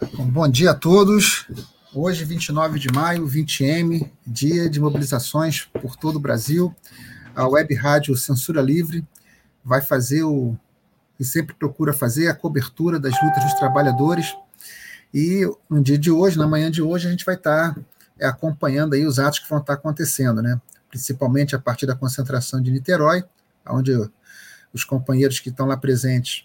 Bom dia a todos. Hoje, 29 de maio, 20M, dia de mobilizações por todo o Brasil. A Web Rádio Censura Livre vai fazer o que sempre procura fazer, a cobertura das lutas dos trabalhadores. E no dia de hoje, na manhã de hoje, a gente vai estar é, acompanhando aí os atos que vão estar acontecendo, né? Principalmente a partir da concentração de Niterói, onde os companheiros que estão lá presentes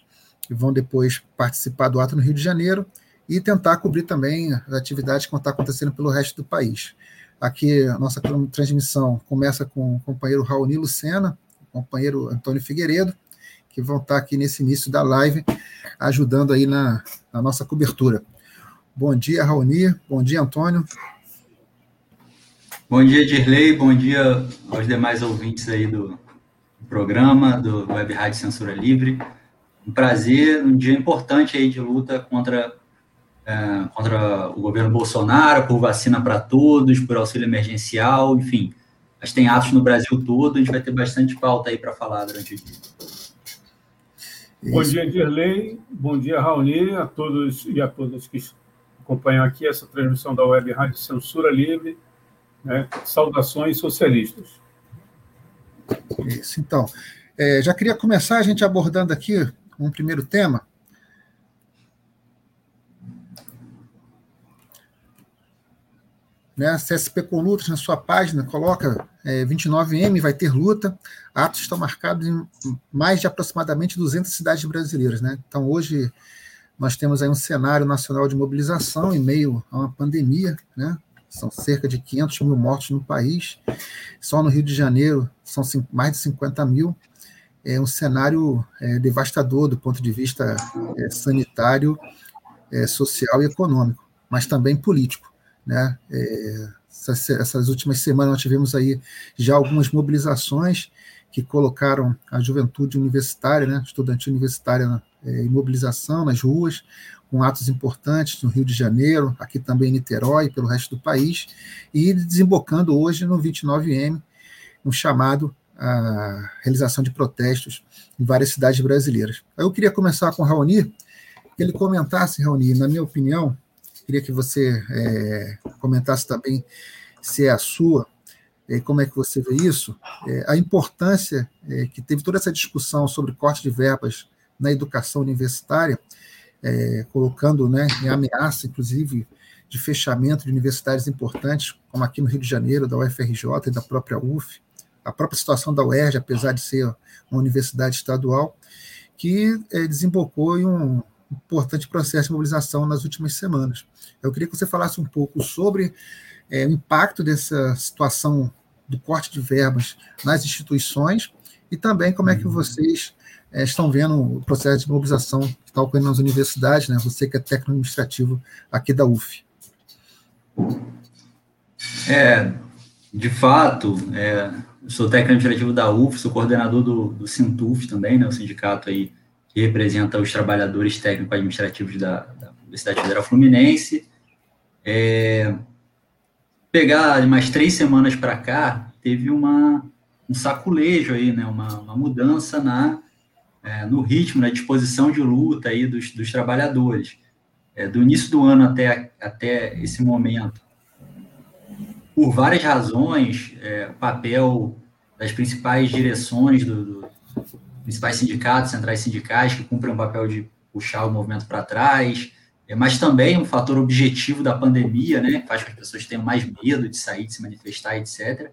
vão depois participar do ato no Rio de Janeiro e tentar cobrir também as atividades que estar acontecendo pelo resto do país. Aqui a nossa transmissão começa com o companheiro Raoni Lucena, o companheiro Antônio Figueiredo, que vão estar aqui nesse início da live, ajudando aí na, na nossa cobertura. Bom dia, Raoni. Bom dia, Antônio. Bom dia, Dirley. Bom dia aos demais ouvintes aí do programa, do Web Rádio Censura Livre. Um prazer, um dia importante aí de luta contra é, contra o governo Bolsonaro, por vacina para todos, por auxílio emergencial, enfim. Mas tem atos no Brasil todo, a gente vai ter bastante pauta aí para falar durante o dia. Bom dia, Dirley. Bom dia, Raoni, a todos e a todas que acompanham aqui essa transmissão da Web Rádio Censura Livre. Né? Saudações socialistas. Isso, então. É, já queria começar a gente abordando aqui um primeiro tema, Né? CSP com lutas na sua página, coloca é, 29M, vai ter luta. Atos estão marcados em mais de aproximadamente 200 cidades brasileiras. Né? Então, hoje, nós temos aí um cenário nacional de mobilização em meio a uma pandemia. Né? São cerca de 500 mil mortos no país. Só no Rio de Janeiro são mais de 50 mil. É um cenário é, devastador do ponto de vista é, sanitário, é, social e econômico, mas também político. Né? É, essas, essas, últimas semanas nós tivemos aí já algumas mobilizações que colocaram a juventude universitária, né, estudantil universitária é, em mobilização nas ruas, com atos importantes no Rio de Janeiro, aqui também em Niterói, pelo resto do país, e desembocando hoje no 29M, um chamado à realização de protestos em várias cidades brasileiras. Eu queria começar com o Raoni, que ele comentasse, Raoni, na minha opinião, Queria que você é, comentasse também se é a sua, é, como é que você vê isso, é, a importância é, que teve toda essa discussão sobre corte de verbas na educação universitária, é, colocando né, em ameaça, inclusive, de fechamento de universidades importantes, como aqui no Rio de Janeiro, da UFRJ e da própria UF, a própria situação da UERJ, apesar de ser uma universidade estadual, que é, desembocou em um, importante processo de mobilização nas últimas semanas. Eu queria que você falasse um pouco sobre é, o impacto dessa situação do corte de verbas nas instituições e também como é que uhum. vocês é, estão vendo o processo de mobilização que está ocorrendo nas universidades, né? Você que é técnico administrativo aqui da UF. É, de fato, é, sou técnico administrativo da UF, sou coordenador do, do Sintuf também, né? O sindicato aí que representa os trabalhadores técnico-administrativos da, da, Universidade Federal Fluminense. É, pegar mais três semanas para cá, teve uma, um saculejo aí, né, uma, uma mudança na, é, no ritmo, na disposição de luta aí dos, dos trabalhadores. É, do início do ano até, até esse momento, por várias razões, é, o papel das principais direções do, do principais sindicatos, centrais sindicais, que cumprem o papel de puxar o movimento para trás, é, mas também um fator objetivo da pandemia, né, que faz com que as pessoas tenham mais medo de sair, de se manifestar, etc.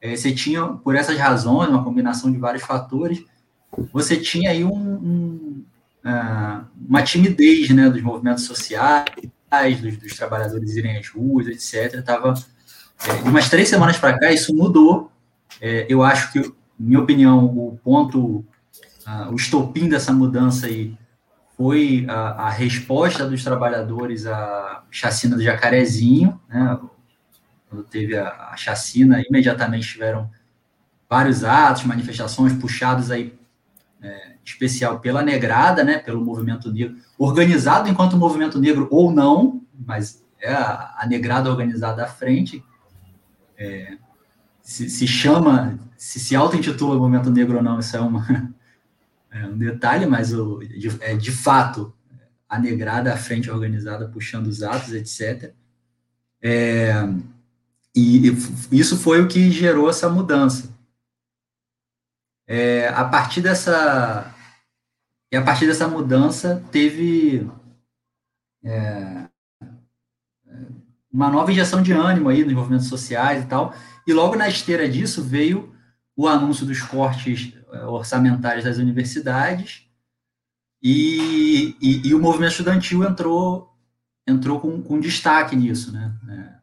É, você tinha, por essas razões, uma combinação de vários fatores, você tinha aí um, um, uh, uma timidez né, dos movimentos sociais, dos, dos, trabalhadores irem às ruas, etc. Tava, é, de umas três semanas para cá, isso mudou. Eu acho que, minha opinião, o ponto o estopim dessa mudança aí foi a, a, resposta dos trabalhadores à chacina do Jacarezinho, né? Quando teve a, a chacina, imediatamente tiveram vários atos, manifestações puxados aí, é, especial pela negrada, né? Pelo movimento negro, organizado enquanto movimento negro ou não, mas é a, a negrada organizada à frente. É, se, se, chama, se se auto-intitula movimento negro ou não, isso é uma, é um detalhe, mas o, de, é, de fato, a negrada à frente organizada, puxando os atos, etc. É, e isso foi o que gerou essa mudança. É, a partir dessa e a partir dessa mudança teve é, uma nova injeção de ânimo aí nos movimentos sociais e tal. E logo na esteira disso veio o anúncio dos cortes é, orçamentários das universidades e, e, e o movimento estudantil entrou entrou com, com destaque nisso, né? É,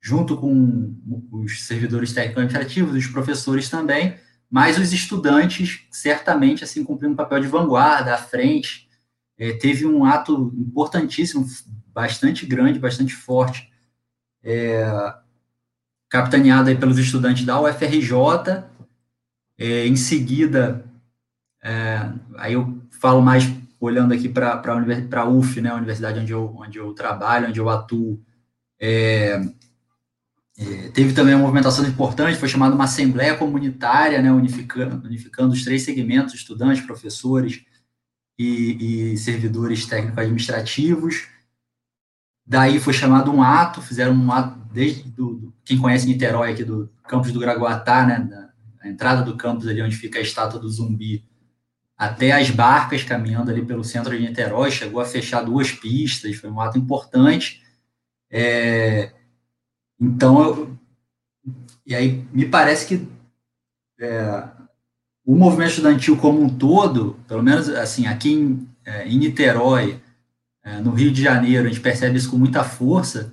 junto com os servidores técnicos administrativos, os professores também, mas os estudantes certamente assim cumprindo um papel de vanguarda à frente. É, teve um ato importantíssimo, bastante grande, bastante forte, é, capitaneado aí pelos estudantes da UFRJ. É, em seguida, é, aí eu falo mais olhando aqui para a UF, né, a universidade onde eu, onde eu trabalho, onde eu atuo, é, é, teve também uma movimentação importante, foi chamada uma assembleia comunitária, né, unificando, unificando os três segmentos, estudantes, professores e, e servidores técnico-administrativos. Daí foi chamado um ato, fizeram um ato, desde do, do, quem conhece Niterói aqui, do campus do Graguatá, né, a entrada do campus ali onde fica a estátua do zumbi, até as barcas caminhando ali pelo centro de Niterói, chegou a fechar duas pistas, foi um ato importante. É, então, eu, e aí me parece que é, o movimento estudantil como um todo, pelo menos assim, aqui em, é, em Niterói, é, no Rio de Janeiro, a gente percebe isso com muita força,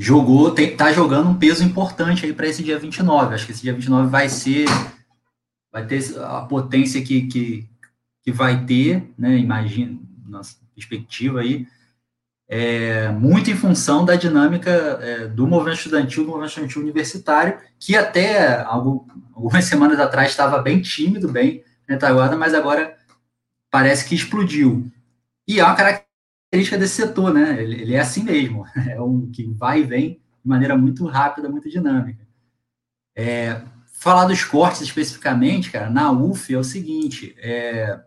jogou, está jogando um peso importante aí para esse dia 29. Acho que esse dia 29 vai ser, vai ter a potência que, que, que vai ter, né? Imagino, nossa perspectiva aí, é, muito em função da dinâmica é, do movimento estudantil, do movimento estudantil universitário, que até algumas semanas atrás estava bem tímido, bem retaguarda, mas agora parece que explodiu. E é uma característica desse setor, né? Ele, ele, é assim mesmo, é um que vai e vem de maneira muito rápida, muito dinâmica. É, falar dos cortes especificamente, cara, na UF é o seguinte: é,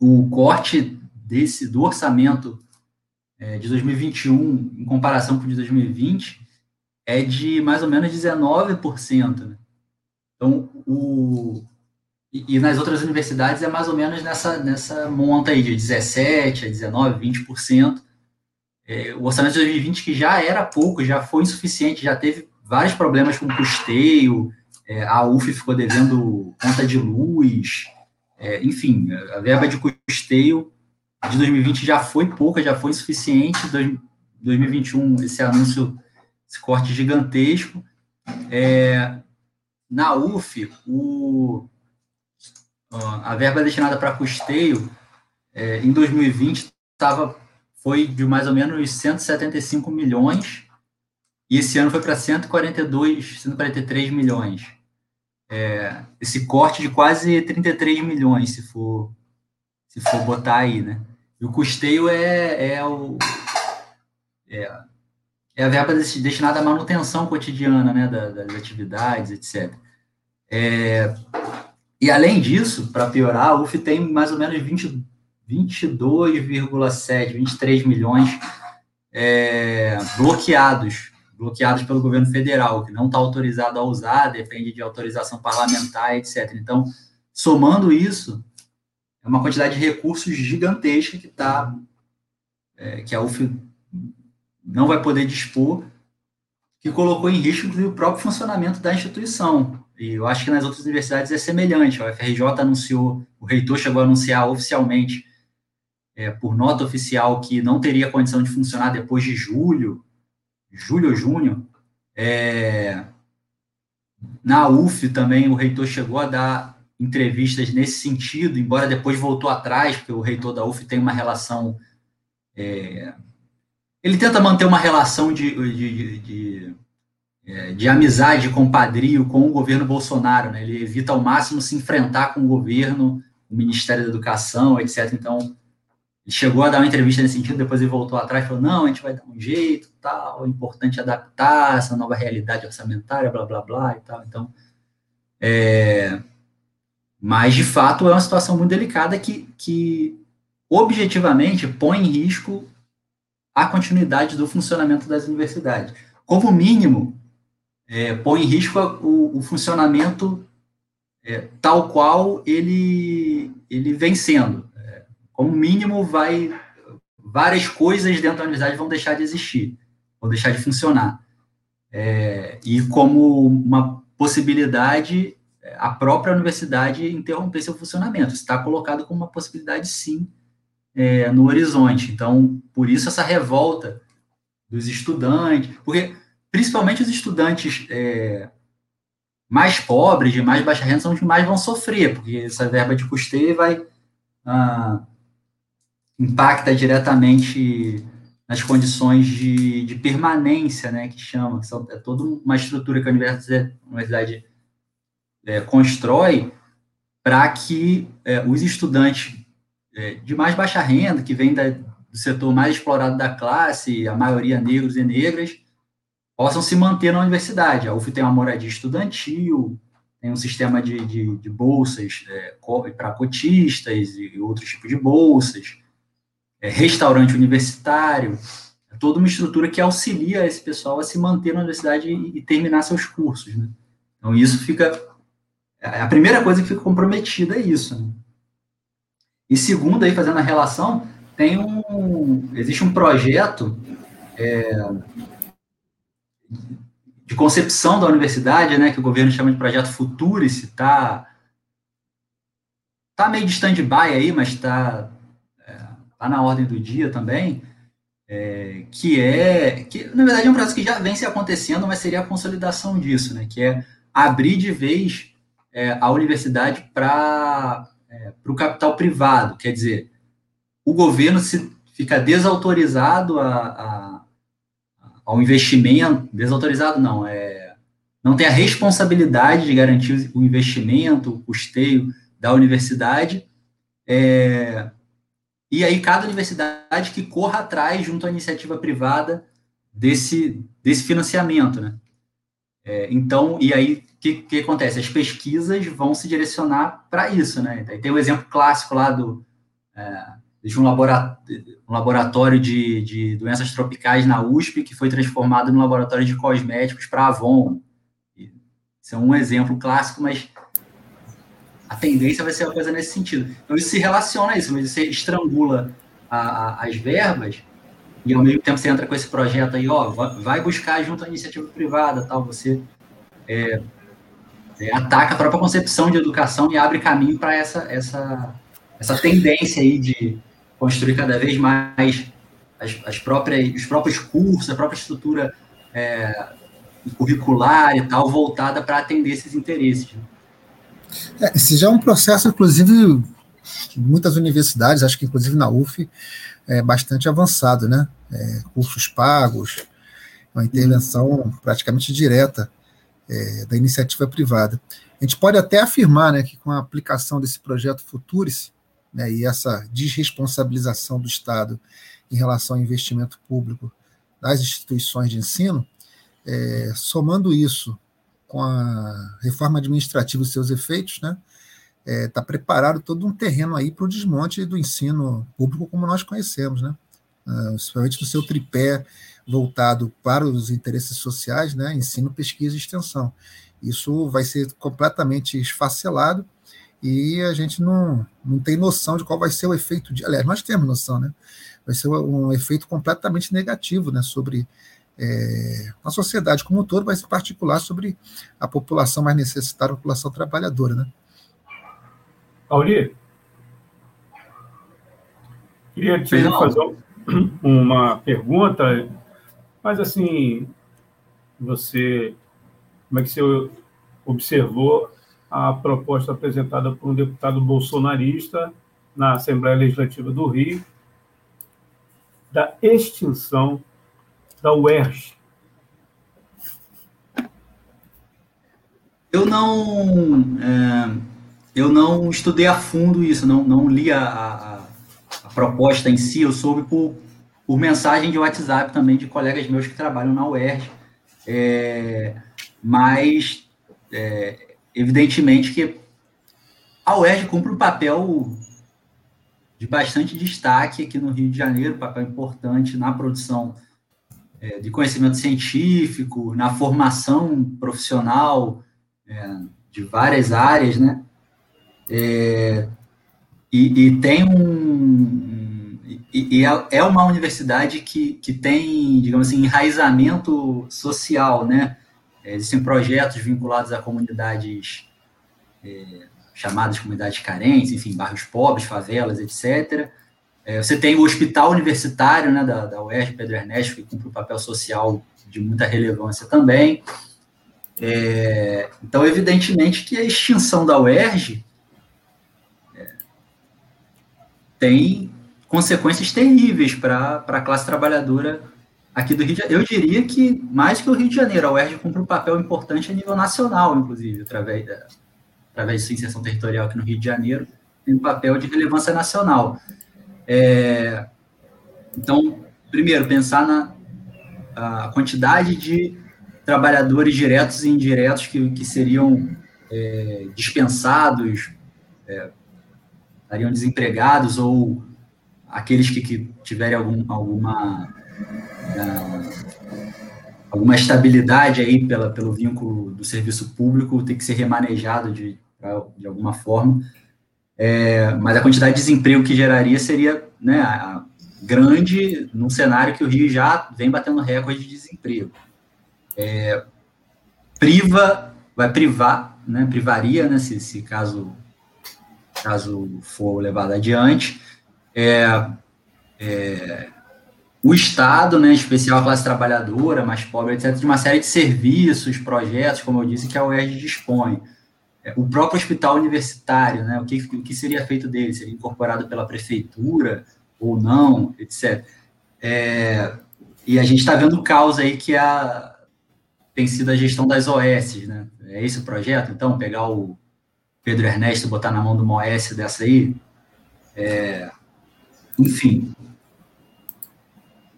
o corte desse do orçamento é, de 2021 em comparação com o de 2020 é de mais ou menos 19%. Né? Então, o, e, e, nas outras universidades é mais ou menos nessa, nessa monta aí de 17% a 19%, 20%. É, o orçamento de 2020, que já era pouco, já foi insuficiente, já teve vários problemas com custeio, é, a UF ficou devendo conta de luz, é, enfim, a verba de custeio de 2020 já foi pouca, já foi insuficiente. 2021, esse anúncio, esse corte gigantesco. É, na UF, o, a verba destinada para custeio é, em 2020 tava, foi de mais ou menos 175 milhões e esse ano foi para 142, 143 milhões. É, esse corte de quase 33 milhões, se for se for botar aí, né? E o custeio é, é, o, é, é a verba destinada à manutenção cotidiana, né, das, das atividades, etc. É, e além disso, para piorar, a UF tem mais ou menos 20, 22,7, 23 milhões é, bloqueados, bloqueados pelo governo federal, que não está autorizado a usar, depende de autorização parlamentar, etc. Então, somando isso, é uma quantidade de recursos gigantesca que está é, que a UF não vai poder dispor, que colocou em risco o próprio funcionamento da instituição. E eu acho que nas outras universidades é semelhante. A UFRJ anunciou, o reitor chegou a anunciar oficialmente, é, por nota oficial, que não teria condição de funcionar depois de julho, julho ou junho. É, na UF também o reitor chegou a dar entrevistas nesse sentido, embora depois voltou atrás, porque o reitor da UF tem uma relação. É, ele tenta manter uma relação de, de, de, de, é, de amizade, compadrio com o governo Bolsonaro. Né? Ele evita ao máximo se enfrentar com o governo, o Ministério da Educação, etc. Então, ele chegou a dar uma entrevista nesse sentido, depois ele voltou atrás e falou: não, a gente vai dar um jeito, tal, é importante adaptar essa nova realidade orçamentária, blá, blá, blá e tal. Então, é, Mas, de fato, é uma situação muito delicada que, que objetivamente, põe em risco a continuidade do funcionamento das universidades. Como mínimo, é, põe em risco o, o funcionamento é, tal qual ele, ele vem sendo. É, como mínimo, vai várias coisas dentro da universidade vão deixar de existir, vão deixar de funcionar. É, e como uma possibilidade, a própria universidade interromper seu funcionamento. Está colocado como uma possibilidade, sim, é, no horizonte. Então, por isso essa revolta dos estudantes, porque principalmente os estudantes é, mais pobres, de mais baixa renda, são os que mais vão sofrer, porque essa verba de custeio vai ah, impacta diretamente nas condições de, de permanência, né, que chama, que são, é toda uma estrutura que a universidade, a universidade é, constrói para que é, os estudantes é, de mais baixa renda, que vêm do setor mais explorado da classe, a maioria negros e negras, possam se manter na universidade. A UF tem uma moradia estudantil, tem um sistema de, de, de bolsas é, para cotistas e outros tipos de bolsas, é, restaurante universitário, é toda uma estrutura que auxilia esse pessoal a se manter na universidade e, e terminar seus cursos. Né? Então, isso fica. É, a primeira coisa que fica comprometida é isso. Né? E segundo, aí, fazendo a relação, tem um. Existe um projeto é, de concepção da universidade, né, que o governo chama de projeto Futurice, está tá meio de stand-by aí, mas está está na ordem do dia também, é, que é, que na verdade é um processo que já vem se acontecendo, mas seria a consolidação disso, né, que é abrir de vez é, a universidade para é, o capital privado, quer dizer, o governo se fica desautorizado a, a, ao investimento, desautorizado não, é, não tem a responsabilidade de garantir o investimento, o custeio da universidade, é, e aí cada universidade que corra atrás junto à iniciativa privada desse, desse financiamento, né? É, então, e aí o que, que acontece? As pesquisas vão se direcionar para isso, né? Tem o um exemplo clássico lá do é, de um laboratório, de, de doenças tropicais na USP que foi transformado num laboratório de cosméticos para Avon. Isso é um exemplo clássico, mas a tendência vai ser uma coisa nesse sentido. Então, isso se relaciona a isso, mas você estrangula a, a, as verbas e, ao mesmo tempo, você entra com esse projeto aí, ó, vai buscar junto à iniciativa privada, tal, você é, é, ataca a própria concepção de educação e abre caminho para essa, essa, essa tendência aí de construir cada vez mais as, as próprias, os próprios cursos, a própria estrutura é, curricular e tal, voltada para atender esses interesses. Né? É, esse já é um processo, inclusive, muitas universidades, acho que inclusive na UF, é bastante avançado, né? É, cursos pagos, uma intervenção praticamente direta é, da iniciativa privada. A gente pode até afirmar né, que com a aplicação desse projeto Futurice né, e essa desresponsabilização do Estado em relação ao investimento público das instituições de ensino, é, somando isso com a reforma administrativa e seus efeitos, né, está é, preparado todo um terreno aí para o desmonte do ensino público como nós conhecemos, né, uh, principalmente do seu tripé voltado para os interesses sociais, né, ensino, pesquisa e extensão. Isso vai ser completamente esfacelado e a gente não, não tem noção de qual vai ser o efeito de. Aliás, nós temos noção, né? Vai ser um efeito completamente negativo né, sobre é, a sociedade como um todo, mas em particular sobre a população mais necessitada, a população trabalhadora. Né? Auri, queria te fazer uma pergunta, mas assim, você, como é que você observou a proposta apresentada por um deputado bolsonarista na Assembleia Legislativa do Rio da extinção da UERJ? Eu não, é, eu não estudei a fundo isso, não, não li a, a, a, proposta em si, eu soube por, por mensagem de WhatsApp também de colegas meus que trabalham na UERJ, é, mas é, evidentemente que a UERJ cumpre um papel de bastante destaque aqui no Rio de Janeiro, papel importante na produção é, de conhecimento científico, na formação profissional é, de várias áreas, né? É, e, e, tem um. E, e, é, é uma universidade que, que tem, digamos assim, enraizamento social, né? É, existem projetos vinculados a comunidades é, chamadas comunidades carentes, enfim, bairros pobres, favelas, etc. É, você tem o hospital universitário né, da, da UERJ, Pedro Ernesto, que cumpre um papel social de muita relevância também. É, então, evidentemente que a extinção da UERJ é, tem consequências terríveis para a classe trabalhadora aqui do Rio de Janeiro. Eu diria que, mais que o Rio de Janeiro, a UERJ cumpre um papel importante a nível nacional, inclusive, através da, através de sua inserção territorial aqui no Rio de Janeiro, tem um papel de relevância nacional. É, então, primeiro, pensar na a quantidade de trabalhadores diretos e indiretos que, que seriam é, dispensados, é, estariam desempregados, ou aqueles que, que tiverem algum, alguma, alguma estabilidade aí pela, pelo vínculo do serviço público, tem que ser remanejado de, de alguma forma. É, mas a quantidade de desemprego que geraria seria né, grande num cenário que o Rio já vem batendo recorde de desemprego. É, priva, vai privar, né, privaria, né, se, se caso, caso for levado adiante, é, é, o Estado, né, em especial a classe trabalhadora, mais pobre, etc., de uma série de serviços, projetos, como eu disse, que a UERJ dispõe. É, o próprio hospital universitário, né, o, que, o que seria feito dele? Seria incorporado pela prefeitura ou não, etc. É, e a gente está vendo o caos aí que a, tem sido a gestão das OS, né? É esse o projeto? Então, pegar o Pedro Ernesto e botar na mão de uma OS dessa aí? É, enfim,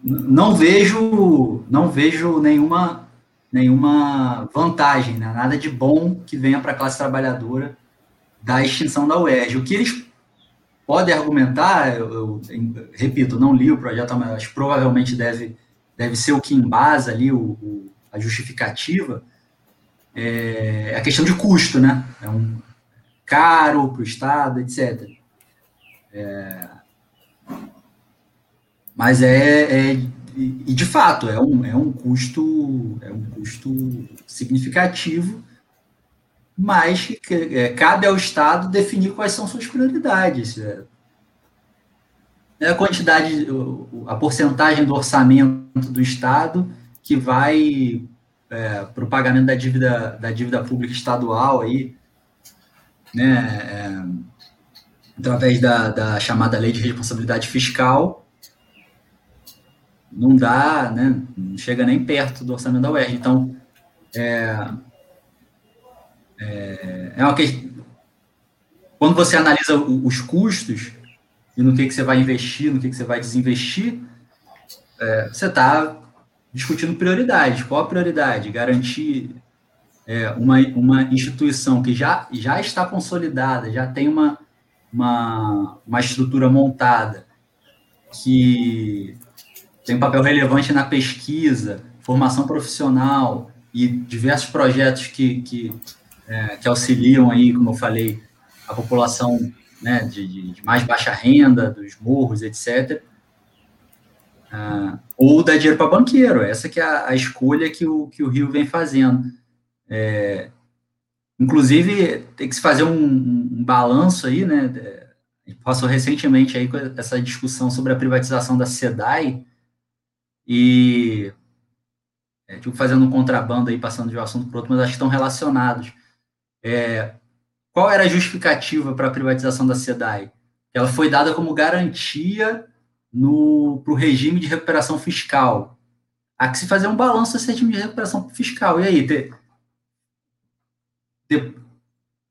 não vejo, não vejo nenhuma nenhuma vantagem, né? nada de bom que venha para a classe trabalhadora da extinção da UERJ. O que eles podem argumentar, eu, eu, repito, não li o projeto, mas provavelmente deve, deve ser o que embasa ali o, o, a justificativa, é a questão de custo, né? É um caro para o Estado, etc. É, mas é, é e, de fato, é um, é um custo é um custo significativo, mas que, é, cabe ao Estado definir quais são suas prioridades. É, é a quantidade, a porcentagem do orçamento do Estado que vai é, para o pagamento da dívida, da dívida pública estadual aí, né, é, através da, da chamada lei de responsabilidade fiscal, não dá, né, não chega nem perto do orçamento da UERJ. Então, é, é, é uma questão. Quando você analisa os custos e no que, que você vai investir, no que, que você vai desinvestir, é, você está discutindo prioridades. Qual a prioridade? Garantir é, uma, uma instituição que já, já está consolidada, já tem uma, uma, uma estrutura montada, que tem um papel relevante na pesquisa, formação profissional e diversos projetos que, que, é, que auxiliam aí, como eu falei, a população né, de, de mais baixa renda, dos morros, etc. Ah, ou dar dinheiro para banqueiro, essa que é a, a, escolha que o, que o Rio vem fazendo. É, inclusive, tem que se fazer um, um, balanço aí, né, passou recentemente aí com essa discussão sobre a privatização da SEDAI, e é, tipo, fazendo um contrabando aí, passando de um assunto para outro, mas acho que estão relacionados. É, qual era a justificativa para a privatização da SEDAI? Ela foi dada como garantia para o regime de recuperação fiscal. Há que se fazer um balanço desse regime de recuperação fiscal. E aí, ter,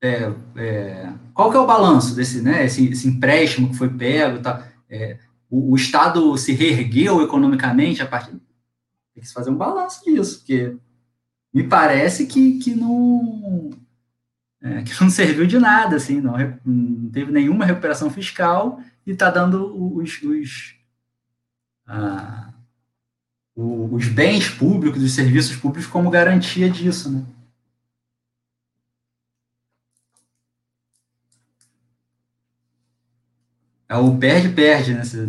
é, é, qual que é o balanço desse, né, esse, esse empréstimo que foi pego? Tá, é, o, o Estado se reergueu economicamente a partir. Tem que se fazer um balanço disso, porque me parece que, que não. é, que não serviu de nada, assim, não, não teve nenhuma recuperação fiscal e está dando os, os, ah, os bens públicos, os serviços públicos como garantia disso, né? É o perde-perde, né? Você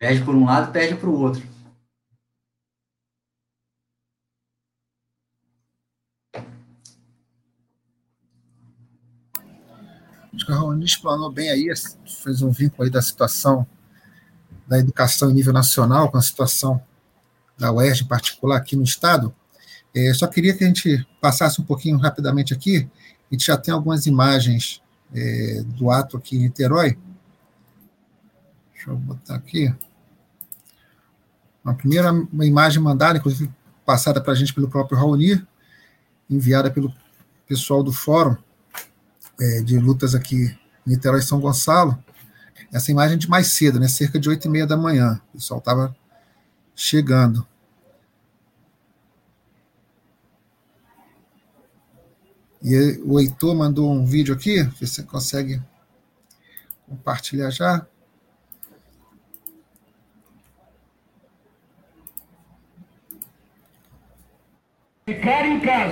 perde por um lado, perde para o outro. Acho que o Raoni explanou bem aí, fez um vínculo aí da situação da educação em nível nacional com a situação da UERJ em particular aqui no estado. É, só queria que a gente passasse um pouquinho rapidamente aqui, a gente já tem algumas imagens é, do ato aqui em Niterói. Deixa eu botar aqui. A primeira imagem mandada, inclusive passada para a gente pelo próprio Raoni, enviada pelo pessoal do fórum é, de lutas aqui em Niterói e São Gonçalo, essa imagem de mais cedo, né, cerca de oito e meia da manhã, o pessoal estava chegando. E o Heitor mandou um vídeo aqui, se você consegue compartilhar já.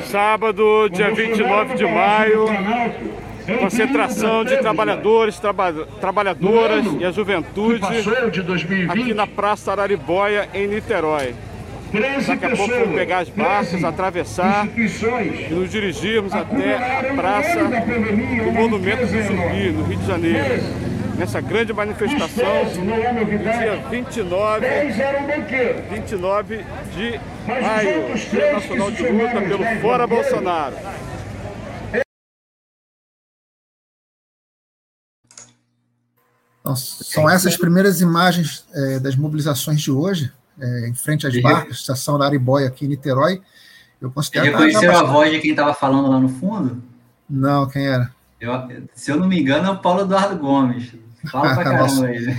Sábado, dia 29 de maio, concentração de trabalhadores, traba trabalhadoras e a juventude aqui na Praça Araribóia, em Niterói. Daqui a pouco vamos pegar as barcas, atravessar e nos dirigirmos até a Praça do Monumento do Zumbi, no Rio de Janeiro. Nessa grande manifestação, no dia 29, 29 de maio, Dia Nacional de Luta pelo Fora Bolsonaro. Então, são essas primeiras imagens é, das mobilizações de hoje, é, em frente às barcas, estação da Aribóia aqui em Niterói. Eu considero Você reconheceu a voz de quem estava falando lá no fundo? Não, quem era? Eu, se eu não me engano, é o Paulo Eduardo Gomes. Fala pra caramba nosso, ele.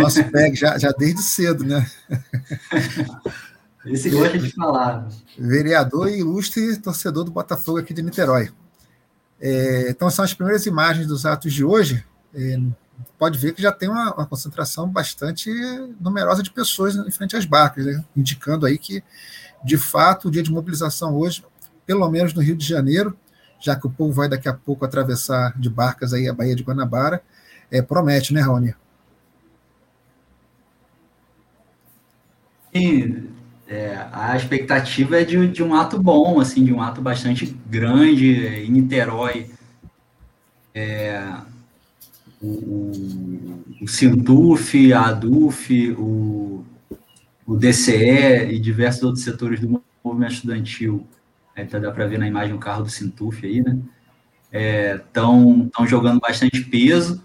Nosso PEG, já, já desde cedo, né? Esse gosta de falar. Vereador e ilustre torcedor do Botafogo aqui de Niterói. É, então, são as primeiras imagens dos atos de hoje. É, pode ver que já tem uma, uma, concentração bastante numerosa de pessoas em frente às barcas, né? indicando aí que, de fato, o dia de mobilização hoje, pelo menos no Rio de Janeiro, já que o povo vai daqui a pouco atravessar de barcas aí a Baía de Guanabara, é, promete, né, Raoni? Sim, é, a expectativa é de, de um ato bom, assim, de um ato bastante grande em Niterói. É, o, o Sintuf, a ADUF, o, o DCE e diversos outros setores do movimento estudantil, é, tá, dá para ver na imagem o carro do Sintuf aí, né? Estão é, jogando bastante peso.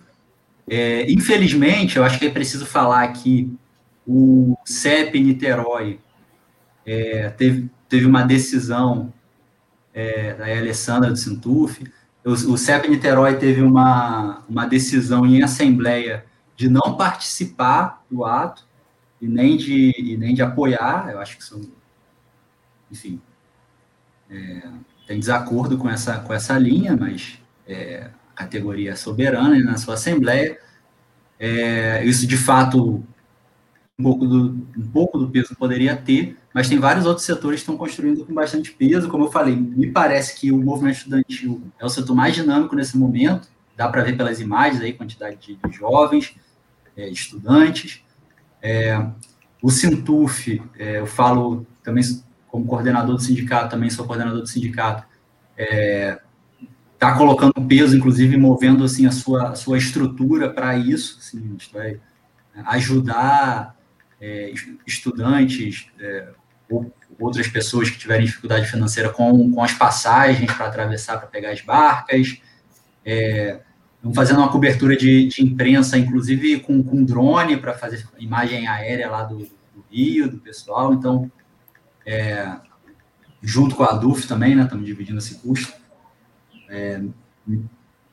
É, infelizmente, eu acho que é preciso falar aqui, o CEP Niterói é, teve, teve uma decisão é, da Alessandra do Sintuf, o, o CEP Niterói teve uma, uma decisão em assembleia de não participar do ato e nem de, e nem de apoiar, eu acho que são, enfim, é, tem desacordo com essa, com essa linha, mas é, categoria soberana na sua assembleia, é, isso de fato um pouco, do, um pouco do peso poderia ter, mas tem vários outros setores que estão construindo com bastante peso. Como eu falei, me parece que o movimento estudantil é o setor mais dinâmico nesse momento, dá para ver pelas imagens aí, quantidade de, jovens, é, estudantes. É, o Sintuf, é, eu falo também como coordenador do sindicato, também sou coordenador do sindicato, é, tá colocando peso, inclusive movendo assim a sua, a sua estrutura para isso, assim, a gente vai ajudar é, estudantes é, ou outras pessoas que tiverem dificuldade financeira com, com as passagens para atravessar, para pegar as barcas. É, Estamos fazendo uma cobertura de, de imprensa, inclusive com, com drone, para fazer imagem aérea lá do, do, Rio, do pessoal. Então, é, junto com a DUF também, né? Estamos dividindo esse custo. É,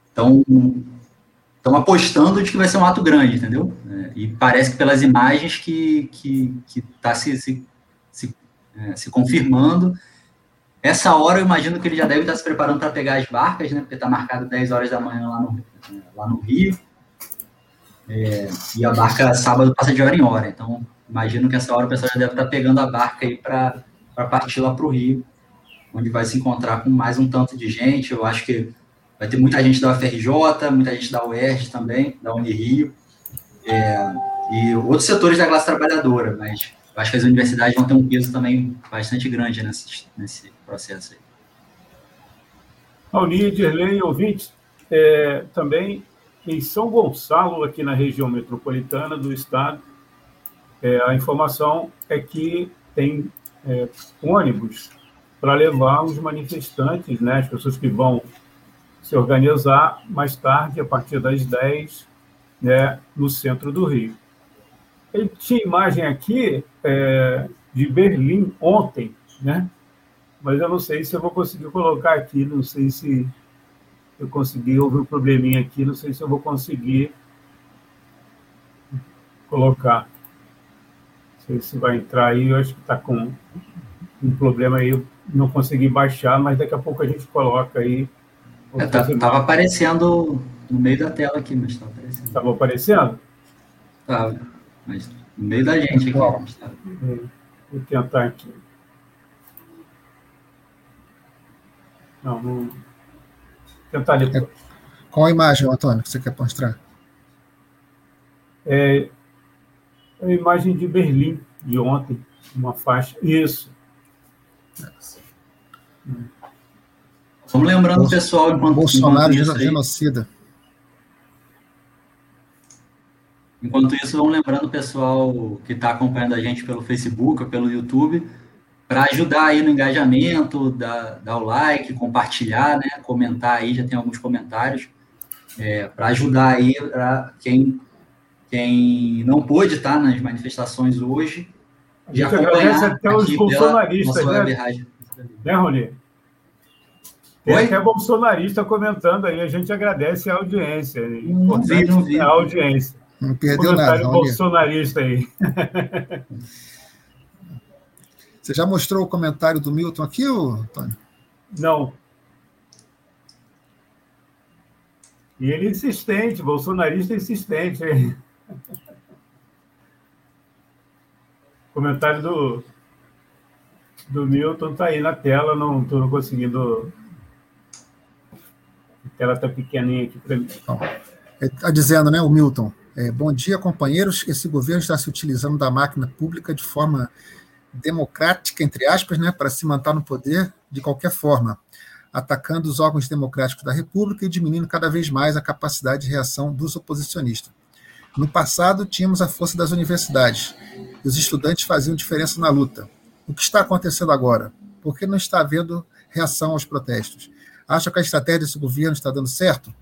estão apostando de que vai ser um ato grande, entendeu? É, e parece que pelas imagens que está tá se, se, se, é, se, confirmando. essa hora eu imagino que ele já deve estar se preparando para pegar as barcas, né? Porque está marcado 10 horas da manhã lá no, lá no Rio. É, e a barca sábado passa de hora em hora. Então, imagino que essa hora o pessoal já deve estar pegando a barca aí para partir lá para o Rio, onde vai se encontrar com mais um tanto de gente. Eu acho que vai ter muita gente da UFRJ, muita gente da UERJ também, da Unirio, é, e outros setores da classe trabalhadora, mas acho que as universidades vão ter um peso também bastante grande nesse, nesse processo aí. Raoni, Dirley, ouvintes, é, também em São Gonçalo, aqui na região metropolitana do estado, é, a informação é que tem é, ônibus para levar os manifestantes, né, as pessoas que vão se organizar mais tarde, a partir das 10, né, no centro do Rio. Ele tinha imagem aqui é, de Berlim ontem, né? mas eu não sei se eu vou conseguir colocar aqui, não sei se eu consegui, houve um probleminha aqui, não sei se eu vou conseguir colocar. Não sei se vai entrar aí, eu acho que está com um problema aí, não consegui baixar, mas daqui a pouco a gente coloca aí. Estava é, tá, aparecendo no meio da tela aqui, mas estava aparecendo. Estava aparecendo? Estava, mas no meio da gente aqui. Tá. Vou tentar aqui. Não, não. Tentar depois. É, qual a imagem, Antônio, que você quer mostrar? É, é a imagem de Berlim, de ontem, uma faixa. Isso. Vamos lembrando o pessoal enquanto. Bolsonaro enquanto genocida. Enquanto isso, vamos lembrando o pessoal que está acompanhando a gente pelo Facebook ou pelo YouTube para ajudar aí no engajamento, dar, dar o like, compartilhar, né, comentar aí, já tem alguns comentários, é, para ajudar aí para quem, quem não pôde estar nas manifestações hoje, de acompanhar até os bolsonaristas, né? Né, Rony? Tem Oi? até bolsonarista comentando aí, a gente agradece a audiência. Não vi, não vi. A audiência. Não perdeu nada. bolsonarista aí. Você já mostrou o comentário do Milton aqui, Antônio? Não. E ele insistente, bolsonarista insistente. Hein? O comentário do, do Milton está aí na tela, não estou conseguindo. A tela está pequenininha aqui para mim. Está dizendo, né, o Milton? É, bom dia, companheiros. Esse governo está se utilizando da máquina pública de forma democrática, entre aspas, né, para se manter no poder de qualquer forma, atacando os órgãos democráticos da República e diminuindo cada vez mais a capacidade de reação dos oposicionistas. No passado, tínhamos a força das universidades, e os estudantes faziam diferença na luta. O que está acontecendo agora? Por que não está havendo reação aos protestos? Acha que a estratégia desse governo está dando certo?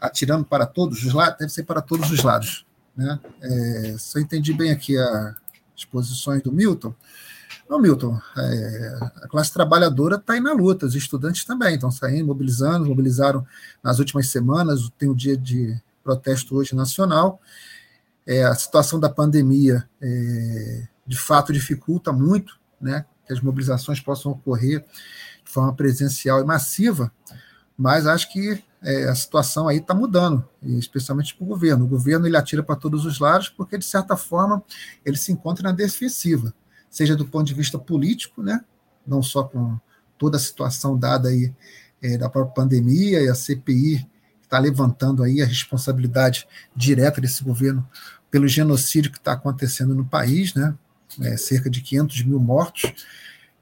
Atirando para todos os lados? Deve ser para todos os lados. Né? É, se eu entendi bem aqui a, exposições do Milton. Não, Milton, é, a classe trabalhadora está aí na luta, os estudantes também estão saindo, mobilizando, mobilizaram nas últimas semanas, tem o dia de protesto hoje nacional. É, a situação da pandemia, é, de fato, dificulta muito né, que as mobilizações possam ocorrer de forma presencial e massiva, mas acho que é, a situação aí está mudando, especialmente para o governo. O governo ele atira para todos os lados porque, de certa forma, ele se encontra na defensiva, seja do ponto de vista político, né, não só com toda a situação dada aí é, da própria pandemia e a CPI está levantando aí a responsabilidade direta desse governo pelo genocídio que está acontecendo no país, né, é, cerca de 500 mil mortos,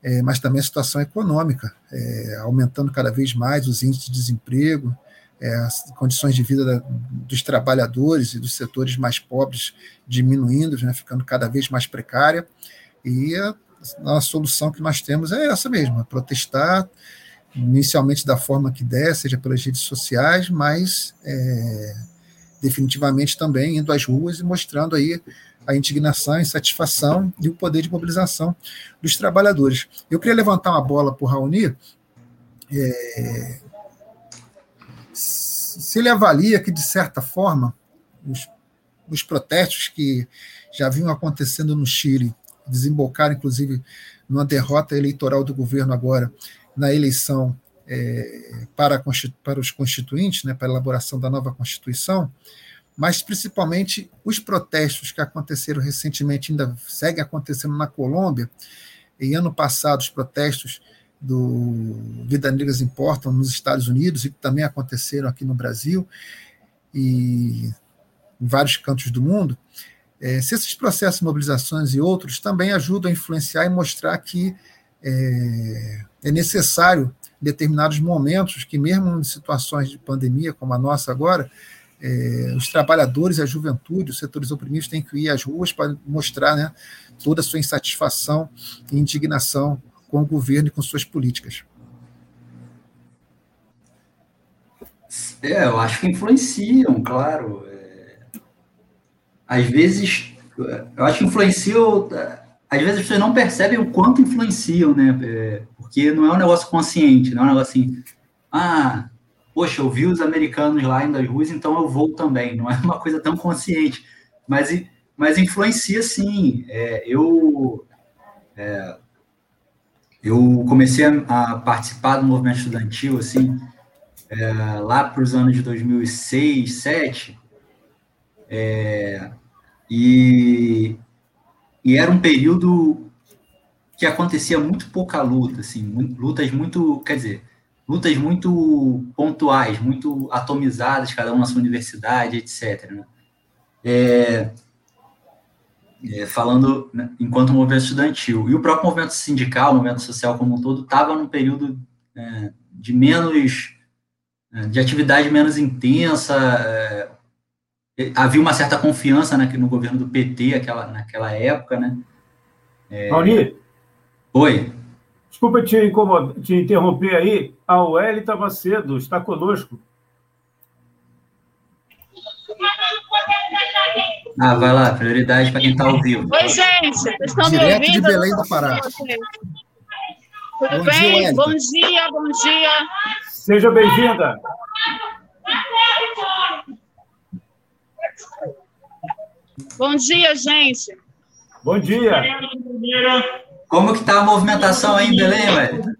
é, mas também a situação econômica, é, aumentando cada vez mais os índices de desemprego, é, as condições de vida da, dos trabalhadores e dos setores mais pobres diminuindo, né, ficando cada vez mais precária. E a, a solução que nós temos é essa mesma: é protestar, inicialmente da forma que der, seja pelas redes sociais, mas é, definitivamente também indo às ruas e mostrando aí a indignação, a insatisfação e o poder de mobilização dos trabalhadores. Eu queria levantar uma bola para o Raoni, é, se ele avalia que, de certa forma, os, os protestos que já vinham acontecendo no Chile desembocaram, inclusive, numa derrota eleitoral do governo agora na eleição é, para, para os constituintes, né, para a elaboração da nova Constituição, mas principalmente os protestos que aconteceram recentemente, ainda seguem acontecendo na Colômbia, e ano passado os protestos do Vida Negras Importam nos Estados Unidos e que também aconteceram aqui no Brasil e em vários cantos do mundo, é, se esses processos mobilizações e outros também ajudam a influenciar e mostrar que é, é necessário em determinados momentos que mesmo em situações de pandemia como a nossa agora, é, os trabalhadores, a juventude, os setores oprimidos têm que ir às ruas para mostrar né, toda a sua insatisfação e indignação com o governo e com suas políticas. É, eu acho que influenciam, claro. É... Às vezes, eu acho que influenciam. Às vezes as pessoas não percebem o quanto influenciam, né? É, porque não é um negócio consciente, não é um negócio assim, ah, poxa, eu vi os americanos lá indo às ruas, então eu vou também. Não é uma coisa tão consciente, mas, mas influencia sim. É, eu, é, eu comecei a, a, participar do movimento estudantil, assim, é, lá para os anos de 2006, 2007, é, e, e era um período que acontecia muito pouca luta, assim, lutas muito, quer dizer, lutas muito pontuais, muito atomizadas, cada uma na sua universidade, etc. Né? É, é, falando né, enquanto movimento estudantil. E o próprio movimento sindical, o movimento social como um todo, estava num período é, de menos. É, de atividade menos intensa. É, havia uma certa confiança né, no governo do PT aquela, naquela época, né? É... Oi. Desculpa te, te interromper aí. A UEL estava cedo, está conosco. Ah, vai lá, prioridade para quem está ao vivo. Oi, gente, vocês estão Direto me ouvindo? de Belém do Pará. Tudo bom bem? Dia, bom dia, bom dia. Seja bem-vinda. Bom dia, gente. Bom dia. Como que está a movimentação aí em Belém, velho?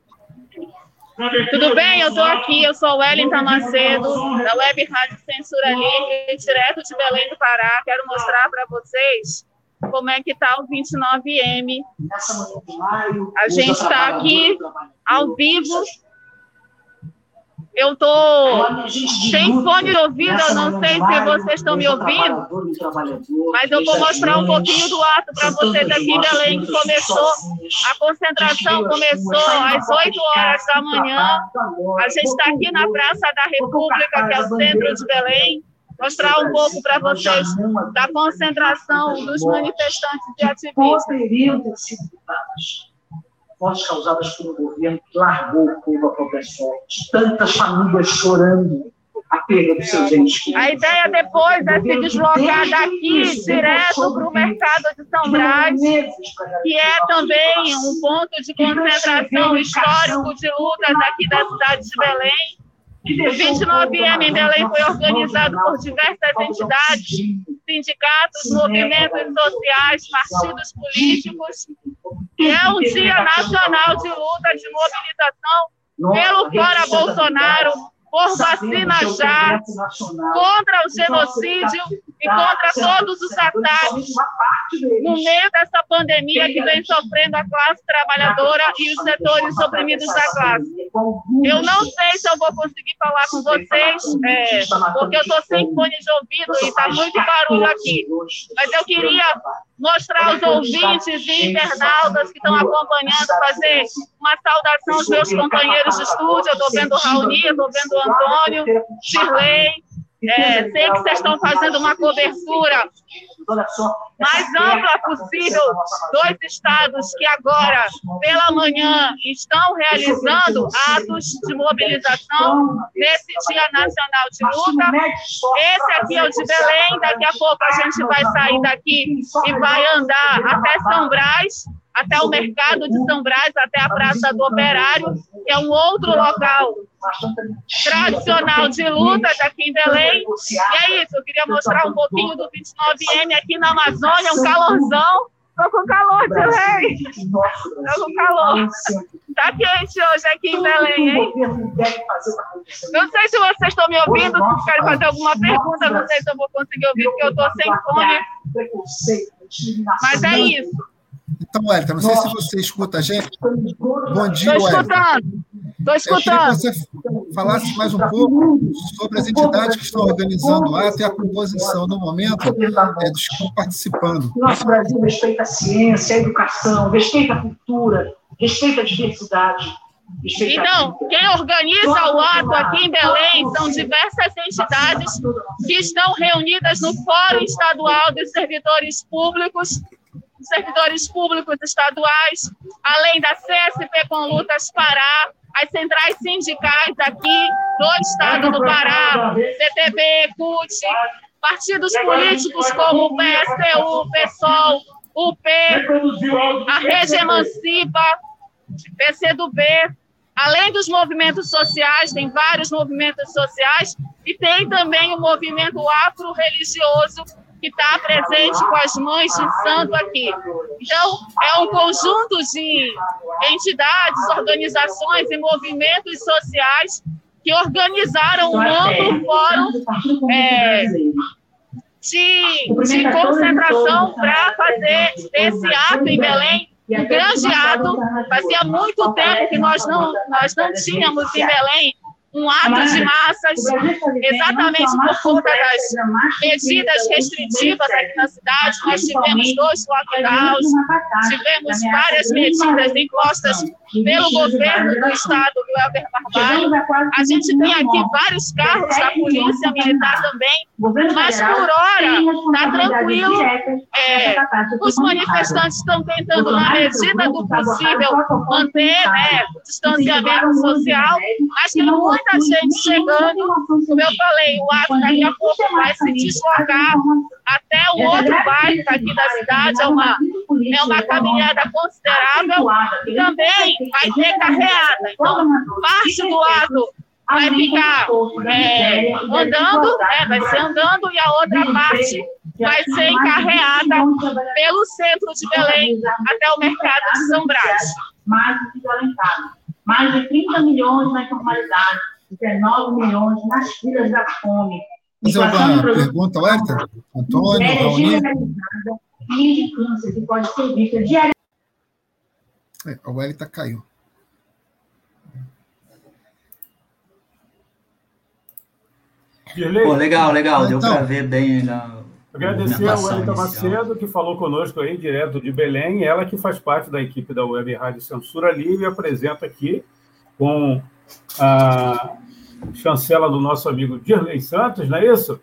Tudo bem? Eu estou aqui, eu sou Wellington Macedo, da Web Rádio Censura Livre, direto de Belém do Pará. Quero mostrar para vocês como é que está o 29M. A gente está aqui ao vivo eu estou sem fone de ouvido, eu não sei se vocês estão me ouvindo, mas eu vou mostrar um pouquinho do ato para vocês aqui em Belém, que começou, a concentração começou às 8 horas da manhã. A gente está aqui na Praça da República, que é o centro de Belém, mostrar um pouco para vocês da concentração dos manifestantes e ativistas mortes causadas pelo governo que largou o povo à própria sorte. Tantas famílias chorando. A perda dos seus entes A ideia depois é se deslocar daqui direto para o mercado de São Brás, que é também um ponto de concentração histórico de lutas aqui da cidade de Belém. O 29M em Belém foi organizado por diversas entidades, sindicatos, movimentos sociais, partidos políticos, que é um dia nacional de luta, de mobilização pelo Fora Bolsonaro, por vacina já, contra o genocídio e contra todos os ataques no meio dessa pandemia que vem sofrendo a classe trabalhadora e os setores oprimidos da classe. Eu não sei se eu vou conseguir falar com vocês, é, porque eu estou sem fone de ouvido e está muito barulho aqui, mas eu queria mostrar aos ouvintes e internautas que estão acompanhando, fazer uma saudação aos meus companheiros de estúdio. Eu estou vendo o Raoni, estou vendo o Antônio, Shirley. É, sei que vocês estão fazendo uma cobertura mais ampla possível. dos estados que agora, pela manhã, estão realizando atos de mobilização nesse Dia Nacional de Luta. Esse aqui é o de Belém, daqui a pouco a gente vai sair daqui e vai andar até São Brás até o mercado de São Brás, até a Praça do Operário, que é um outro local tradicional de lutas aqui em Belém. E é isso, eu queria mostrar um pouquinho do 29M aqui na Amazônia, um calorzão. Estou com com calor, tio Rei. Tô com calor. Tá quente hoje aqui em Belém, hein? Não sei se vocês estão me ouvindo, se querem fazer alguma pergunta, não sei se eu vou conseguir ouvir, porque eu tô sem fone. Mas é isso. Então, Wellington, não sei se você escuta a gente. Bom dia, Estou escutando. Estou escutando. Eu queria que você falasse mais um pouco sobre as entidades que estão organizando o ato e a composição no momento é, dos que estão participando. Nosso Brasil respeita a ciência, a educação, respeita a cultura, respeita a diversidade. Então, quem organiza o ato aqui em Belém são diversas entidades que estão reunidas no Fórum Estadual dos Servidores Públicos, servidores públicos estaduais, além da CSP com Lutas Pará, as centrais sindicais aqui do estado do Pará, CTB, CUT, partidos políticos como o PSTU, PSOL, o P, a Rede Emancipa, PCdoB, além dos movimentos sociais, tem vários movimentos sociais, e tem também o movimento afro-religioso, que está presente com as mães de santo aqui. Então, é um conjunto de entidades, organizações e movimentos sociais que organizaram um amplo fórum é, de, de concentração para fazer esse ato em Belém um grande ato. Fazia muito tempo que nós não, nós não tínhamos em Belém um ato de massas, exatamente por conta das medidas restritivas aqui na cidade. Nós tivemos dois lockdowns, tivemos várias medidas impostas pelo governo do estado do Helder Barbalho. A gente tem aqui vários carros da polícia militar também, mas por hora está tranquilo. É, os manifestantes estão tentando, na medida do possível, manter né, o distanciamento social, mas tem muita gente chegando. Como eu falei, o ato daqui a pouco vai se deslocar até o outro bairro aqui da cidade, é uma, é uma caminhada considerável. Também vai ter carreata. Então, parte do lado vai ficar é, andando, né, vai ser andando, e a outra parte vai ser encarreada pelo centro de Belém até o mercado de São Brás. Mais de 30 milhões na informalidade, 19 milhões nas filas da fome. Fazer uma pergunta, Werther? Antônio, Raoni? E de câncer que pode ser vista diariamente. É, o Wellington caiu. Pô, legal, legal. Deu para ver bem na, Agradecer ao Wellington Macedo, que falou conosco aí, direto de Belém, ela que faz parte da equipe da Web Rádio Censura Livre e apresenta aqui com a chancela do nosso amigo Dirley Santos, não é isso?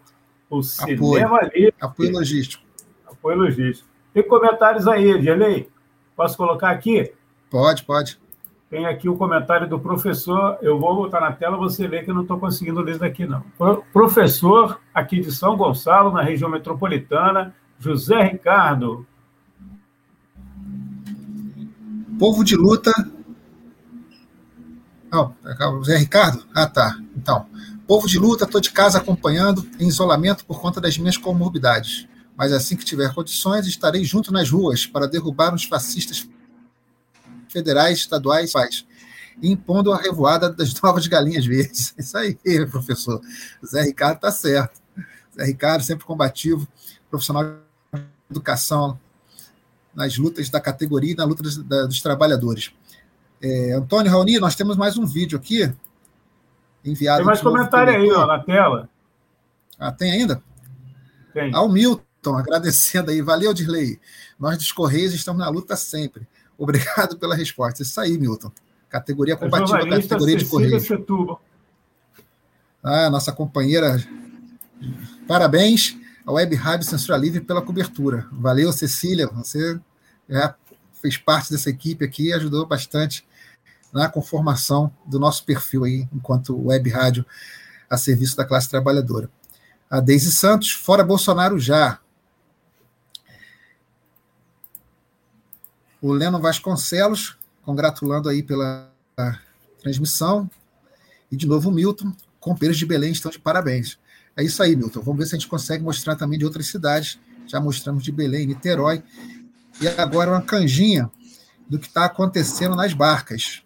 O Cinema Apoio. Livre. Apoio logístico. Apoio logístico. Tem comentários aí, Dirley? Posso colocar aqui? Pode, pode. Tem aqui o comentário do professor. Eu vou botar na tela, você vê que eu não estou conseguindo ler daqui, não. Pro, professor aqui de São Gonçalo, na região metropolitana, José Ricardo. Povo de luta. Não, José Ricardo? Ah, tá. Então, povo de luta, estou de casa acompanhando, em isolamento por conta das minhas comorbidades. Mas assim que tiver condições, estarei junto nas ruas para derrubar os fascistas federais, estaduais, faz, impondo a revoada das novas galinhas verdes. Isso aí, professor. Zé Ricardo está certo. Zé Ricardo, sempre combativo, profissional de educação, nas lutas da categoria e na luta dos, da, dos trabalhadores. É, Antônio Raoni, nós temos mais um vídeo aqui, enviado. Tem mais comentário aí, ó, na tela. Ah, tem ainda? Tem. Ao Milton, agradecendo aí. Valeu, Dirley. Nós dos Correios estamos na luta sempre. Obrigado pela resposta. Isso aí, Milton. Categoria combativa, categoria de Correios. Ah, nossa companheira. Parabéns à Web Rádio Censura Livre pela cobertura. Valeu, Cecília. Você já fez parte dessa equipe aqui e ajudou bastante na conformação do nosso perfil aí, enquanto Web Rádio a serviço da classe trabalhadora. A Deise Santos, fora Bolsonaro já. O Leno Vasconcelos, congratulando aí pela transmissão. E de novo o Milton, Compeiros de Belém estão de parabéns. É isso aí, Milton. Vamos ver se a gente consegue mostrar também de outras cidades. Já mostramos de Belém, Niterói. e agora uma canjinha do que está acontecendo nas barcas.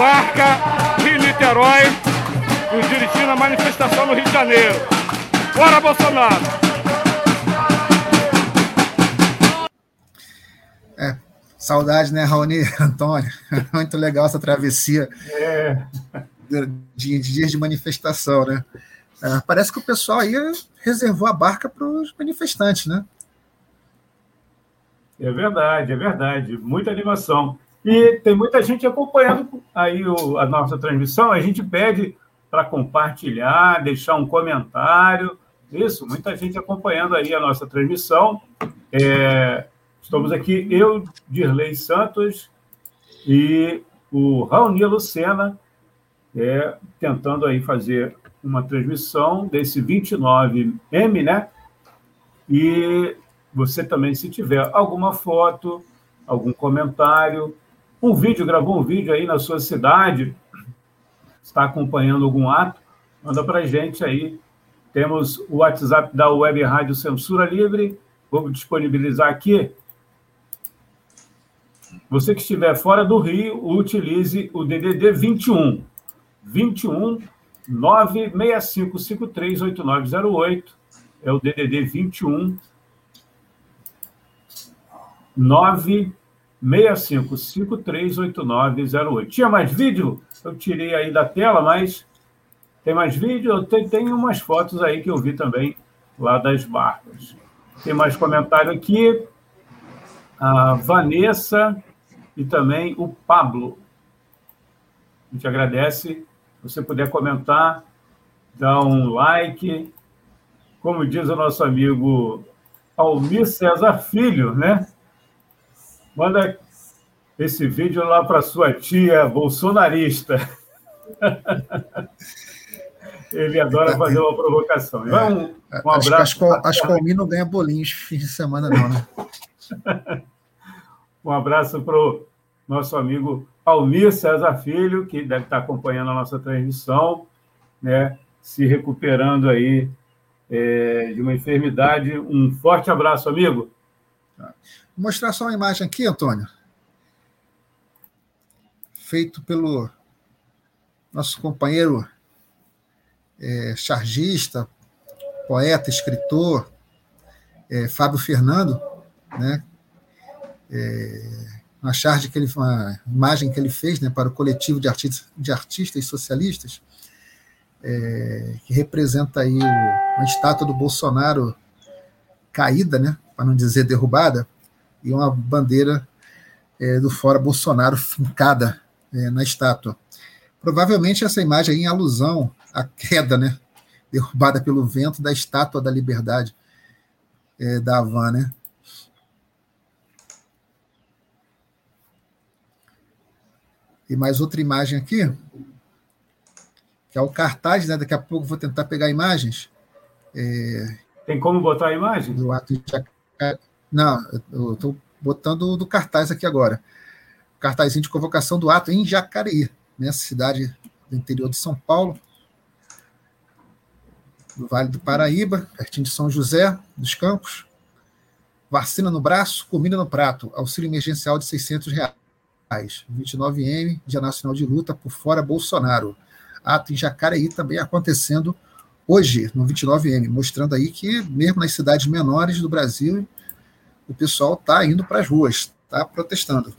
Barca Rio-Niterói, nos dirigindo a manifestação no Rio de Janeiro. Bora, Bolsonaro! É, saudade, né, Raoni, Antônio? Muito legal essa travessia é. de, de, dias de manifestação, né? É, parece que o pessoal aí reservou a barca para os manifestantes, né? É verdade, é verdade. Muita animação. E tem muita gente acompanhando aí o, a nossa transmissão. A gente pede para compartilhar, deixar um comentário. Isso, muita gente acompanhando aí a nossa transmissão. É, estamos aqui, eu, Dirley Santos e o Raoni Lucena, é, tentando aí fazer uma transmissão desse 29M, né? E você também, se tiver alguma foto, algum comentário, um vídeo, gravou um vídeo aí na sua cidade, está acompanhando algum ato, manda para a gente aí. Temos o WhatsApp da Web Rádio Censura Livre, vou disponibilizar aqui. Você que estiver fora do Rio, utilize o DDD 21 21 965538908. É o DDD 21 9 65538908. Tinha mais vídeo? Eu tirei aí da tela, mas tem mais vídeo? Tem, tem umas fotos aí que eu vi também lá das barcas. Tem mais comentário aqui. A Vanessa e também o Pablo. A gente agradece. Se você puder comentar, dá um like. Como diz o nosso amigo Almir César Filho, né? Manda esse vídeo lá para sua tia bolsonarista. Ele adora fazer uma provocação. É, um, um abraço. Acho que, não ganha bolinhos fim de semana, não, né? um abraço para o nosso amigo Almir César Filho, que deve estar acompanhando a nossa transmissão, né? se recuperando aí é, de uma enfermidade. Um forte abraço, amigo. Vou mostrar só uma imagem aqui, Antônio. Feito pelo nosso companheiro é, chargista, poeta, escritor, é, Fábio Fernando, né? É, uma charge que ele, uma imagem que ele fez, né, para o coletivo de artistas, de artistas socialistas, é, que representa aí uma estátua do Bolsonaro caída, né, para não dizer derrubada, e uma bandeira é, do Fora Bolsonaro fincada é, na estátua. Provavelmente essa imagem é em alusão à queda, né, derrubada pelo vento da estátua da liberdade é, da Havana, né? E mais outra imagem aqui, que é o cartaz, né? Daqui a pouco vou tentar pegar imagens. É, Tem como botar a imagem? Do ato de não, eu estou botando do cartaz aqui agora. Cartazinho de convocação do ato em Jacareí, né, cidade do interior de São Paulo, no Vale do Paraíba, pertinho de São José dos Campos. Vacina no braço, comida no prato, auxílio emergencial de 600 reais. 29M, Dia Nacional de Luta por Fora Bolsonaro. Ato em Jacareí também acontecendo hoje, no 29M, mostrando aí que, mesmo nas cidades menores do Brasil, o pessoal está indo para as ruas, está protestando.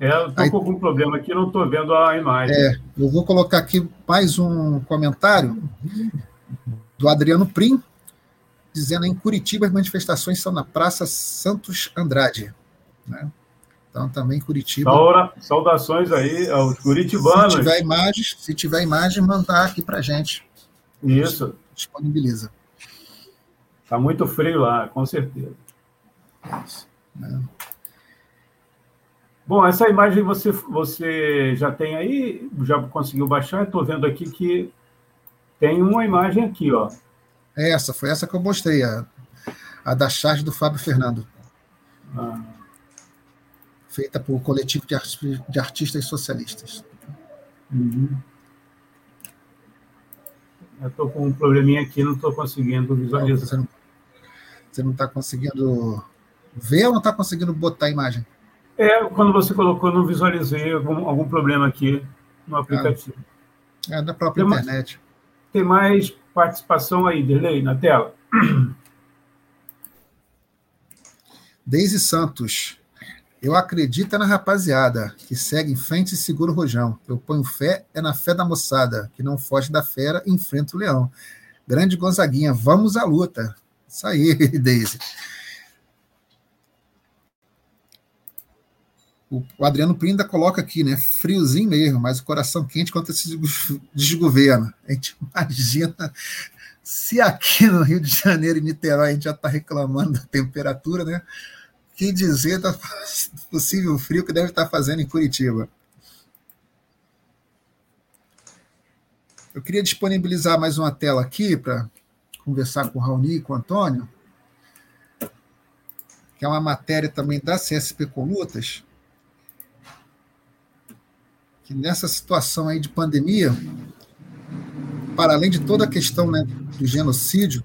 É, eu estou com algum problema aqui, não estou vendo a imagem. É, eu vou colocar aqui mais um comentário do Adriano Prim, dizendo em Curitiba as manifestações são na Praça Santos Andrade. Né? Então, também Curitiba. Saudações aí aos curitibanos. Se tiver imagens, se tiver imagem, mandar aqui para gente. Isso disponibiliza. Está muito frio lá, com certeza. É. Bom, essa imagem você, você já tem aí, já conseguiu baixar? Estou vendo aqui que tem uma imagem aqui, ó. É essa, foi essa que eu mostrei, a, a da charge do Fábio Fernando. Ah. Feita por coletivo de, de artistas socialistas. Uhum. Eu estou com um probleminha aqui, não estou conseguindo visualizar. Você não está conseguindo ver ou não está conseguindo botar a imagem? É, quando você colocou, não visualizei algum, algum problema aqui no aplicativo. Ah, é da própria tem internet. Mais, tem mais participação aí, Delei, na tela? Deise Santos. Eu acredito na rapaziada que segue em frente e segura o rojão. Eu ponho fé é na fé da moçada, que não foge da fera e enfrenta o leão. Grande Gonzaguinha, vamos à luta. Isso aí, Deise. O Adriano Prinda coloca aqui, né? Friozinho mesmo, mas o coração quente contra esse desgoverno. A gente imagina se aqui no Rio de Janeiro e Niterói a gente já está reclamando da temperatura, né? Que dizer do possível frio que deve estar fazendo em Curitiba. Eu queria disponibilizar mais uma tela aqui para conversar com o Raoni e com o Antônio, que é uma matéria também da CSP Colutas, que nessa situação aí de pandemia, para além de toda a questão né, do genocídio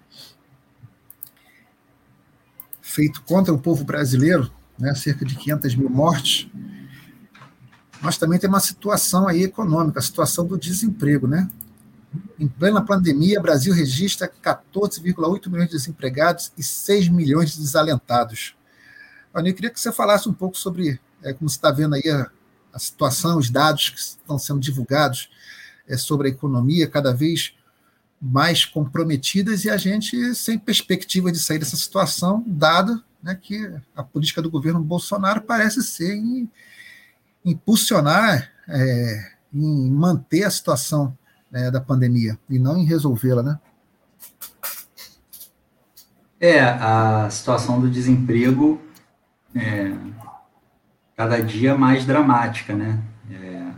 feito contra o povo brasileiro, né, cerca de 500 mil mortes, nós também temos uma situação aí econômica, a situação do desemprego, né? Em plena pandemia, o Brasil registra 14,8 milhões de desempregados e 6 milhões de desalentados. Eu queria que você falasse um pouco sobre é, como você está vendo aí a, a situação, os dados que estão sendo divulgados é, sobre a economia cada vez mais comprometidas e a gente sem perspectiva de sair dessa situação, dado né, que a política do governo Bolsonaro parece ser em impulsionar, é, em manter a situação né, da pandemia e não em resolvê-la, né? É, a situação do desemprego é, cada dia mais dramática, né? É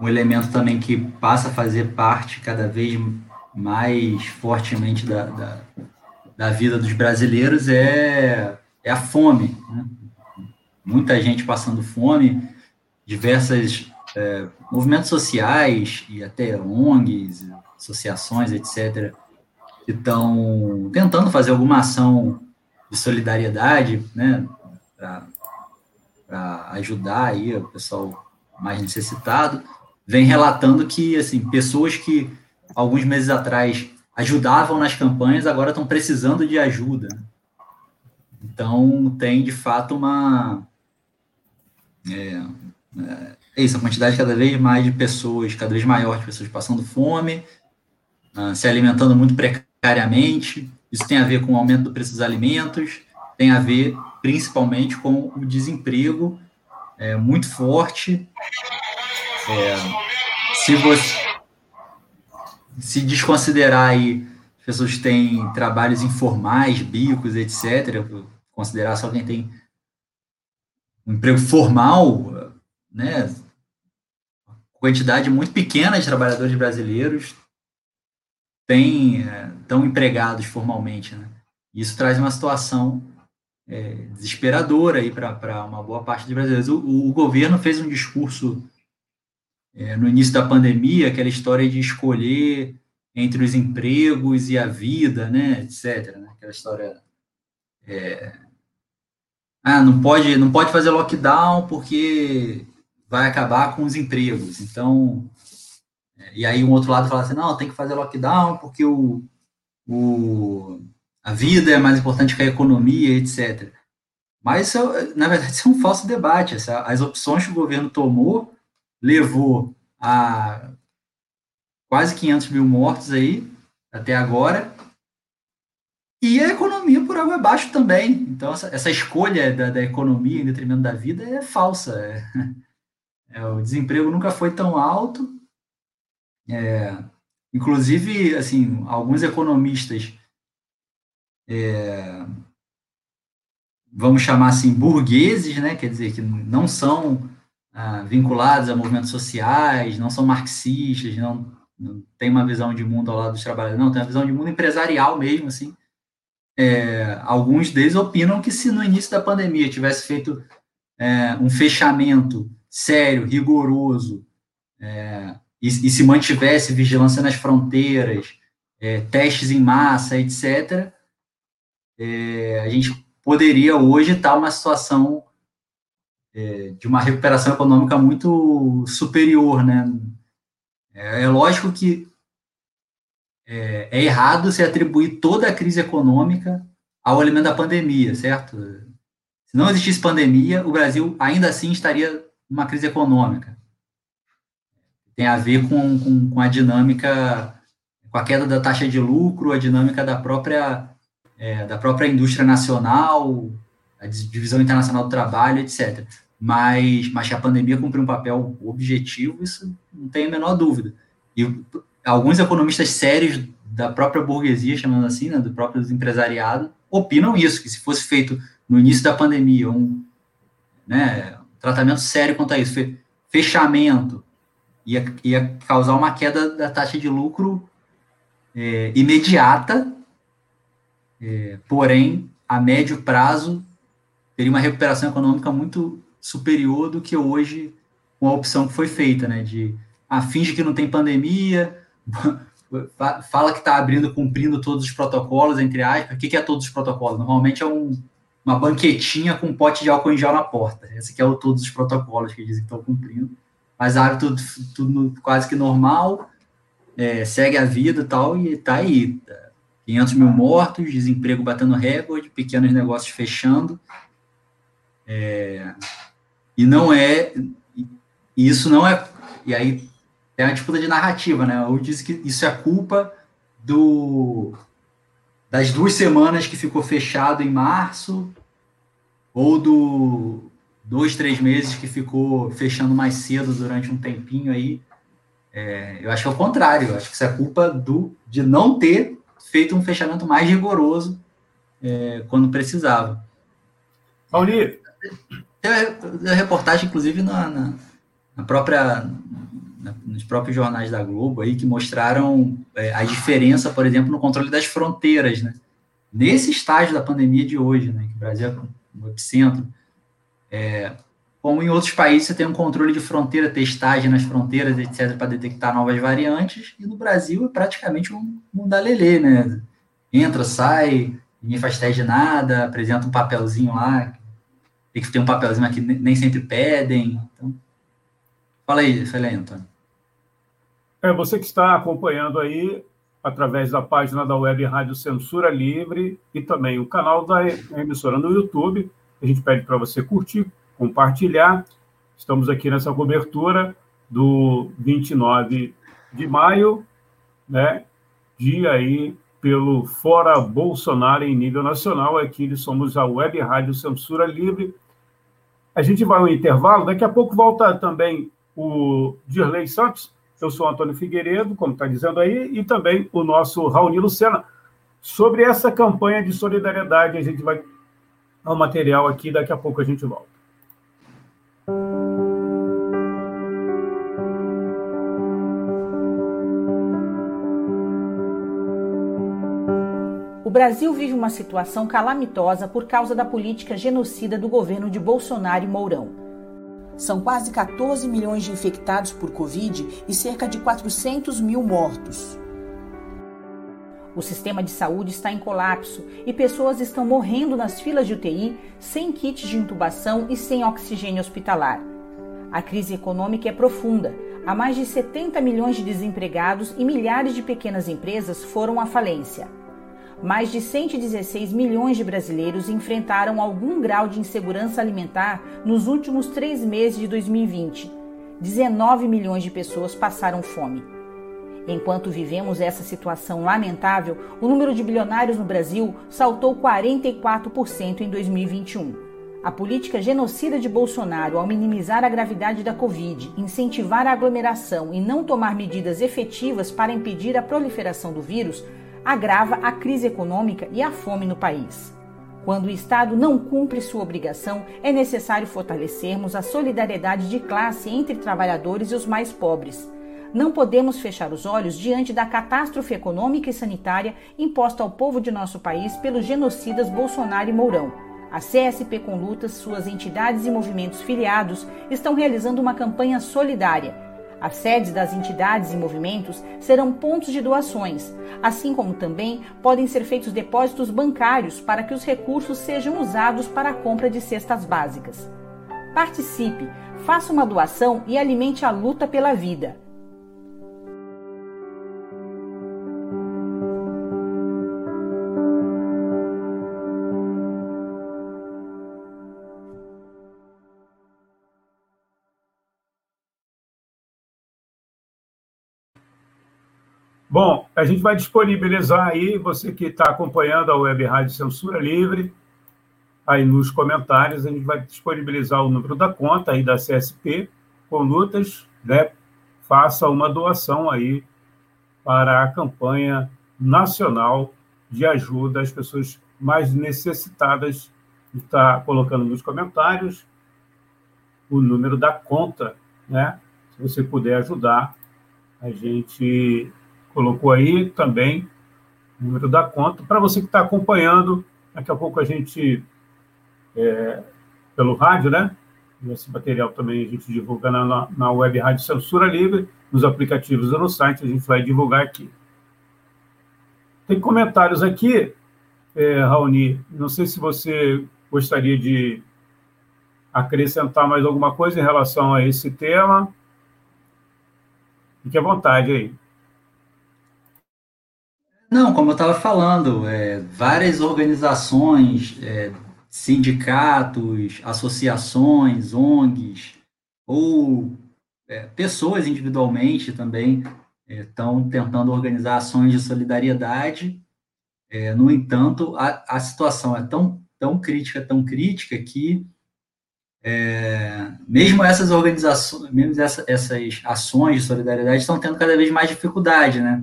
um elemento também que passa a fazer parte cada vez mais fortemente da, da, da vida dos brasileiros é, é a fome. Né? Muita gente passando fome, diversas é, movimentos sociais e até ONGs, associações, etc., que estão tentando fazer alguma ação de solidariedade, né, para ajudar aí o pessoal mais necessitado, vem relatando que assim pessoas que alguns meses atrás ajudavam nas campanhas agora estão precisando de ajuda. Então tem de fato uma é, é isso, a quantidade cada vez mais de pessoas, cada vez maior de pessoas passando fome, uh, se alimentando muito precariamente. Isso tem a ver com o aumento do preço dos alimentos, tem a ver principalmente com o desemprego é, muito forte. É, se você se desconsiderar aí pessoas que têm trabalhos informais, bicos, etc., considerar só quem tem um emprego formal, né, quantidade muito pequena de trabalhadores brasileiros têm, estão é, empregados formalmente, né? Isso traz uma situação é, desesperadora aí para uma boa parte dos brasileiros. O, o, governo fez um discurso é, no início da pandemia, aquela história de escolher entre os empregos e a vida, né, etc. Né? Aquela história. É, ah, não pode, não pode fazer lockdown porque vai acabar com os empregos. Então, é, e aí um outro lado fala assim, não, tem que fazer lockdown porque o, o a vida é mais importante que a economia, etc. Mas, é, na verdade, isso é um falso debate. As opções que o governo tomou levou a quase 500 mil mortos aí, até agora, e a economia por água abaixo também. Então, essa, essa escolha da, da, economia em detrimento da vida é falsa. É, é, o desemprego nunca foi tão alto. É, inclusive, assim, alguns economistas é, vamos chamar assim, burgueses, né? Quer dizer, que não são ah, vinculados a movimentos sociais, não são marxistas, não, não tem uma visão de mundo ao lado dos trabalhadores, não, tem uma visão de mundo empresarial mesmo, assim. É, alguns deles opinam que se no início da pandemia tivesse feito é, um fechamento sério, rigoroso, é, e, e, se mantivesse vigilância nas fronteiras, é, testes em massa, etc., é, a gente poderia hoje estar uma situação é, de uma recuperação econômica muito superior, né? É, é lógico que é, é, errado se atribuir toda a crise econômica ao elemento da pandemia, certo? Se não existisse pandemia, o Brasil ainda assim estaria numa crise econômica. Tem a ver com, com, com a dinâmica, com a queda da taxa de lucro, a dinâmica da própria, é, da própria indústria nacional, a divisão internacional do trabalho, etc. Mas, mas que a pandemia cumpriu um papel objetivo, isso não tem a menor dúvida. E alguns economistas sérios da própria burguesia, chamando assim, né, do próprio empresariado, opinam isso, que se fosse feito no início da pandemia um né, tratamento sério quanto a isso, fechamento, ia, ia causar uma queda da taxa de lucro é, imediata, é, porém, a médio prazo, teria uma recuperação econômica muito superior do que hoje com a opção que foi feita, né, de ah, finge que não tem pandemia, fala que está abrindo, cumprindo todos os protocolos, entre aspas. O que, que é todos os protocolos? Normalmente é um, uma banquetinha com um pote de álcool em gel na porta. Esse aqui é o todos os protocolos que dizem que estão cumprindo. Mas abre tudo, tudo quase que normal, é, segue a vida e tal, e está aí. 500 mil mortos, desemprego batendo recorde, pequenos negócios fechando. É, e não é. E isso não é. E aí tem uma disputa de narrativa, né? Ou diz que isso é culpa do das duas semanas que ficou fechado em março, ou do dois, três meses que ficou fechando mais cedo durante um tempinho aí. É, eu acho que é o contrário, eu acho que isso é culpa do, de não ter feito um fechamento mais rigoroso é, quando precisava. Pauli. Tem a reportagem, inclusive, na, na, na própria nos próprios jornais da Globo aí que mostraram é, a diferença, por exemplo, no controle das fronteiras, né? Nesse estágio da pandemia de hoje, né? Que o Brasil é um epicentro, é, como em outros países você tem um controle de fronteira, testagem nas fronteiras, etc, para detectar novas variantes, e no Brasil é praticamente um mundalelê, né? Entra, sai, ninguém faz teste de nada, apresenta um papelzinho lá, tem que ter um papelzinho aqui, nem sempre pedem, então... Fala aí, fala aí, Antônio. É, você que está acompanhando aí através da página da Web Rádio Censura Livre e também o canal da emissora no YouTube. A gente pede para você curtir, compartilhar. Estamos aqui nessa cobertura do 29 de maio, né? Dia aí pelo Fora Bolsonaro em nível nacional. Aqui somos a Web Rádio Censura Livre. A gente vai ao intervalo, daqui a pouco volta também o Dirley Santos eu sou Antônio Figueiredo, como está dizendo aí, e também o nosso Raoni Lucena. Sobre essa campanha de solidariedade, a gente vai ao material aqui, daqui a pouco a gente volta. O Brasil vive uma situação calamitosa por causa da política genocida do governo de Bolsonaro e Mourão. São quase 14 milhões de infectados por Covid e cerca de 400 mil mortos. O sistema de saúde está em colapso e pessoas estão morrendo nas filas de UTI sem kits de intubação e sem oxigênio hospitalar. A crise econômica é profunda. Há mais de 70 milhões de desempregados e milhares de pequenas empresas foram à falência mais de 116 milhões de brasileiros enfrentaram algum grau de insegurança alimentar nos últimos três meses de 2020. 19 milhões de pessoas passaram fome. Enquanto vivemos essa situação lamentável, o número de bilionários no Brasil saltou 44% em 2021. A política genocida de Bolsonaro, ao minimizar a gravidade da Covid, incentivar a aglomeração e não tomar medidas efetivas para impedir a proliferação do vírus, agrava a crise econômica e a fome no país. Quando o Estado não cumpre sua obrigação, é necessário fortalecermos a solidariedade de classe entre trabalhadores e os mais pobres. Não podemos fechar os olhos diante da catástrofe econômica e sanitária imposta ao povo de nosso país pelos genocidas Bolsonaro e Mourão. A CSP com Lutas, suas entidades e movimentos filiados estão realizando uma campanha solidária as sedes das entidades e movimentos serão pontos de doações, assim como também podem ser feitos depósitos bancários para que os recursos sejam usados para a compra de cestas básicas. Participe, faça uma doação e alimente a luta pela vida. Bom, a gente vai disponibilizar aí, você que está acompanhando a Web Rádio Censura Livre, aí nos comentários, a gente vai disponibilizar o número da conta aí da CSP com lutas, né? Faça uma doação aí para a campanha nacional de ajuda às pessoas mais necessitadas. Está colocando nos comentários o número da conta, né? Se você puder ajudar, a gente colocou aí também o número da conta. Para você que está acompanhando, daqui a pouco a gente, é, pelo rádio, né? Esse material também a gente divulga na, na web Rádio Censura Livre, nos aplicativos e no site, a gente vai divulgar aqui. Tem comentários aqui, é, Raoni, não sei se você gostaria de acrescentar mais alguma coisa em relação a esse tema. Fique à vontade aí. Não, como eu estava falando, é, várias organizações, é, sindicatos, associações, ONGs, ou é, pessoas individualmente também estão é, tentando organizar ações de solidariedade. É, no entanto, a, a situação é tão, tão crítica, tão crítica, que é, mesmo essas organizações, mesmo essa, essas ações de solidariedade estão tendo cada vez mais dificuldade, né?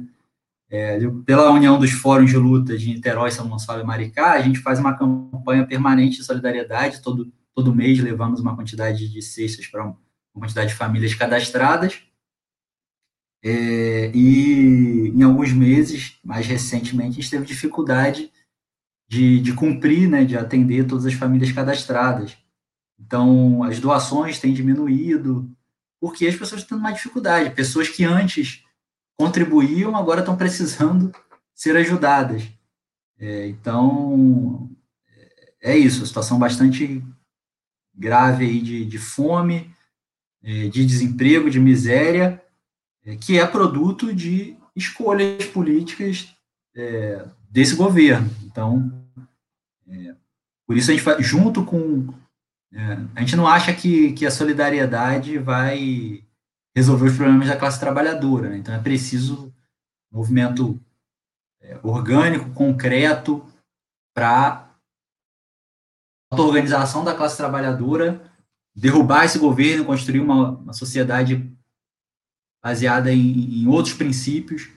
É, pela união dos fóruns de luta de Niterói, São Gonçalo e Maricá, a gente faz uma campanha permanente de solidariedade, todo, todo mês levamos uma quantidade de cestas para uma quantidade de famílias cadastradas, é, e em alguns meses, mais recentemente, a gente teve dificuldade de, de cumprir, né, de atender todas as famílias cadastradas. Então, as doações têm diminuído, porque as pessoas estão tendo mais dificuldade. Pessoas que antes contribuíam, agora estão precisando ser ajudadas. É, então, é isso, a situação bastante grave aí de, de fome, é, de desemprego, de miséria, é, que é produto de escolhas políticas é, desse governo. Então, é, por isso a gente vai, junto com. É, a gente não acha que, que a solidariedade vai resolver os problemas da classe trabalhadora. Né? Então é preciso movimento é, orgânico, concreto, para a organização da classe trabalhadora, derrubar esse governo, construir uma, uma sociedade baseada em, em outros princípios,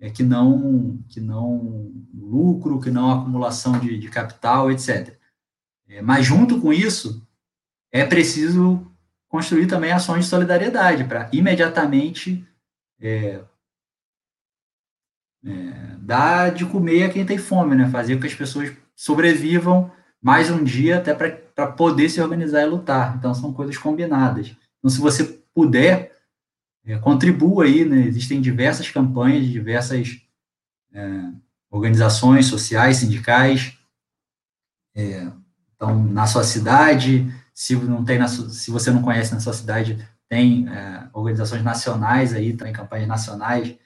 é, que não que não lucro, que não acumulação de, de capital, etc. É, mas junto com isso é preciso construir também ações de solidariedade para imediatamente é, é, dar de comer a quem tem fome, né? Fazer com que as pessoas sobrevivam mais um dia até para poder se organizar e lutar. Então, são coisas combinadas. Então, se você puder, é, contribua aí, né? Existem diversas campanhas, diversas é, organizações sociais, sindicais, é, então, na sua cidade, se não tem na, se você não conhece na sua cidade, tem é, organizações nacionais aí, também campanhas nacionais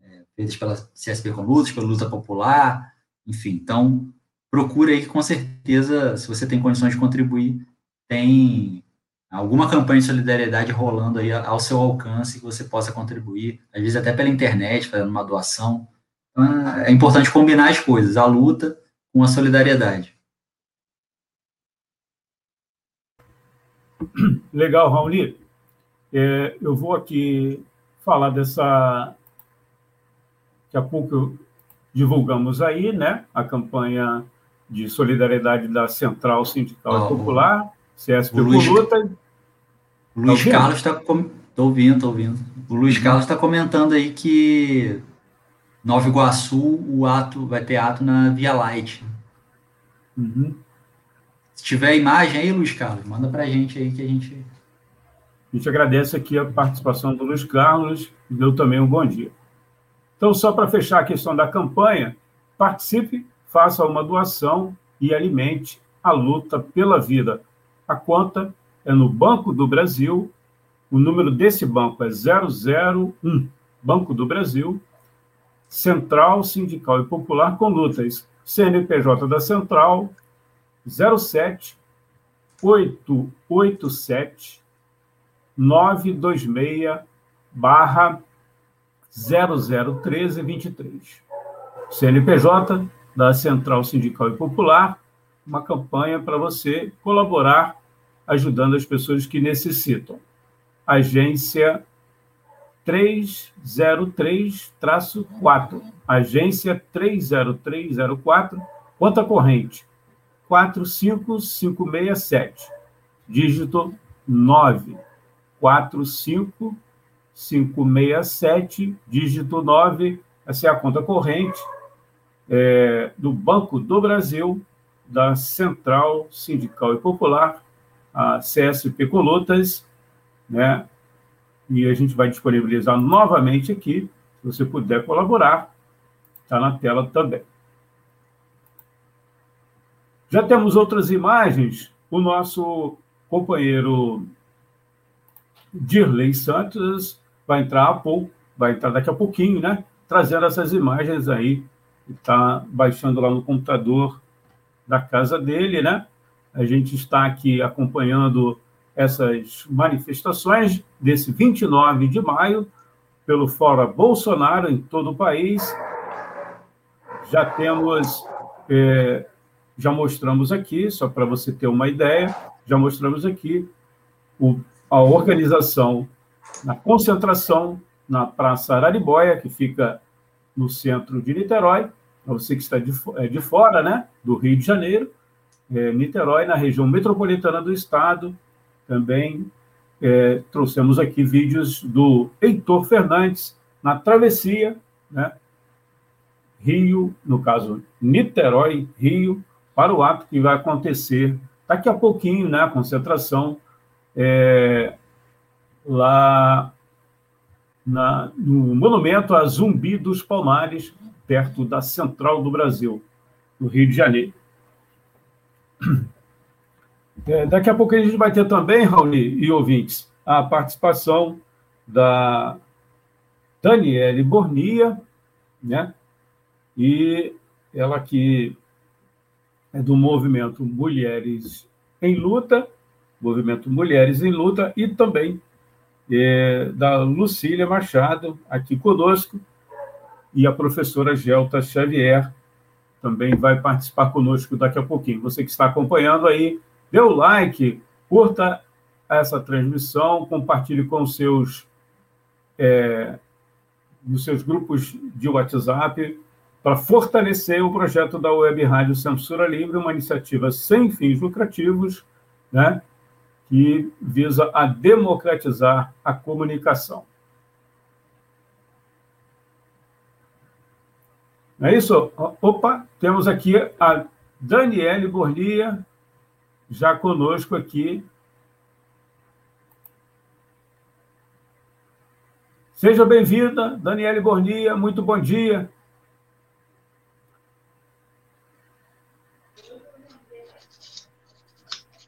é, feitas pela CSP com Lutas, pela Luta Popular, enfim. Então, procure aí que com certeza, se você tem condições de contribuir, tem alguma campanha de solidariedade rolando aí ao seu alcance que você possa contribuir, às vezes até pela internet, fazendo uma doação. Então, é importante combinar as coisas, a luta com a solidariedade. Legal, Raoni. É, eu vou aqui falar dessa. Daqui a pouco divulgamos aí, né, a campanha de solidariedade da Central Sindical oh, Popular, CSP Luiz, Luta. O Luiz tá Carlos está ouvindo, tô ouvindo. O Luiz uhum. Carlos está comentando aí que Nova Iguaçu, o ato vai ter ato na Via Light. Uhum. Se tiver imagem aí, Luiz Carlos, manda para a gente aí que a gente. A gente agradece aqui a participação do Luiz Carlos deu também um bom dia. Então, só para fechar a questão da campanha, participe, faça uma doação e alimente a luta pela vida. A conta é no Banco do Brasil, o número desse banco é 001, Banco do Brasil, Central Sindical e Popular com lutas. CNPJ da Central 07 887 926 barra 001323. CNPJ da Central Sindical e Popular, uma campanha para você colaborar ajudando as pessoas que necessitam. Agência 303-4. Agência 30304, conta corrente 45567, dígito 9. 45567, dígito 9, essa é a conta corrente é, do Banco do Brasil, da Central Sindical e Popular, a CSP Colutas, né? e a gente vai disponibilizar novamente aqui, se você puder colaborar, está na tela também. Já temos outras imagens, o nosso companheiro Dirley Santos vai entrar a pouco, vai entrar daqui a pouquinho, né? Trazendo essas imagens aí, está baixando lá no computador da casa dele, né? A gente está aqui acompanhando essas manifestações desse 29 de maio pelo Fora Bolsonaro em todo o país. Já temos, é, já mostramos aqui, só para você ter uma ideia, já mostramos aqui o, a organização na concentração na Praça Araribóia, que fica no centro de Niterói, para você que está de, é, de fora, né, do Rio de Janeiro, é, Niterói, na região metropolitana do estado, também é, trouxemos aqui vídeos do Heitor Fernandes na travessia, né? Rio, no caso Niterói, Rio, para o ato que vai acontecer daqui a pouquinho, né? A concentração é, lá na, no monumento a Zumbi dos Palmares, perto da Central do Brasil, no Rio de Janeiro. É, daqui a pouco a gente vai ter também, Raoni e ouvintes, a participação da Daniele Bornia, né? E ela que do movimento Mulheres em Luta, movimento Mulheres em Luta, e também é, da Lucília Machado, aqui conosco, e a professora Gelta Xavier também vai participar conosco daqui a pouquinho. Você que está acompanhando aí Dê o like, curta essa transmissão, compartilhe com seus, é, seus grupos de WhatsApp para fortalecer o projeto da Web Rádio Censura Livre, uma iniciativa sem fins lucrativos, né, que visa a democratizar a comunicação. Não é isso? Opa, temos aqui a Daniele Bornia, já conosco aqui. Seja bem-vinda, Daniele Bornia, muito bom dia.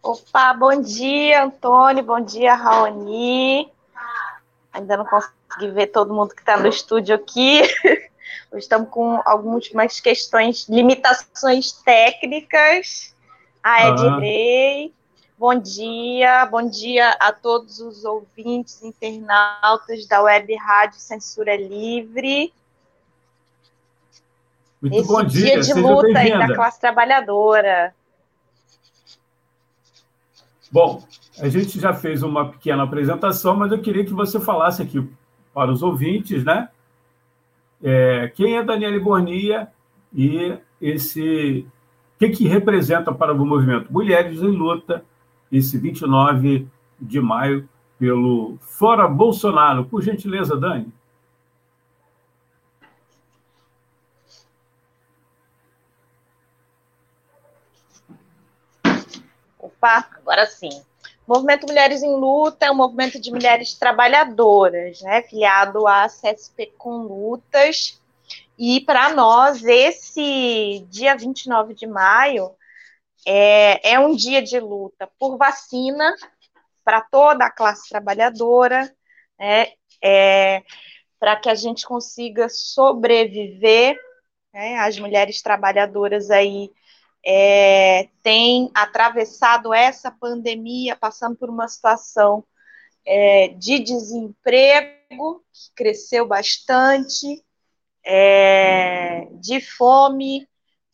Opa, bom dia, Antônio, bom dia, Raoni. Ainda não consegui ver todo mundo que está no estúdio aqui. Estamos com algumas questões, limitações técnicas. Ah, Ednei. Bom dia, bom dia a todos os ouvintes, internautas da Web Rádio Censura Livre. Muito Esse bom dia, dia de luta aí da classe trabalhadora. Bom, a gente já fez uma pequena apresentação, mas eu queria que você falasse aqui para os ouvintes, né? É, quem é Daniele Bornia e esse o que, que representa para o movimento Mulheres em Luta esse 29 de maio pelo Fora Bolsonaro. Por gentileza, Dani. Agora sim. O movimento Mulheres em Luta é um movimento de mulheres trabalhadoras, né, filiado à CSP com Lutas. E para nós, esse dia 29 de maio é, é um dia de luta por vacina para toda a classe trabalhadora, né, é, para que a gente consiga sobreviver. Né, as mulheres trabalhadoras aí é, tem atravessado essa pandemia, passando por uma situação é, de desemprego, que cresceu bastante, é, de fome,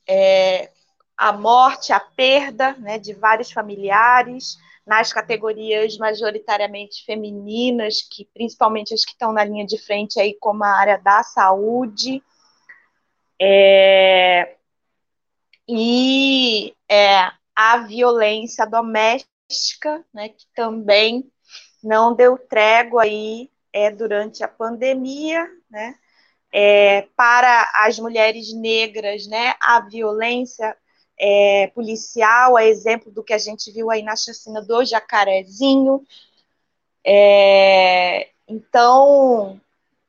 é, a morte, a perda né, de vários familiares, nas categorias majoritariamente femininas, que principalmente as que estão na linha de frente aí, como a área da saúde. É, e é, a violência doméstica, né, que também não deu trégua aí é, durante a pandemia, né, é, para as mulheres negras, né, a violência é, policial, a exemplo do que a gente viu aí na chacina do Jacarezinho. É, então,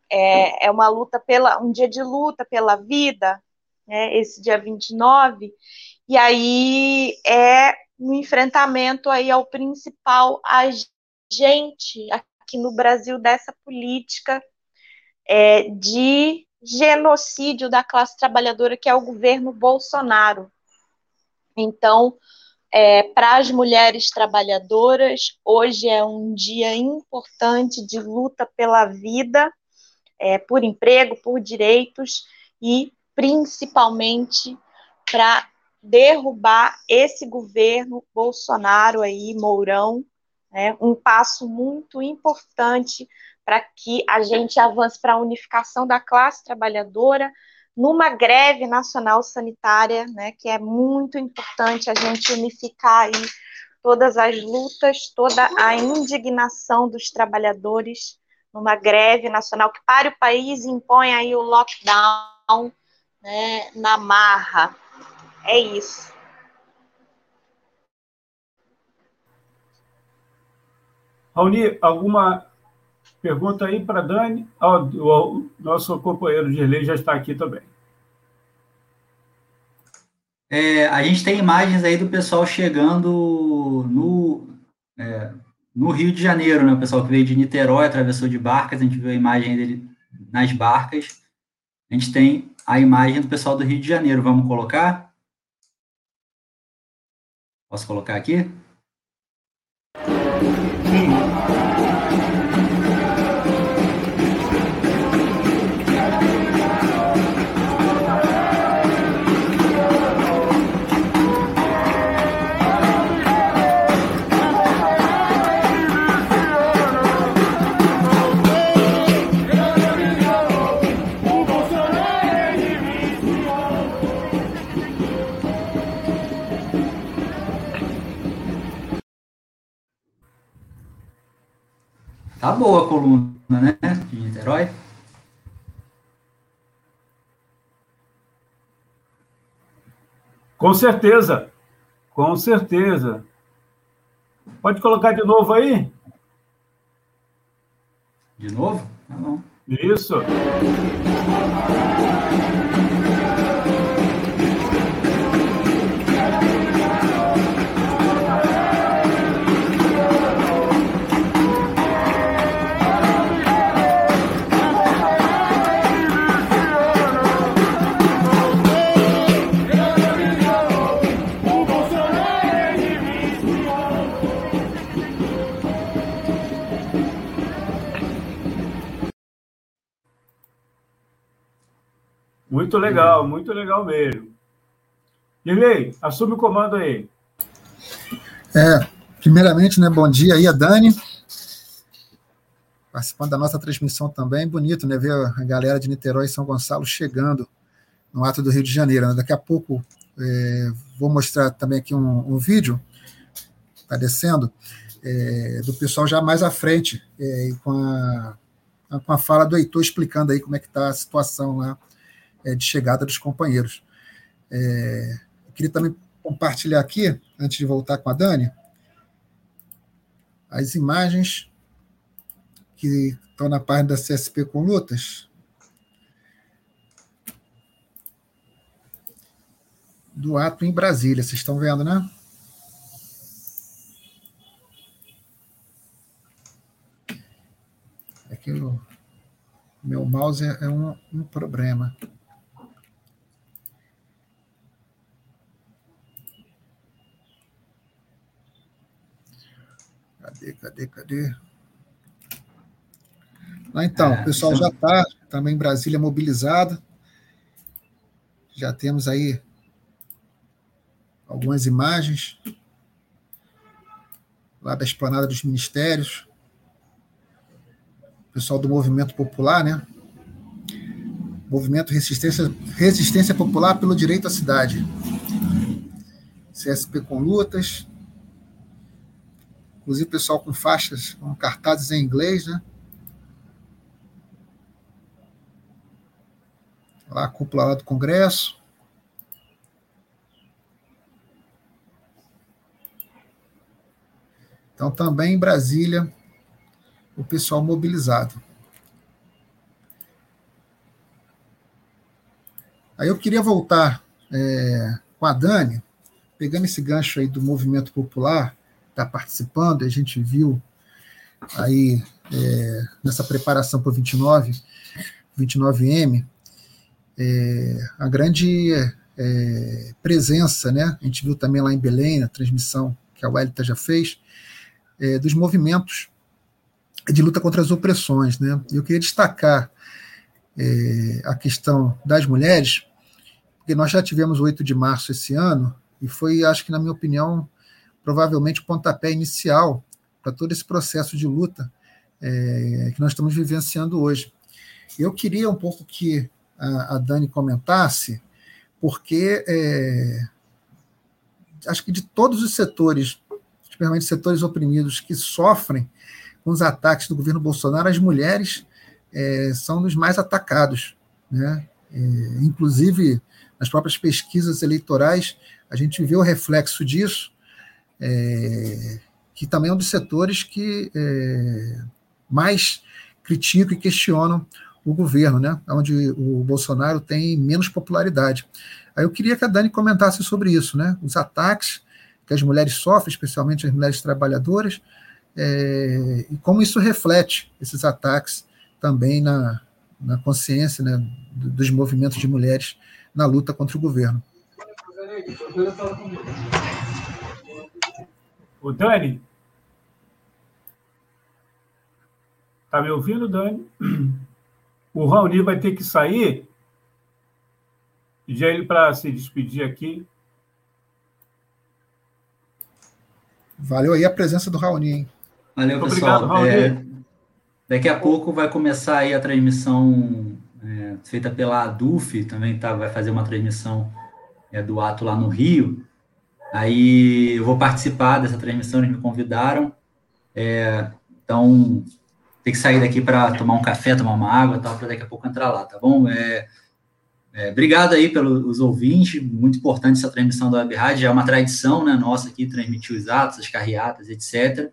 é, é uma luta pela, um dia de luta pela vida, né, esse dia 29, e aí é um enfrentamento aí ao principal agente aqui no Brasil dessa política é, de genocídio da classe trabalhadora, que é o governo Bolsonaro. Então, é, para as mulheres trabalhadoras, hoje é um dia importante de luta pela vida, é, por emprego, por direitos e principalmente para derrubar esse governo Bolsonaro aí, Mourão, né, um passo muito importante para que a gente avance para a unificação da classe trabalhadora numa greve nacional sanitária, né, que é muito importante a gente unificar aí todas as lutas, toda a indignação dos trabalhadores numa greve nacional. Que pare o país e impõe aí o lockdown né, na marra. É isso. Raoni, alguma pergunta aí para Dani? Oh, o nosso companheiro de lei já está aqui também. É, a gente tem imagens aí do pessoal chegando no, é, no Rio de Janeiro, né? O pessoal que veio de Niterói, atravessou de barcas, a gente viu a imagem dele nas barcas. A gente tem a imagem do pessoal do Rio de Janeiro. Vamos colocar? Posso colocar aqui? Tá boa a coluna, né? De Niterói. Com certeza. Com certeza. Pode colocar de novo aí? De novo? Tá bom. Isso. Muito legal, muito legal mesmo. Dirley, assume o comando aí. É, primeiramente, né, bom dia aí a Dani, participando da nossa transmissão também. Bonito, né, ver a galera de Niterói e São Gonçalo chegando no ato do Rio de Janeiro. Né? Daqui a pouco é, vou mostrar também aqui um, um vídeo, está descendo, é, do pessoal já mais à frente, é, com, a, com a fala do Heitor explicando aí como é que está a situação lá é, de chegada dos companheiros. É, eu queria também compartilhar aqui, antes de voltar com a Dani, as imagens que estão na página da CSP com lutas. Do ato em Brasília, vocês estão vendo, né? É que o meu mouse é um, um problema. Cadê, cadê, cadê? Ah, então, é, o pessoal já está também Brasília mobilizado. Já temos aí algumas imagens lá da esplanada dos ministérios. O pessoal do Movimento Popular, né? Movimento Resistência, Resistência Popular pelo Direito à Cidade. CSP com lutas, inclusive pessoal com faixas, com cartazes em inglês, né? Lá a cúpula lá do Congresso. Então, também em Brasília, o pessoal mobilizado. Aí eu queria voltar é, com a Dani, pegando esse gancho aí do movimento popular, está participando, a gente viu aí é, nessa preparação para o 29, 29M, é, a grande é, presença, né? A gente viu também lá em Belém, na transmissão que a Welita já fez, é, dos movimentos de luta contra as opressões, né? Eu queria destacar é, a questão das mulheres, porque nós já tivemos o 8 de março esse ano, e foi, acho que, na minha opinião, provavelmente o pontapé inicial para todo esse processo de luta é, que nós estamos vivenciando hoje. Eu queria um pouco que a, a Dani comentasse, porque é, acho que de todos os setores, especialmente setores oprimidos que sofrem com os ataques do governo Bolsonaro, as mulheres é, são os mais atacados. Né? É, inclusive, nas próprias pesquisas eleitorais, a gente vê o reflexo disso, é, que também é um dos setores que é, mais criticam e questionam o governo, né? onde o Bolsonaro tem menos popularidade. Aí eu queria que a Dani comentasse sobre isso, né? os ataques que as mulheres sofrem, especialmente as mulheres trabalhadoras, é, e como isso reflete esses ataques também na, na consciência né, dos movimentos de mulheres na luta contra o governo. O Dani? Tá me ouvindo, Dani? O Raoni vai ter que sair. Pedir ele para se despedir aqui. Valeu aí a presença do Raoni, hein? Valeu, Muito pessoal. Obrigado, é, daqui a pouco vai começar aí a transmissão é, feita pela ADUF, também tá, vai fazer uma transmissão é, do ato lá no Rio. Aí eu vou participar dessa transmissão, eles me convidaram. É, então, tem que sair daqui para tomar um café, tomar uma água tal, para daqui a pouco entrar lá, tá bom? É, é, obrigado aí pelos ouvintes, muito importante essa transmissão da Web Rádio, é uma tradição né, nossa aqui, transmitir os atos, as carreatas, etc.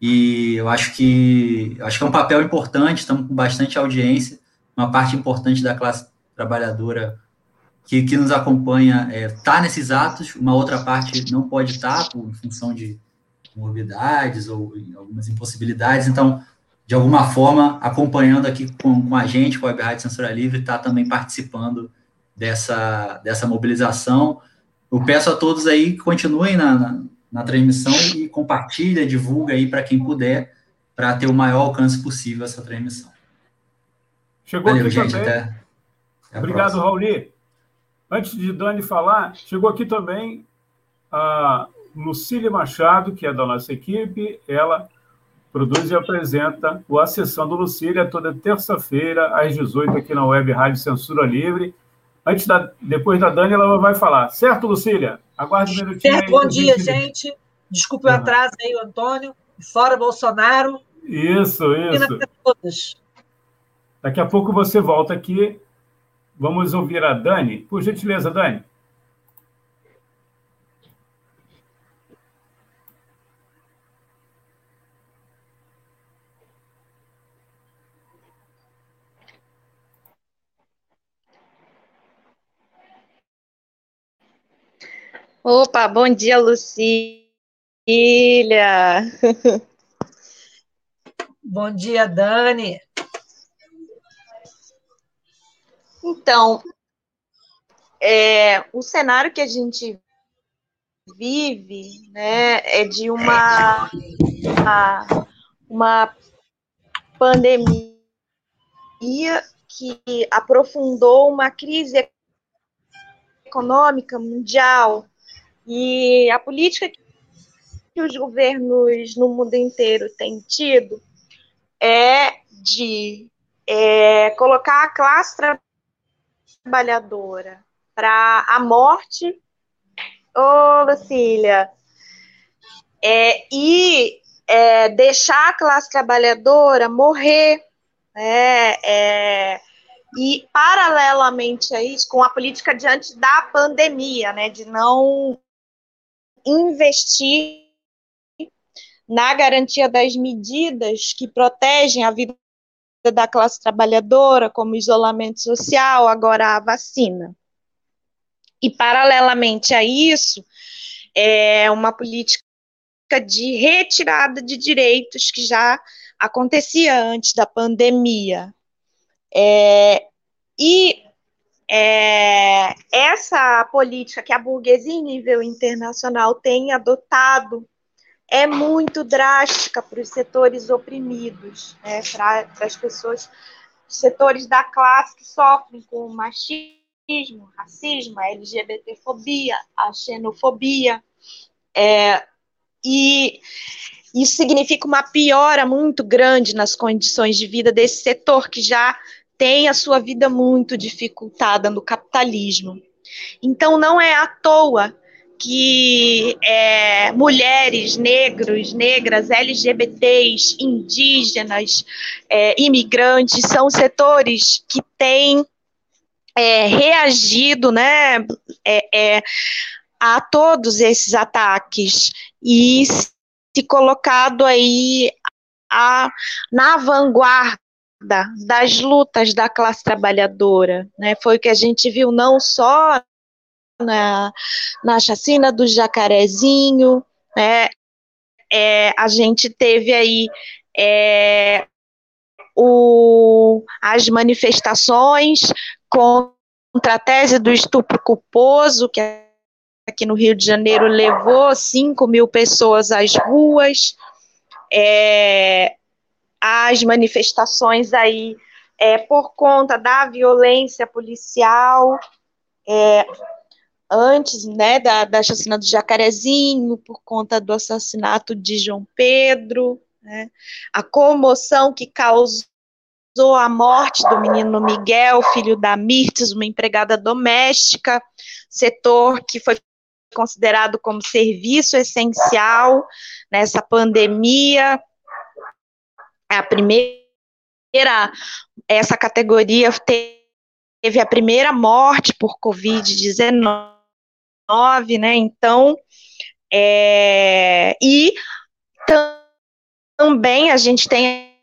E eu acho que acho que é um papel importante, estamos com bastante audiência, uma parte importante da classe trabalhadora que, que nos acompanha está é, tá nesses atos, uma outra parte não pode estar tá, por, em função de morbidades ou algumas impossibilidades. Então, de alguma forma, acompanhando aqui com, com a gente, com a Web Rádio Censura Livre, está também participando dessa, dessa mobilização. Eu peço a todos aí que continuem na, na, na transmissão e compartilha, divulga aí para quem puder, para ter o maior alcance possível essa transmissão. Chegou Valeu, gente, também. Até, até Obrigado, Rauli. Antes de Dani falar, chegou aqui também a Lucília Machado, que é da nossa equipe. Ela produz e apresenta o A Sessão do Lucília toda terça-feira, às 18 aqui na Web Rádio Censura Livre. Antes da, depois da Dani, ela vai falar. Certo, Lucília? Aguarde um minutinho. Certo, bom dia, gente. Desculpe o atraso aí, o Antônio. Fora Bolsonaro. Isso, isso. Daqui a pouco você volta aqui. Vamos ouvir a Dani. Por gentileza, Dani. Opa, bom dia, Lucília. Bom dia, Dani. Então, é, o cenário que a gente vive né, é de uma, uma, uma pandemia que aprofundou uma crise econômica mundial. E a política que os governos no mundo inteiro têm tido é de é, colocar a classe trabalhadora para a morte. Ô, Lucília. É, e é, deixar a classe trabalhadora morrer. Né, é, e, paralelamente a isso, com a política diante da pandemia, né, de não investir na garantia das medidas que protegem a vida da classe trabalhadora, como isolamento social, agora a vacina. E, paralelamente a isso, é uma política de retirada de direitos que já acontecia antes da pandemia. É, e é, essa política que a burguesia em nível internacional tem adotado é muito drástica para os setores oprimidos, né, para as pessoas, setores da classe que sofrem com machismo, racismo, LGBTfobia, a xenofobia, é, e isso significa uma piora muito grande nas condições de vida desse setor que já tem a sua vida muito dificultada no capitalismo. Então, não é à toa que é, mulheres, negros, negras, LGBTs, indígenas, é, imigrantes, são setores que têm é, reagido né, é, é, a todos esses ataques e se colocado aí a, na vanguarda das lutas da classe trabalhadora. Né? Foi o que a gente viu não só na, na chacina do Jacarezinho, né? É, a gente teve aí é, o, as manifestações contra a tese do estupro culposo, que aqui no Rio de Janeiro levou 5 mil pessoas às ruas. É, as manifestações aí é, por conta da violência policial, é, antes né, da, da chacina do Jacarezinho, por conta do assassinato de João Pedro, né, a comoção que causou a morte do menino Miguel, filho da Mirtes, uma empregada doméstica, setor que foi considerado como serviço essencial nessa pandemia, a primeira, essa categoria teve a primeira morte por Covid-19, né? Então, é, e também a gente tem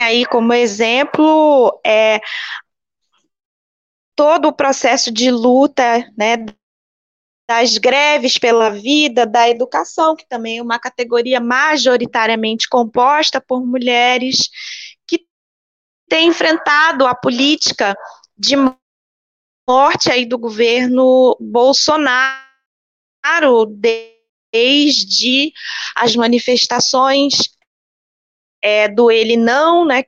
aí como exemplo é, todo o processo de luta, né, das greves pela vida, da educação, que também é uma categoria majoritariamente composta por mulheres que têm enfrentado a política de morte aí do governo Bolsonaro desde as manifestações é, do ele não, né,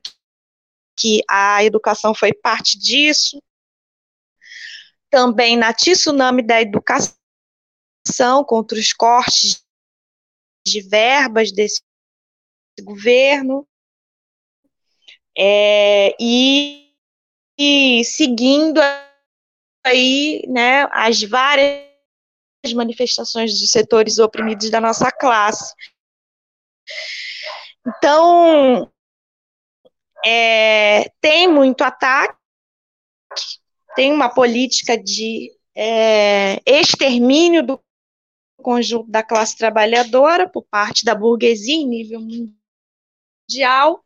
que a educação foi parte disso, também na tsunami da educação contra os cortes de verbas desse governo, é, e, e, seguindo aí, né, as várias manifestações dos setores oprimidos da nossa classe. Então, é, tem muito ataque, tem uma política de é, extermínio do conjunto da classe trabalhadora por parte da burguesia em nível mundial,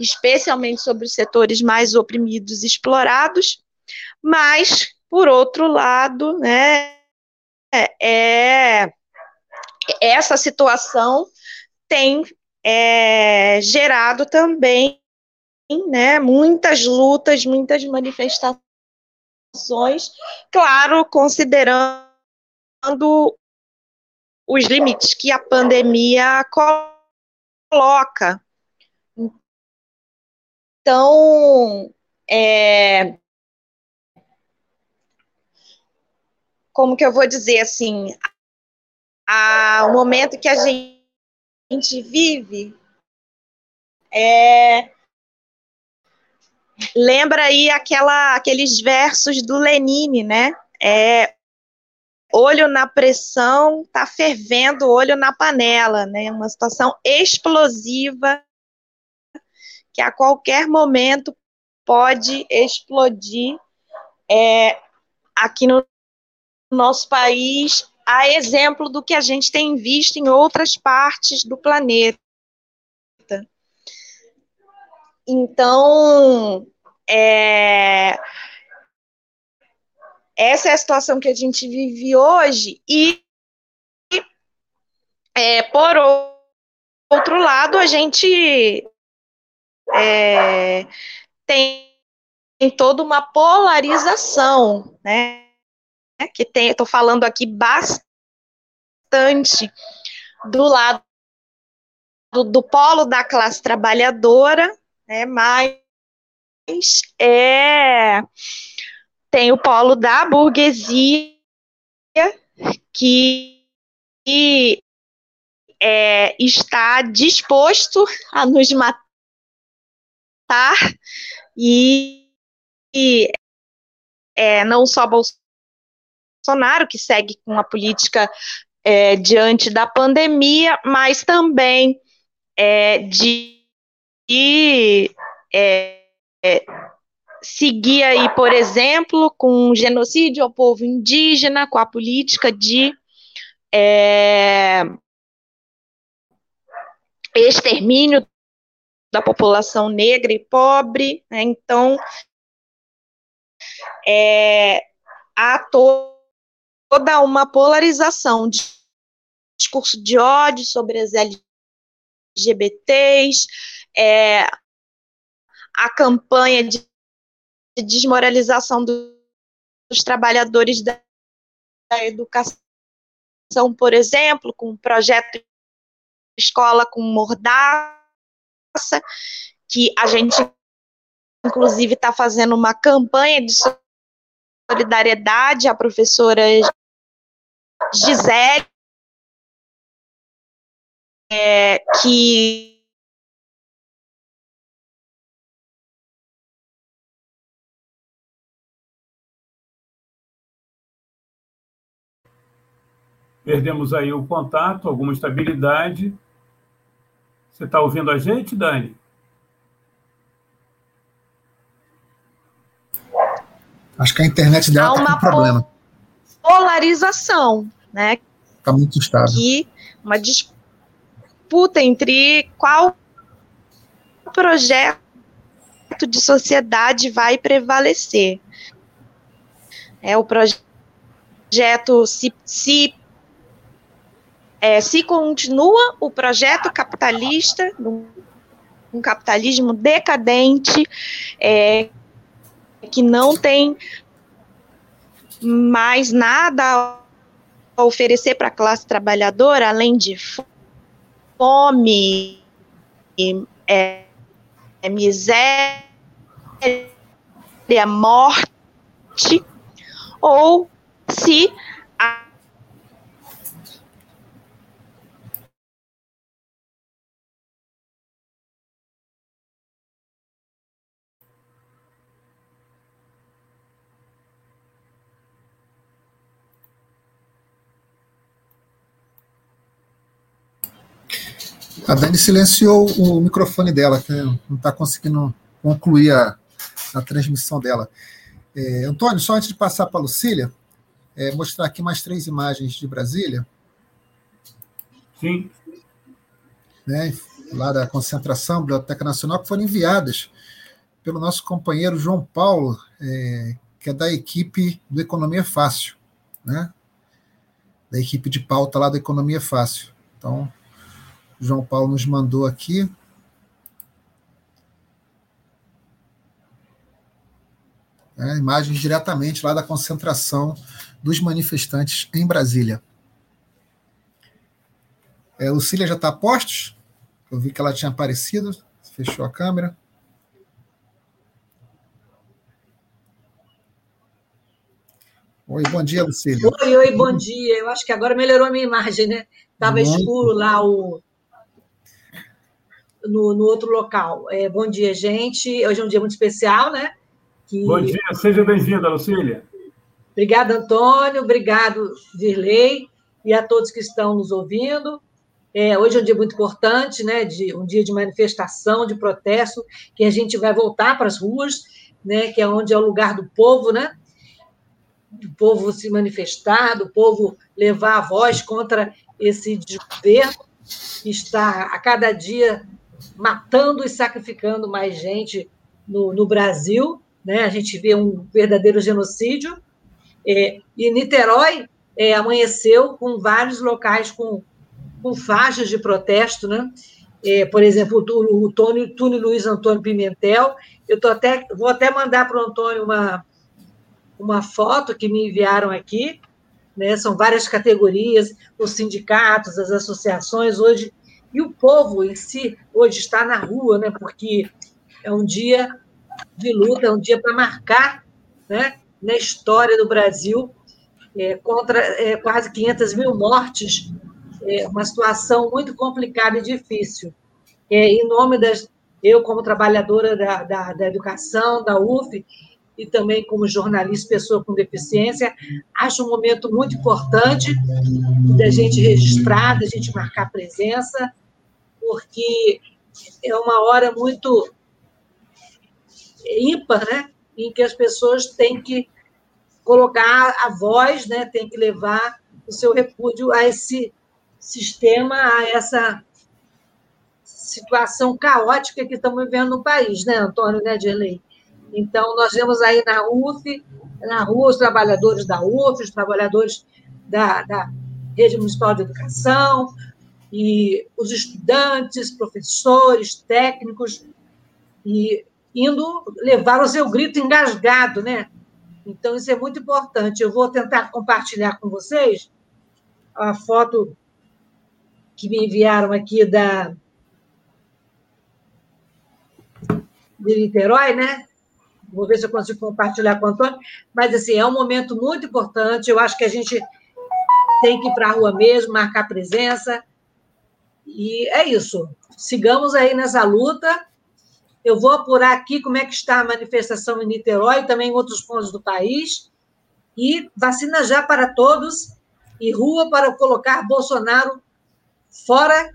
especialmente sobre os setores mais oprimidos e explorados, mas, por outro lado, né, é, essa situação tem é, gerado também né, muitas lutas, muitas manifestações, claro, considerando os limites que a pandemia coloca. Então, é, como que eu vou dizer assim, a, o momento que a gente vive é, lembra aí aquela, aqueles versos do Lenine, né? É, olho na pressão, tá fervendo, olho na panela, né? Uma situação explosiva que a qualquer momento pode explodir é, aqui no nosso país, a exemplo do que a gente tem visto em outras partes do planeta. Então, é, essa é a situação que a gente vive hoje, e, é, por outro lado, a gente é, tem, tem toda uma polarização, né? Que tem, estou falando aqui bastante do lado do, do polo da classe trabalhadora, né? Mas é tem o polo da burguesia que, que é, está disposto a nos matar e, e é, não só Bolsonaro, que segue com a política é, diante da pandemia, mas também é, de, de é, é, seguir aí, por exemplo, com genocídio ao povo indígena, com a política de é, extermínio da população negra e pobre. Né? Então, é, há toda uma polarização de discurso de ódio sobre as LGBTs, é, a campanha de desmoralização do, dos trabalhadores da, da educação, por exemplo, com o projeto Escola com Mordaça, que a gente, inclusive, está fazendo uma campanha de solidariedade à professora Gisele, é, que Perdemos aí o contato, alguma estabilidade. Você está ouvindo a gente, Dani? Acho que a internet dela está com problema. Polarização, né? Está muito estável. Que uma disputa entre qual projeto de sociedade vai prevalecer. É o projeto se, se é, se continua o projeto capitalista, um capitalismo decadente, é, que não tem mais nada a oferecer para a classe trabalhadora, além de fome, é, é miséria, morte, ou se A Dani silenciou o microfone dela, que não está conseguindo concluir a, a transmissão dela. É, Antônio, só antes de passar para a Lucília, é, mostrar aqui mais três imagens de Brasília. Sim. Né, lá da concentração, Biblioteca Nacional, que foram enviadas pelo nosso companheiro João Paulo, é, que é da equipe do Economia Fácil, né? Da equipe de pauta lá do Economia Fácil. Então, João Paulo nos mandou aqui. É, imagens diretamente lá da concentração dos manifestantes em Brasília. É, Lucília já está a postos? Eu vi que ela tinha aparecido. Fechou a câmera. Oi, bom dia, Lucília. Oi, oi, bom dia. Eu acho que agora melhorou a minha imagem, né? Estava escuro lá o... no, no outro local. É, bom dia, gente. Hoje é um dia muito especial, né? Que... Bom dia, seja bem-vinda, Lucília. Obrigada, Antônio. Obrigado, Virley, e a todos que estão nos ouvindo. É, hoje é um dia muito importante, né? De, um dia de manifestação, de protesto, que a gente vai voltar para as ruas, né? Que é onde é o lugar do povo, né? Do povo se manifestar, do povo levar a voz contra esse governo que está a cada dia matando e sacrificando mais gente no, no Brasil, né? A gente vê um verdadeiro genocídio. É, e Niterói é, amanheceu com vários locais com com faixas de protesto, né? É, por exemplo, o, Tony, Túnio Luiz Antônio Pimentel. Eu tô até, vou até mandar para o Antônio uma, uma foto que me enviaram aqui. Né? São várias categorias, os sindicatos, as associações hoje, e o povo em si hoje está na rua, né? porque é um dia de luta, é um dia para marcar né? na história do Brasil é, contra é, quase 500 mil mortes é uma situação muito complicada e difícil. É, em nome das. Eu, como trabalhadora da, da, da educação, da UF, e também como jornalista, pessoa com deficiência, acho um momento muito importante da gente registrar, da gente marcar presença, porque é uma hora muito ímpar, né? Em que as pessoas têm que colocar a voz, né? Tem que levar o seu repúdio a esse sistema a essa situação caótica que estamos vivendo no país, né, Antônio, né, Dirley? Então, nós vemos aí na UF, na rua, os trabalhadores da UF, os trabalhadores da, da Rede Municipal de Educação, e os estudantes, professores, técnicos, e indo levar o seu grito engasgado, né? Então, isso é muito importante. Eu vou tentar compartilhar com vocês a foto que me enviaram aqui da de Niterói, né? Vou ver se eu consigo compartilhar com o Antônio. Mas, assim, é um momento muito importante. Eu acho que a gente tem que ir para a rua mesmo, marcar presença. E é isso. Sigamos aí nessa luta. Eu vou apurar aqui como é que está a manifestação em Niterói também em outros pontos do país. E vacina já para todos e rua para colocar Bolsonaro Fora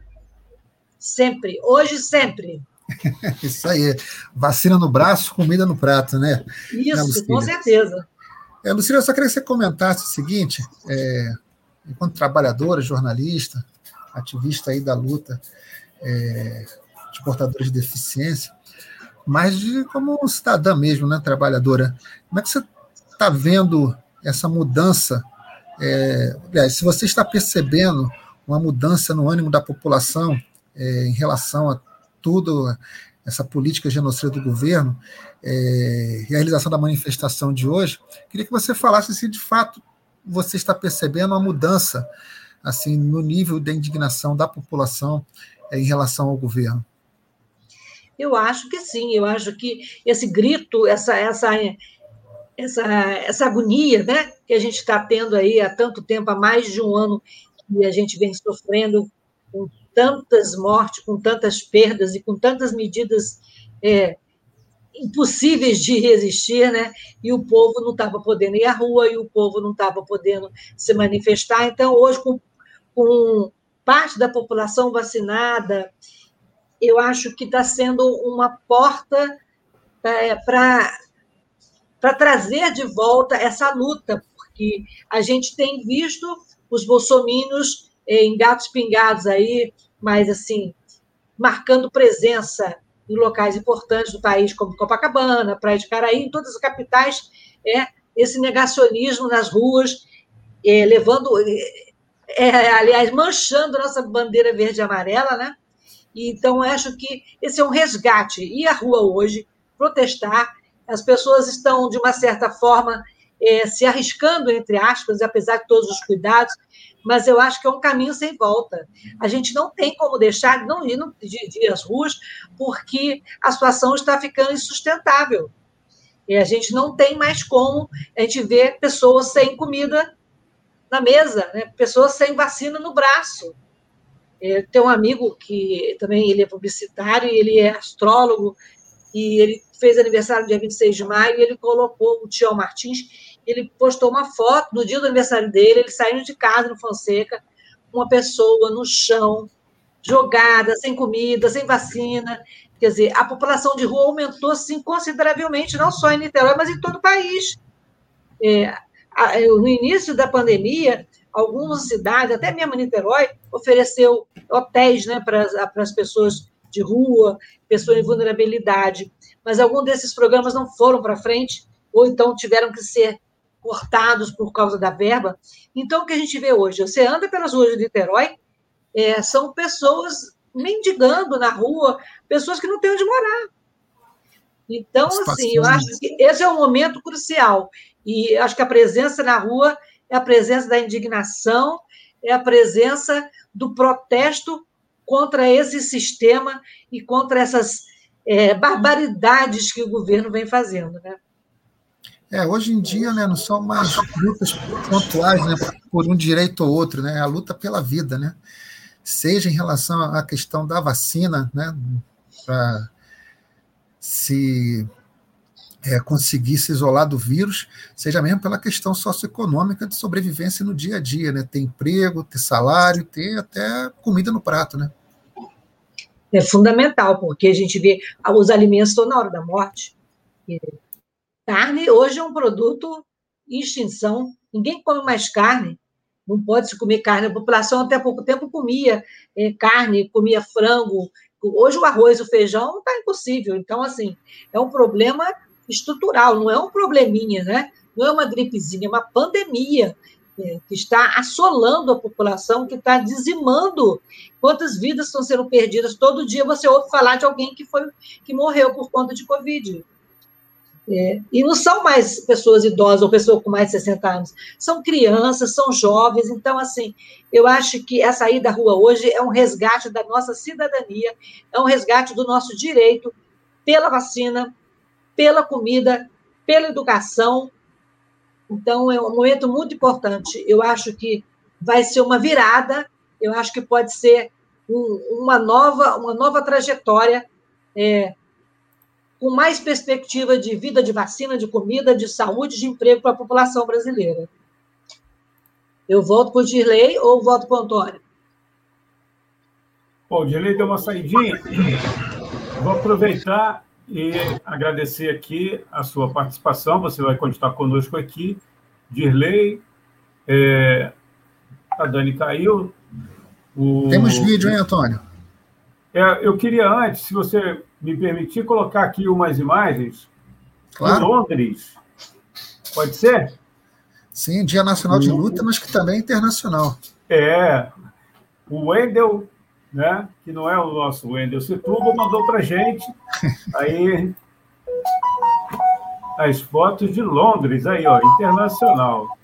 sempre. Hoje, sempre. Isso aí. Vacina no braço, comida no prato, né? Isso, né, com certeza. É, Lucília, eu só queria que você comentasse o seguinte: é, enquanto trabalhadora, jornalista, ativista aí da luta é, de portadores de deficiência, mas de, como cidadã mesmo, né, trabalhadora, como é que você está vendo essa mudança? É, aliás, se você está percebendo uma mudança no ânimo da população é, em relação a tudo essa política genocida do governo é, e a realização da manifestação de hoje, queria que você falasse se de fato você está percebendo uma mudança assim no nível de indignação da população é, em relação ao governo. Eu acho que sim, eu acho que esse grito, essa essa essa, essa agonia né, que a gente está tendo aí há tanto tempo, há mais de um ano que a gente vem sofrendo tantas mortes, com tantas perdas e com tantas medidas é, impossíveis de resistir, né? E o povo não estava podendo ir à rua e o povo não estava podendo se manifestar. Então, hoje, com, com parte da população vacinada, eu acho que está sendo uma porta é, para trazer de volta essa luta, porque a gente tem visto os bolsomínios em gatos pingados aí, mas assim, marcando presença em locais importantes do país, como Copacabana, Praia de Caraí, em todas as capitais, é esse negacionismo nas ruas, é, levando, é, é aliás, manchando nossa bandeira verde e amarela, né? Então, acho que esse é um resgate. Ir à rua hoje, protestar, as pessoas estão, de uma certa forma, é, se arriscando, entre aspas, apesar de todos os cuidados, mas eu acho que é um caminho sem volta. A gente não tem como deixar não ir de, de às ruas, porque a situação está ficando insustentável. E a gente não tem mais como a gente ver pessoas sem comida na mesa, né? pessoas sem vacina no braço. É, tem um amigo que também ele é publicitário, ele é astrólogo, e ele fez aniversário no dia 26 de maio, e ele colocou o Tião Martins ele postou uma foto no dia do aniversário dele, ele saindo de casa no Fonseca, uma pessoa no chão, jogada, sem comida, sem vacina. Quer dizer, a população de rua aumentou, sim, consideravelmente, não só em Niterói, mas em todo o país. É, no início da pandemia, algumas cidades, até mesmo Niterói, ofereceu hotéis né, para as pessoas de rua, pessoas em vulnerabilidade, mas alguns desses programas não foram para frente, ou então tiveram que ser cortados por causa da verba. Então, o que a gente vê hoje? Você anda pelas ruas de Niterói, é, são pessoas mendigando na rua, pessoas que não têm onde morar. Então, assim, eu acho que esse é um momento crucial. E acho que a presença na rua é a presença da indignação, é a presença do protesto contra esse sistema e contra essas é, barbaridades que o governo vem fazendo, né? É, hoje em dia, né, não são mais lutas pontuais, né, por um direito ou outro, né, é a luta pela vida, né, seja em relação à questão da vacina, né, para se é, conseguir se isolar do vírus, seja mesmo pela questão socioeconômica de sobrevivência no dia a dia, né, ter emprego, ter salário, ter até comida no prato, né. É fundamental, porque a gente vê os alimentos estão na hora da morte. Carne hoje é um produto em extinção. Ninguém come mais carne. Não pode se comer carne. A população até pouco tempo comia é, carne, comia frango. Hoje o arroz, o feijão está impossível. Então, assim, é um problema estrutural, não é um probleminha, né? Não é uma gripezinha, é uma pandemia é, que está assolando a população, que está dizimando quantas vidas estão sendo perdidas. Todo dia você ouve falar de alguém que foi que morreu por conta de Covid. É, e não são mais pessoas idosas ou pessoas com mais de 60 anos, são crianças, são jovens. Então, assim, eu acho que essa ida à rua hoje é um resgate da nossa cidadania, é um resgate do nosso direito pela vacina, pela comida, pela educação. Então, é um momento muito importante. Eu acho que vai ser uma virada, eu acho que pode ser um, uma, nova, uma nova trajetória. É, com mais perspectiva de vida, de vacina, de comida, de saúde, de emprego para a população brasileira. Eu voto por Dirley ou voto por Antônio? Bom, Dirley deu uma saidinha. Vou aproveitar e agradecer aqui a sua participação. Você vai continuar conosco aqui. Dirley, é, a Dani caiu. O... Temos vídeo, hein, Antônio? É, eu queria antes, se você me permitir, colocar aqui umas imagens claro. de Londres. Pode ser? Sim, Dia Nacional de Luta, mas que também é internacional. É. O Wendel, né, que não é o nosso Wendel Setúbal, mandou para gente aí as fotos de Londres, aí, ó, internacional.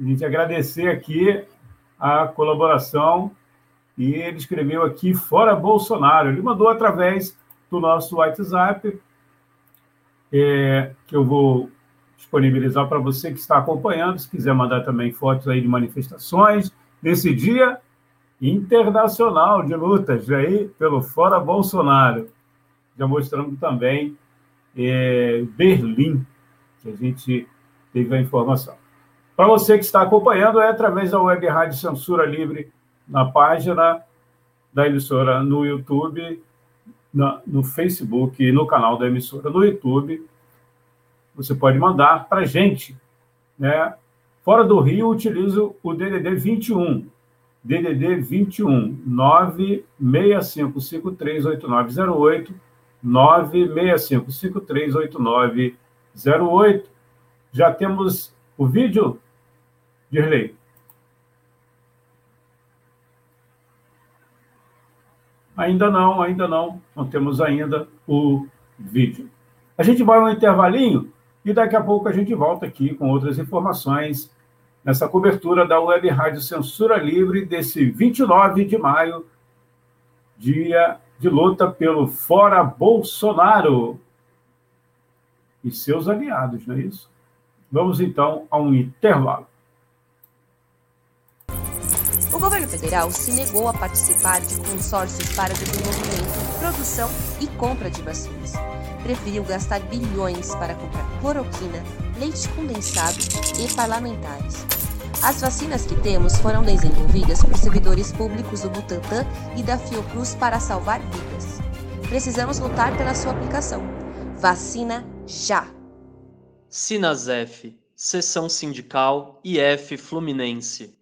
A gente agradecer aqui a colaboração e ele escreveu aqui fora Bolsonaro. Ele mandou através do nosso WhatsApp, é, que eu vou disponibilizar para você que está acompanhando, se quiser mandar também fotos aí de manifestações nesse dia internacional de lutas aí pelo fora Bolsonaro. Já mostrando também é, Berlim, que a gente teve a informação. Para você que está acompanhando, é através da web Rádio Censura Livre na página da emissora no YouTube, na, no Facebook e no canal da emissora no YouTube. Você pode mandar para a gente. Né? Fora do Rio, utilizo o DDD 21. DDD 21 965538908 965538908. Já temos o vídeo, Dirley? Ainda não, ainda não. Não temos ainda o vídeo. A gente vai um intervalinho e daqui a pouco a gente volta aqui com outras informações nessa cobertura da Web Rádio Censura Livre desse 29 de maio, dia de luta pelo Fora Bolsonaro e seus aliados, não é isso? Vamos então a um intervalo. O governo federal se negou a participar consórcios para desenvolvimento, produção e compra de vacinas. Preferiu gastar bilhões para comprar cloroquina, leite condensado e parlamentares. As vacinas que temos foram desenvolvidas por servidores públicos do Butantan e da Fiocruz para salvar vidas. Precisamos lutar pela sua aplicação. Vacina já! Sinasef, Seção Sindical IF Fluminense.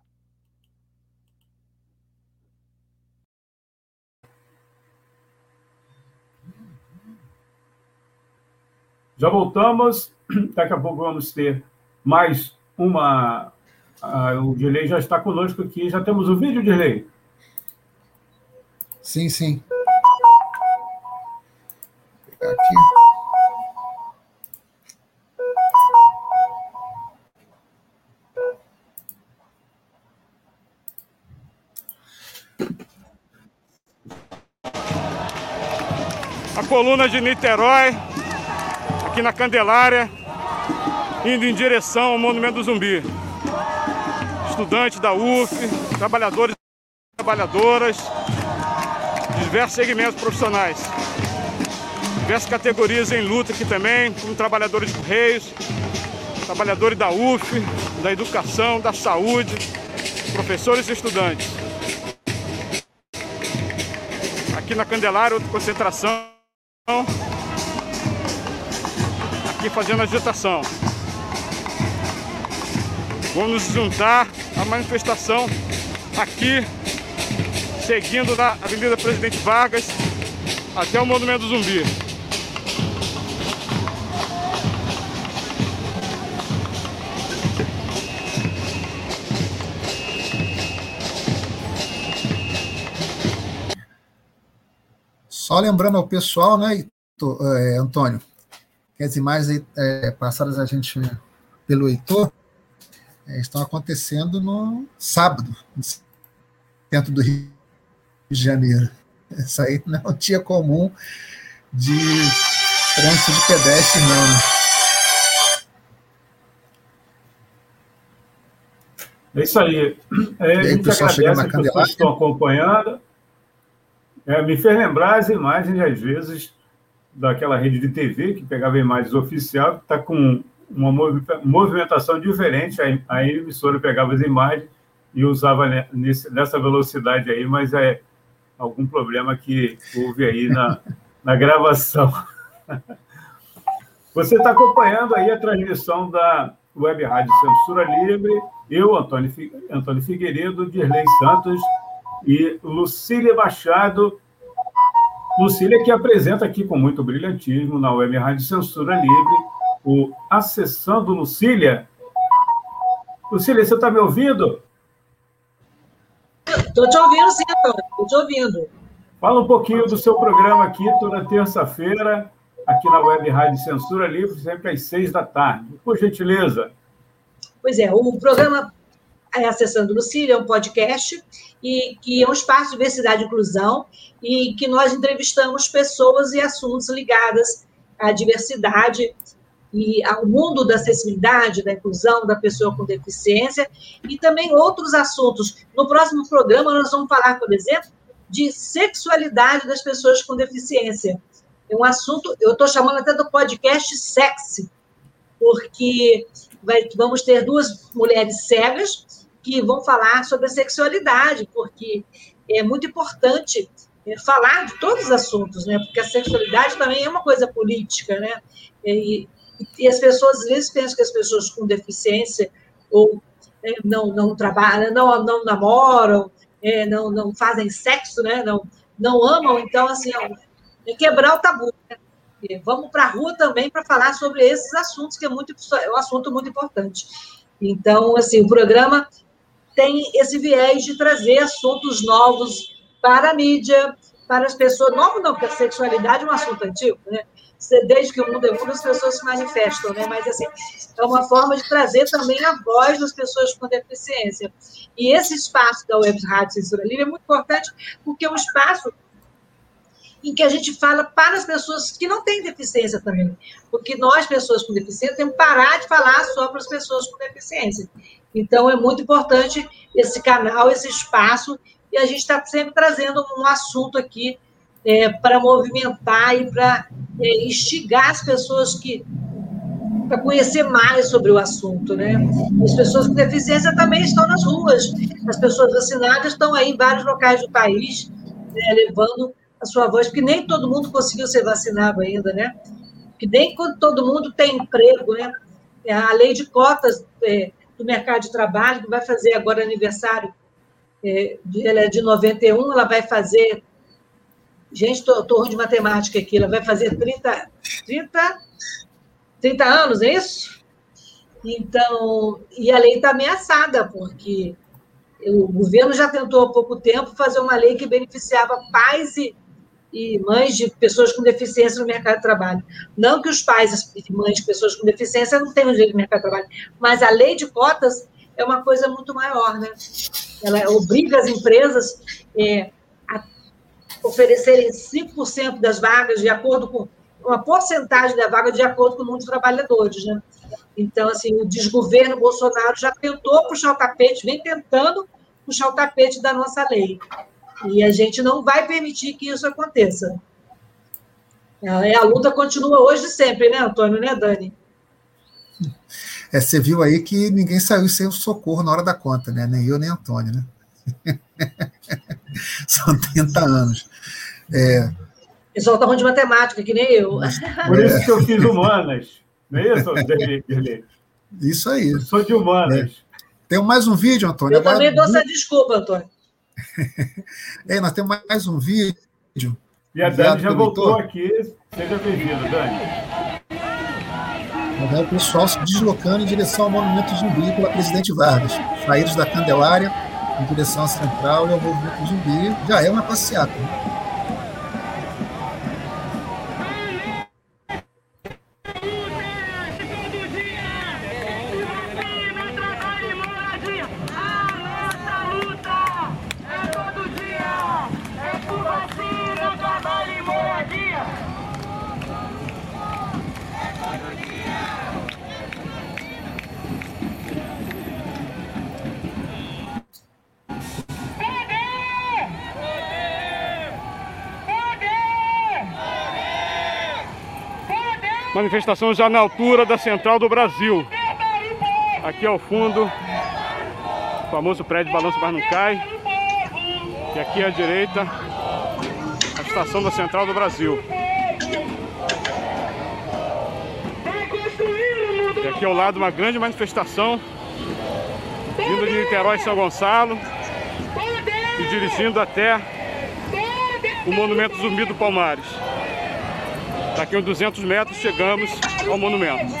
Já voltamos. Daqui a pouco vamos ter mais uma. Uh, o Dirley já está conosco aqui. Já temos o vídeo, Dirley? Sim, sim. Vou pegar aqui. A coluna de Niterói, aqui na Candelária, indo em direção ao Monumento do Zumbi. Estudantes da UF, trabalhadores e trabalhadoras, diversos segmentos profissionais. Diversas categorias em luta aqui também, como trabalhadores de Correios, trabalhadores da UF, da educação, da saúde, professores e estudantes. Aqui na Candelária, outra concentração. Aqui fazendo agitação. Vamos nos juntar à manifestação aqui seguindo da Avenida Presidente Vargas até o Monumento Zumbi. Só lembrando ao pessoal, né, é, Antônio, que as imagens é, passadas a gente pelo Heitor é, estão acontecendo no sábado, no centro do Rio de Janeiro. Isso aí não é um dia comum de trânsito de pedestre, não. Né? É isso aí. É, a gente agradece que vocês estão acompanhando. É, me fez lembrar as imagens, às vezes, daquela rede de TV que pegava imagens oficial, está com uma movimentação diferente. A emissora pegava as imagens e usava nesse, nessa velocidade aí, mas é algum problema que houve aí na, na gravação. Você está acompanhando aí a transmissão da Web Rádio Censura Livre, eu, Antônio, Antônio Figueiredo, Dirley Santos e Lucília Machado. Lucília que apresenta aqui com muito brilhantismo na Web Rádio Censura Livre o Acessando Lucília. Lucília, você está me ouvindo? Estou te ouvindo, sim. Estou te ouvindo. Fala um pouquinho do seu programa aqui toda terça-feira, aqui na Web Rádio Censura Livre, sempre às seis da tarde. Por gentileza. Pois é, o programa Acessando Lucília é um podcast e que é um espaço de diversidade e inclusão e que nós entrevistamos pessoas e assuntos ligados à diversidade e ao mundo da acessibilidade, da inclusão da pessoa com deficiência e também outros assuntos. No próximo programa nós vamos falar, por exemplo, de sexualidade das pessoas com deficiência. É um assunto, eu estou chamando até do podcast sexy, porque vai, vamos ter duas mulheres cegas que vão falar sobre a sexualidade, porque é muito importante é, falar de todos os assuntos, né? Porque a sexualidade também é uma coisa política, né? E, e as pessoas às vezes pensam que as pessoas com deficiência ou é, não não trabalham, não não namoram, é, não não fazem sexo, né? Não não amam, então assim é quebrar o tabu. Né? Vamos para a rua também para falar sobre esses assuntos que é muito é um assunto muito importante. Então assim o programa tem esse viés de trazer assuntos novos para a mídia, para as pessoas. Novo não, porque a sexualidade é um assunto antigo, né? Desde que o mundo é mundo, as pessoas se manifestam, né? Mas, assim, é uma forma de trazer também a voz das pessoas com deficiência. E esse espaço da Web Rádio Censura Livre é muito importante, porque é um espaço em que a gente fala para as pessoas que não têm deficiência também. Porque nós, pessoas com deficiência, temos que parar de falar só para as pessoas com deficiência. Então, é muito importante esse canal, esse espaço, e a gente está sempre trazendo um assunto aqui é, para movimentar e para é, instigar as pessoas que para conhecer mais sobre o assunto, né? As pessoas com deficiência também estão nas ruas. As pessoas vacinadas estão aí em vários locais do país, né, levando a sua voz, porque nem todo mundo conseguiu ser vacinado ainda, né? Que nem todo mundo tem emprego, né? A lei de cotas é, do mercado de trabalho, que vai fazer agora aniversário, é, ela é de 91, ela vai fazer. Gente, estou ruim de matemática aqui, ela vai fazer 30, 30, 30 anos, é isso? Então, e a lei está ameaçada, porque o governo já tentou há pouco tempo fazer uma lei que beneficiava pais e e mães de pessoas com deficiência no mercado de trabalho. Não que os pais e mães de pessoas com deficiência não tenham direito no mercado de trabalho, mas a lei de cotas é uma coisa muito maior, né? Ela obriga as empresas é, a oferecerem 5% das vagas de acordo com uma porcentagem da vaga de acordo com o número de trabalhadores, né? Então, assim, o desgoverno Bolsonaro já tentou puxar o tapete, vem tentando puxar o tapete da nossa lei. E a gente não vai permitir que isso aconteça. É, a luta continua hoje sempre, né, Antônio, né, Dani? É, você viu aí que ninguém saiu sem o socorro na hora da conta, né? Nem eu, nem Antônio, né? São 30 anos. É... O pessoal está ruim de matemática, que nem eu. Por isso que eu fiz humanas. Não é isso, Isso aí. Eu sou de humanas. É. Tem mais um vídeo, Antônio? Eu Agora, também dou essa desculpa, Antônio. É, nós temos mais um vídeo. E a Dani já voltou aqui. Seja bem-vindo, Dani. O pessoal se deslocando em direção ao Monumento Zumbi pela Presidente Vargas. Saídos da Candelária em direção à Central e ao Movimento Zumbi. Já é uma passeata. Né? Manifestação já na altura da Central do Brasil. Aqui ao fundo, o famoso prédio Balanço Mas Não Cai. E aqui à direita, a estação da Central do Brasil. E aqui ao lado uma grande manifestação vindo de Niterói São Gonçalo e dirigindo até o Monumento Zumbi do Palmares. Daqui uns 200 metros chegamos ao monumento.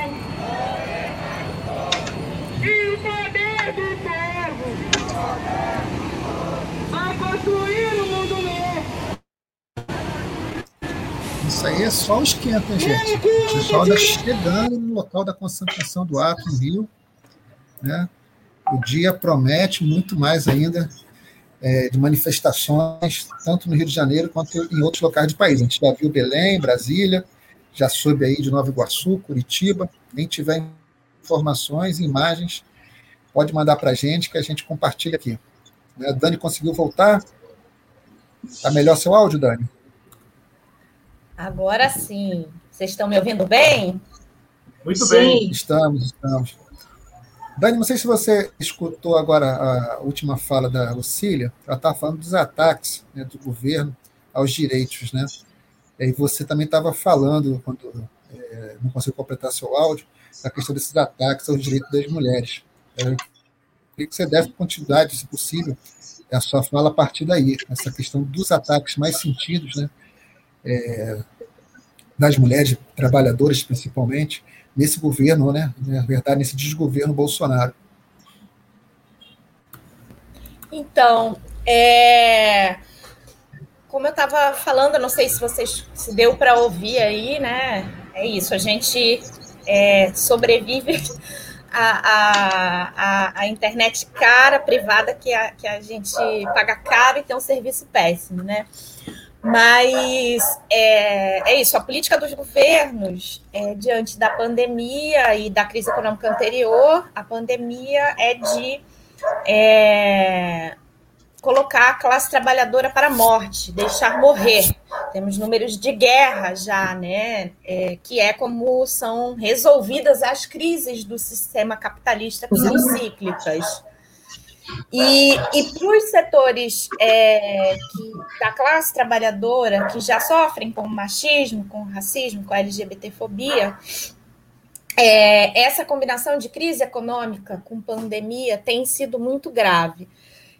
E o poder do povo vai construir o novo. Isso aí é só o esquenta, gente? O pessoal está chegando no local da concentração do ato no Rio. Né? O dia promete muito mais ainda é, de manifestações, tanto no Rio de Janeiro quanto em outros locais do país. A gente já viu Belém, Brasília, já soube aí de Nova Iguaçu, Curitiba. Quem tiver informações, imagens, pode mandar para a gente que a gente compartilha aqui. Né? Dani conseguiu voltar? Está melhor seu áudio, Dani? Agora sim. Vocês estão me ouvindo bem? Muito sim. bem. Estamos, estamos. Dani, não sei se você escutou agora a última fala da Lucília, ela estava falando dos ataques né, do governo aos direitos, né? E você também estava falando, quando é, não conseguiu completar seu áudio, da questão desses ataques aos direitos das mulheres. É, queria que você desse continuidade, se possível, a sua fala a partir daí, essa questão dos ataques mais sentidos, né? É, das mulheres trabalhadoras, principalmente, nesse governo, né? Na verdade, nesse desgoverno Bolsonaro. Então, é, como eu estava falando, não sei se vocês se deu para ouvir aí, né? É isso, a gente é, sobrevive à, a, a, internet cara, privada, que a, que a gente paga caro e tem um serviço péssimo, né? Mas é, é isso, a política dos governos é, diante da pandemia e da crise econômica anterior, a pandemia é de é, colocar a classe trabalhadora para a morte, deixar morrer. Temos números de guerra já, né? É, que é como são resolvidas as crises do sistema capitalista que são cíclicas. E, e para os setores é, que, da classe trabalhadora que já sofrem com machismo, com racismo, com LGBTfobia, é, essa combinação de crise econômica com pandemia tem sido muito grave.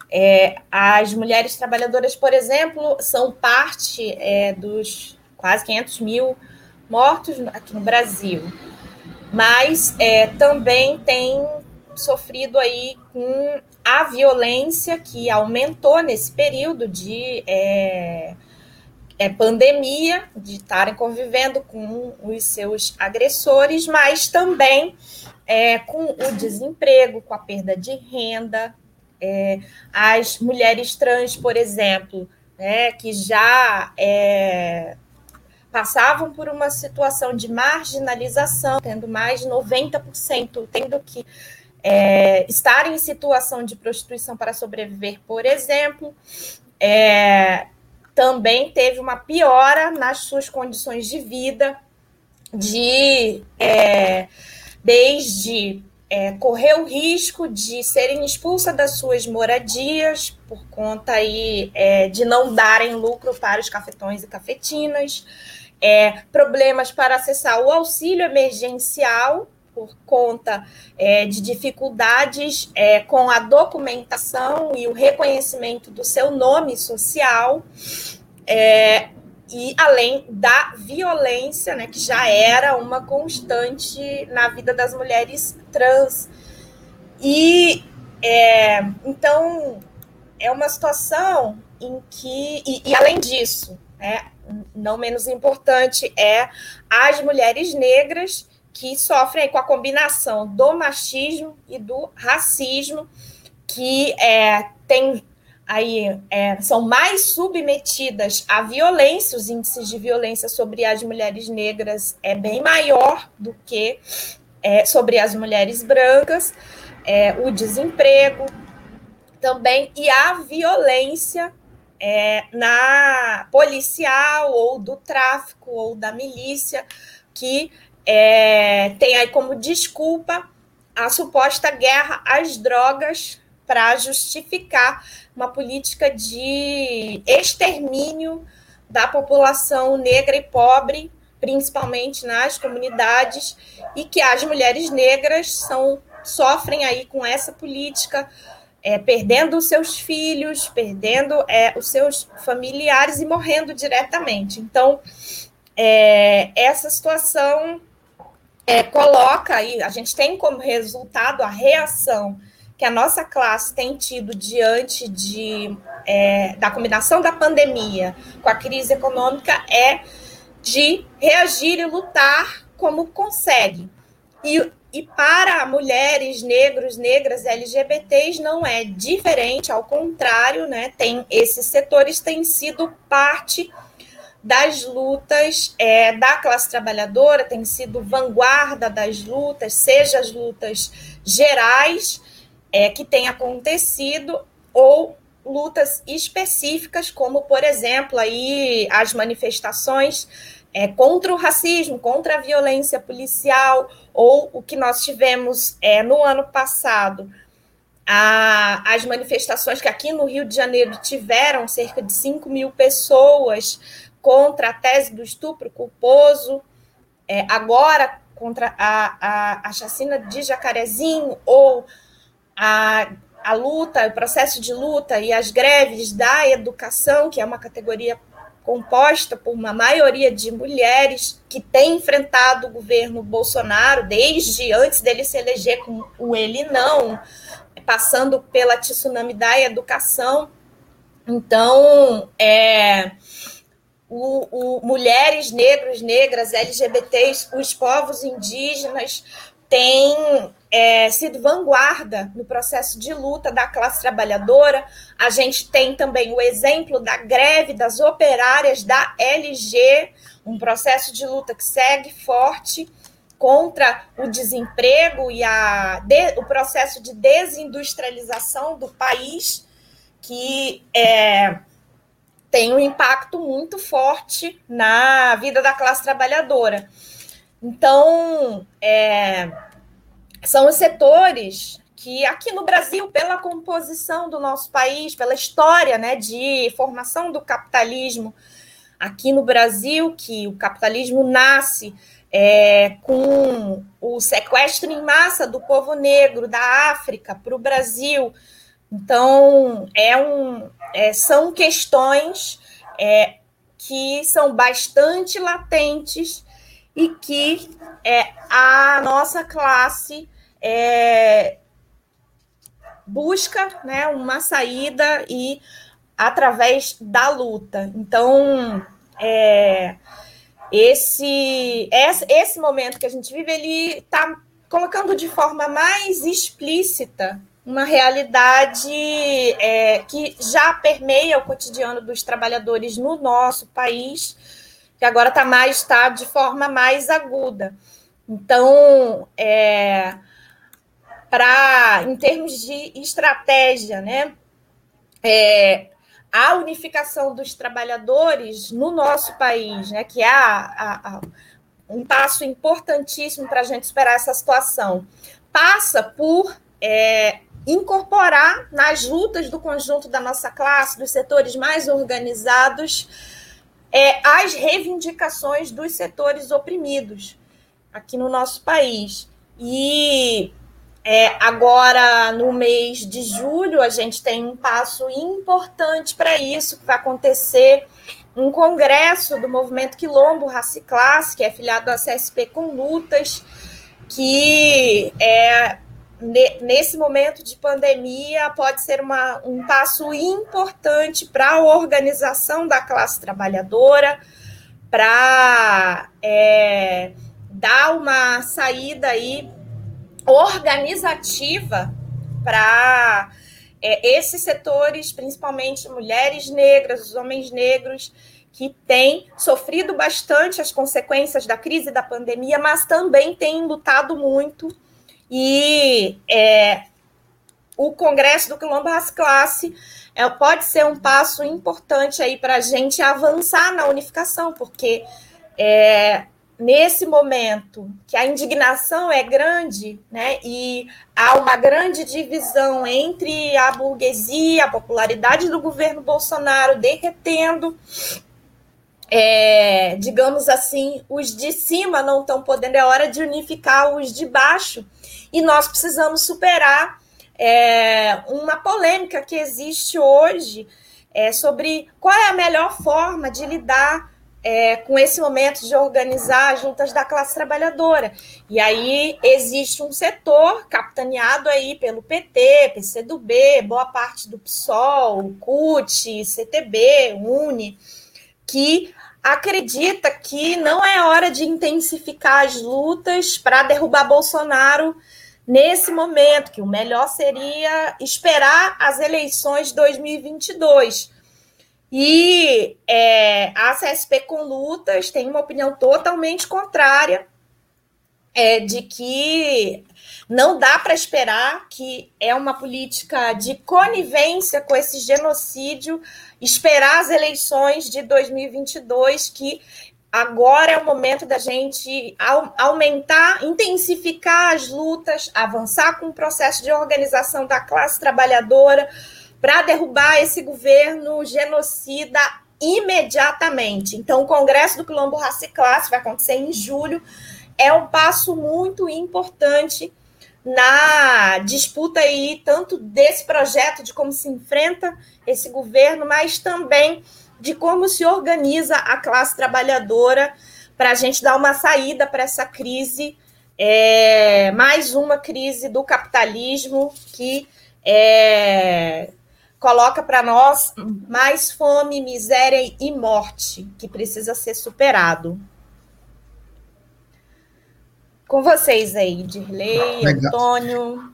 É, as mulheres trabalhadoras, por exemplo, são parte é, dos quase 500 mil mortos aqui no Brasil, mas é, também tem sofrido aí com a violência que aumentou nesse período de é, é, pandemia, de estarem convivendo com os seus agressores, mas também é, com o desemprego, com a perda de renda. É, as mulheres trans, por exemplo, né, que já é, passavam por uma situação de marginalização, tendo mais de 90%, tendo que é, estar em situação de prostituição para sobreviver, por exemplo, é, também teve uma piora nas suas condições de vida, de é, desde é, correr o risco de serem expulsas das suas moradias por conta aí é, de não darem lucro para os cafetões e cafetinas, é, problemas para acessar o auxílio emergencial por conta é, de dificuldades é, com a documentação e o reconhecimento do seu nome social, é, e além da violência, né, que já era uma constante na vida das mulheres trans. E é, então é uma situação em que, e, e além disso, é, não menos importante, é as mulheres negras que sofrem com a combinação do machismo e do racismo, que é, tem aí é, são mais submetidas à violência, os índices de violência sobre as mulheres negras é bem maior do que é, sobre as mulheres brancas, é, o desemprego também e a violência é, na policial ou do tráfico ou da milícia que é, tem aí como desculpa a suposta guerra às drogas para justificar uma política de extermínio da população negra e pobre, principalmente nas comunidades, e que as mulheres negras são sofrem aí com essa política é, perdendo os seus filhos, perdendo é, os seus familiares e morrendo diretamente. Então, é, essa situação é, coloca aí, a gente tem como resultado a reação que a nossa classe tem tido diante de, é, da combinação da pandemia com a crise econômica é de reagir e lutar como consegue. E, e para mulheres, negros, negras, LGBTs não é diferente, ao contrário, né? Tem esses setores têm sido parte das lutas é, da classe trabalhadora, tem sido vanguarda das lutas, seja as lutas gerais é, que têm acontecido ou lutas específicas, como por exemplo aí as manifestações é, contra o racismo, contra a violência policial, ou o que nós tivemos é, no ano passado, a, as manifestações que aqui no Rio de Janeiro tiveram cerca de 5 mil pessoas contra a tese do estupro culposo, é, agora contra a, a, a chacina de Jacarezinho, ou a, a luta, o processo de luta e as greves da educação, que é uma categoria composta por uma maioria de mulheres que tem enfrentado o governo Bolsonaro desde antes dele se eleger com o ele não, passando pela tsunami da educação. Então, é, o, o, mulheres, negros, negras, LGBTs, os povos indígenas têm é, sido vanguarda no processo de luta da classe trabalhadora. A gente tem também o exemplo da greve das operárias da LG, um processo de luta que segue forte contra o desemprego e a, de, o processo de desindustrialização do país, que é, tem um impacto muito forte na vida da classe trabalhadora. Então, é, são os setores que aqui no Brasil, pela composição do nosso país, pela história né, de formação do capitalismo aqui no Brasil, que o capitalismo nasce é, com o sequestro em massa do povo negro da África para o Brasil. Então, é um, é, são questões é, que são bastante latentes e que é, a nossa classe é, busca né, uma saída e através da luta. Então, é, esse, esse momento que a gente vive, ele está colocando de forma mais explícita uma realidade é, que já permeia o cotidiano dos trabalhadores no nosso país que agora está mais está de forma mais aguda. Então, é, para em termos de estratégia, né, é, a unificação dos trabalhadores no nosso país, né, que é a, a, a, um passo importantíssimo para a gente superar essa situação, passa por é, incorporar nas lutas do conjunto da nossa classe, dos setores mais organizados, é, as reivindicações dos setores oprimidos aqui no nosso país. E é, agora, no mês de julho, a gente tem um passo importante para isso, que vai acontecer um congresso do movimento Quilombo Raça Classe, que é afiliado à CSP com Lutas, que é nesse momento de pandemia pode ser uma, um passo importante para a organização da classe trabalhadora, para é, dar uma saída aí organizativa para é, esses setores, principalmente mulheres negras, os homens negros, que têm sofrido bastante as consequências da crise da pandemia, mas também têm lutado muito e é, o Congresso do Quilombo Raça Classe é, pode ser um passo importante aí para a gente avançar na unificação, porque é, nesse momento que a indignação é grande, né, e há uma grande divisão entre a burguesia, a popularidade do governo Bolsonaro derretendo, é, digamos assim, os de cima não estão podendo, é hora de unificar os de baixo e nós precisamos superar é, uma polêmica que existe hoje é, sobre qual é a melhor forma de lidar é, com esse momento de organizar as juntas da classe trabalhadora. E aí existe um setor capitaneado aí pelo PT, PCdoB, boa parte do PSOL, CUT, CTB, UNE, que acredita que não é hora de intensificar as lutas para derrubar Bolsonaro nesse momento, que o melhor seria esperar as eleições de 2022 e é, a CSP com lutas tem uma opinião totalmente contrária é, de que não dá para esperar que é uma política de conivência com esse genocídio, esperar as eleições de 2022, que agora é o momento da gente aumentar, intensificar as lutas, avançar com o processo de organização da classe trabalhadora para derrubar esse governo genocida imediatamente. Então, o Congresso do Quilombo Raça e Classe vai acontecer em julho. É um passo muito importante na disputa aí, tanto desse projeto, de como se enfrenta esse governo, mas também de como se organiza a classe trabalhadora para a gente dar uma saída para essa crise, é, mais uma crise do capitalismo que é, coloca para nós mais fome, miséria e morte, que precisa ser superado. Com vocês aí, Dirley, legal. Antônio.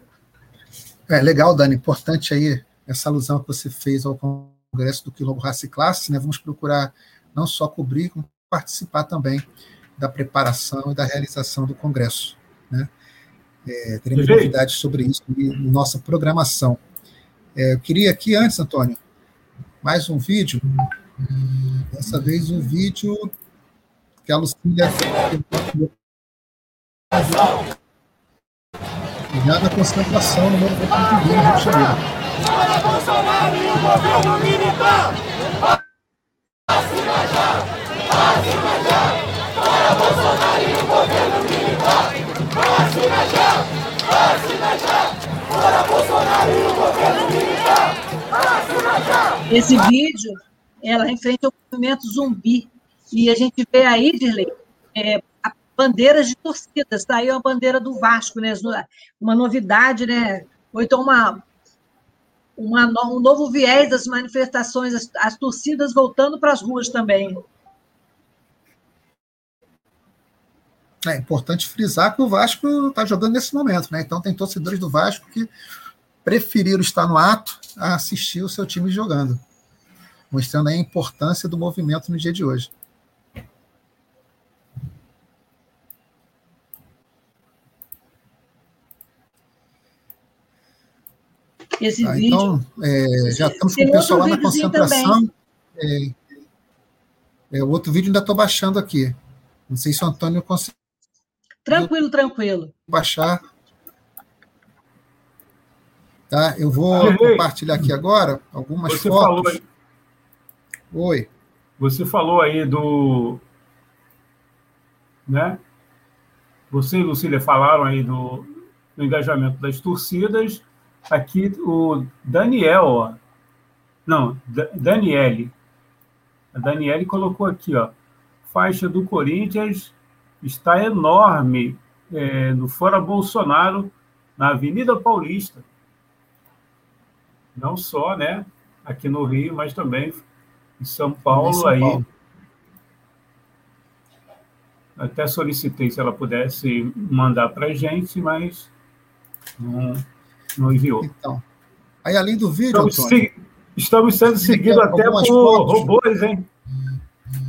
É legal, Dani, importante aí essa alusão que você fez ao Congresso do Quilombo Raça e Classe, né? Vamos procurar não só cobrir, como participar também da preparação e da realização do Congresso, né? É, teremos novidades sobre isso em nossa programação. É, eu queria aqui antes, Antônio, mais um vídeo. Dessa vez um vídeo que a Lucília ligado à concentração no movimento do Rio, no Rio de Janeiro. Para Bolsonaro e o governo militar! Vacina já! Vacina já! Para Bolsonaro e o governo militar! Vacina já! Vacina já! Esse vídeo, ela enfrenta o movimento zumbi. E a gente vê aí, Dirley, é, bandeiras de torcidas. Está aí a bandeira do Vasco, né? Uma novidade, né? Ou então uma, uma, um novo viés das manifestações, as, as torcidas voltando para as ruas também. É importante frisar que o Vasco está jogando nesse momento, né? Então tem torcedores do Vasco que preferiram estar no ato a assistir o seu time jogando, mostrando a importância do movimento no dia de hoje. Esse tá, vídeo. Então, é, já estamos com o pessoal lá na concentração. É, é, o outro vídeo ainda estou baixando aqui. Não sei se o Antônio consegue. Tranquilo, tranquilo. Baixar. Tá? Eu vou compartilhar aqui agora algumas Você fotos. Falou aí... Oi. Você falou aí do. Né? Você e Lucília falaram aí do, do engajamento das torcidas. Aqui o Daniel, ó. não, Daniele. A Daniele colocou aqui, ó. Faixa do Corinthians está enorme é, no Fora Bolsonaro, na Avenida Paulista. Não só né, aqui no Rio, mas também em São Paulo. Em São aí. Paulo. Até solicitei se ela pudesse mandar para a gente, mas não, não enviou. Então, aí além do vídeo, estamos, Antônio, estamos sendo seguidos até por fotos. robôs, hein?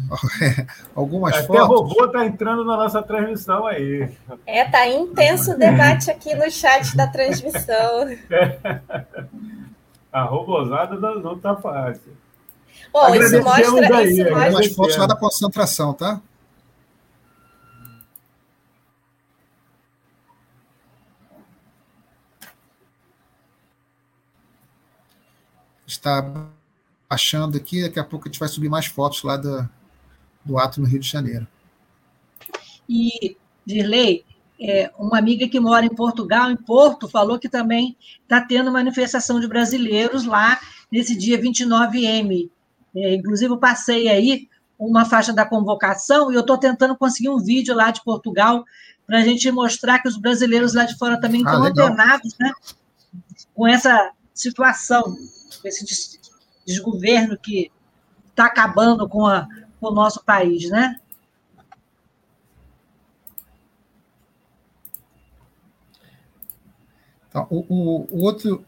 Algumas Até fotos. Até robô está entrando na nossa transmissão aí. É, tá intenso o debate aqui no chat da transmissão. É. A robozada não está fácil. Bom, isso mostra, aí, isso mostra... Algumas fotos lá da concentração, tá? Está achando aqui, daqui a pouco a gente vai subir mais fotos lá da, do ato no Rio de Janeiro. E, Dirley, é, uma amiga que mora em Portugal, em Porto, falou que também está tendo manifestação de brasileiros lá nesse dia 29M. É, inclusive, eu passei aí uma faixa da convocação e eu estou tentando conseguir um vídeo lá de Portugal para a gente mostrar que os brasileiros lá de fora também ah, estão antenados né, com essa situação, esse desgoverno que está acabando com, a, com o nosso país, né? Então, o, o, o outro.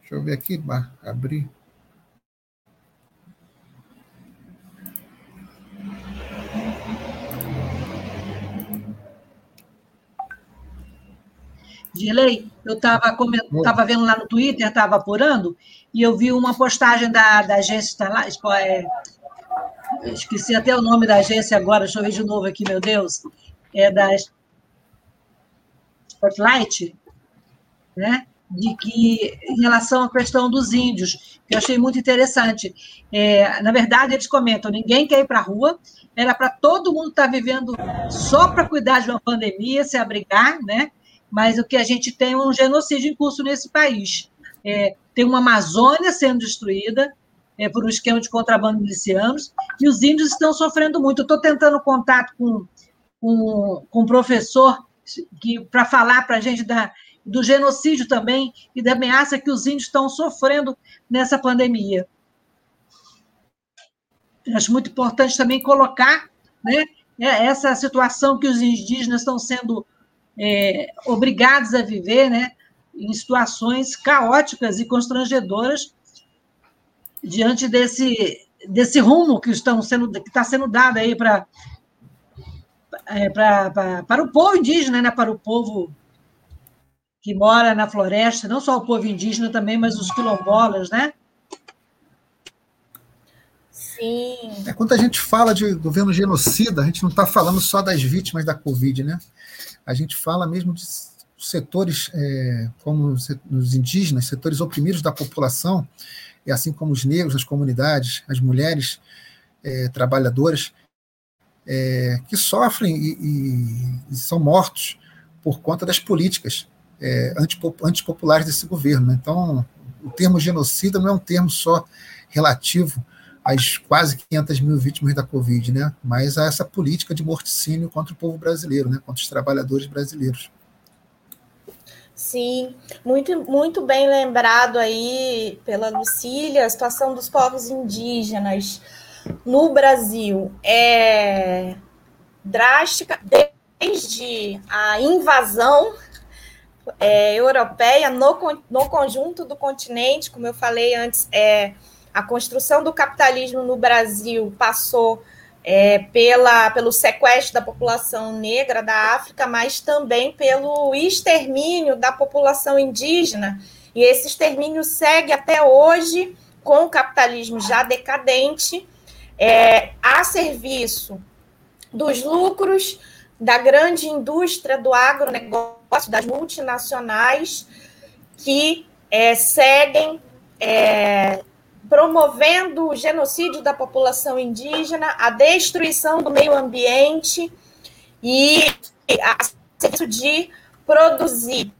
Deixa eu ver aqui, abrir. Dirley, eu estava tava vendo lá no Twitter, estava apurando, e eu vi uma postagem da, da agência, tá lá, é, esqueci até o nome da agência agora, deixa eu ver de novo aqui, meu Deus, é da Spotlight, né? de que, em relação à questão dos índios, que eu achei muito interessante. É, na verdade, eles comentam: ninguém quer ir para a rua, era para todo mundo estar tá vivendo só para cuidar de uma pandemia, se abrigar, né? Mas o que a gente tem é um genocídio em curso nesse país. É, tem uma Amazônia sendo destruída é, por um esquema de contrabando milicianos, e os índios estão sofrendo muito. estou tentando contato com, com, com um professor para falar para a gente da do genocídio também e da ameaça que os índios estão sofrendo nessa pandemia. Acho muito importante também colocar né, essa situação que os indígenas estão sendo é, obrigados a viver, né, em situações caóticas e constrangedoras diante desse, desse rumo que estão sendo que está sendo dado aí para é, para, para o povo indígena, né, para o povo que mora na floresta, não só o povo indígena também, mas os quilombolas, né? Sim. É, quando a gente fala de governo genocida, a gente não está falando só das vítimas da Covid, né? A gente fala mesmo de setores é, como os indígenas, setores oprimidos da população, e assim como os negros, as comunidades, as mulheres é, trabalhadoras, é, que sofrem e, e, e, são mortos por conta das políticas é, antipopulares desse governo. Né? Então, o termo genocida não é um termo só relativo às quase 500 mil vítimas da Covid, né? mas a essa política de morticínio contra o povo brasileiro, né? contra os trabalhadores brasileiros. Sim, muito, muito bem lembrado aí pela Lucília, a situação dos povos indígenas no Brasil é drástica desde a invasão é, europeia no, no conjunto do continente, como eu falei antes, é, a construção do capitalismo no Brasil passou é, pela, pelo sequestro da população negra da África, mas também pelo extermínio da população indígena. E esse extermínio segue até hoje com o capitalismo já decadente, é, a serviço dos lucros da grande indústria do agronegócio, das multinacionais, que é, seguem é, promovendo o genocídio da população indígena, a destruição do meio ambiente e a serviço de produzir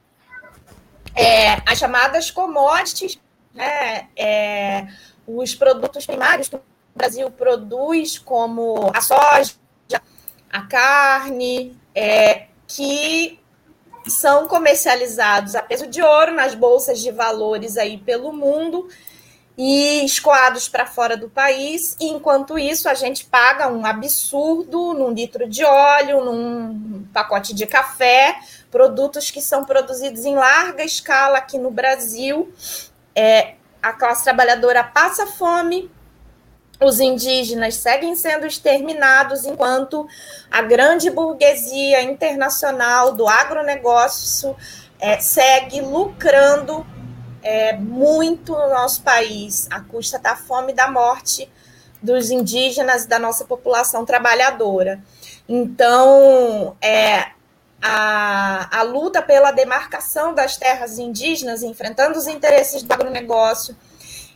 é, as chamadas commodities, né, é, os produtos primários que o Brasil produz, como a soja, a carne, é, que são comercializados a peso de ouro nas bolsas de valores aí pelo mundo e escoados para fora do país. E, enquanto isso, a gente paga um absurdo num litro de óleo, num pacote de café, produtos que são produzidos em larga escala aqui no Brasil. É, a classe trabalhadora passa fome, os indígenas seguem sendo exterminados, enquanto a grande burguesia internacional do agronegócio é, segue lucrando é, muito no nosso país, à custa da fome e da morte dos indígenas e da nossa população trabalhadora. Então, é, a, a luta pela demarcação das terras indígenas, enfrentando os interesses do agronegócio,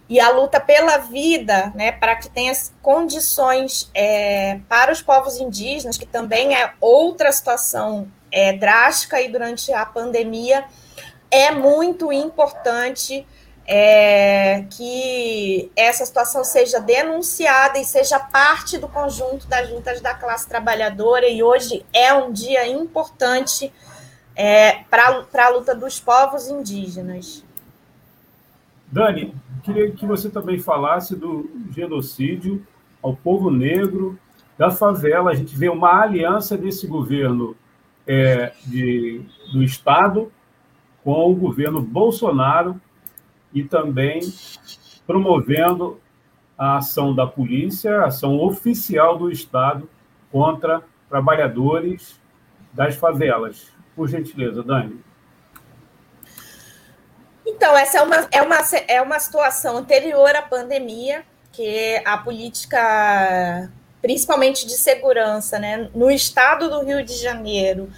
e a luta pela vida, né, para que tenha condições é, para os povos indígenas, que também é outra situação é, drástica e durante a pandemia, é muito importante é, que essa situação seja denunciada e seja parte do conjunto das lutas da classe trabalhadora, e hoje é um dia importante é, para a luta dos povos indígenas. Dani, queria que você também falasse do genocídio ao povo negro da favela. A gente vê uma aliança desse governo é, de, do Estado com o governo Bolsonaro e também promovendo a ação da polícia, a ação oficial do Estado contra trabalhadores das favelas. Por gentileza, Dani. Então, essa é uma, é, uma, é uma situação anterior à pandemia, que a política, principalmente de segurança, né, no estado do Rio de Janeiro,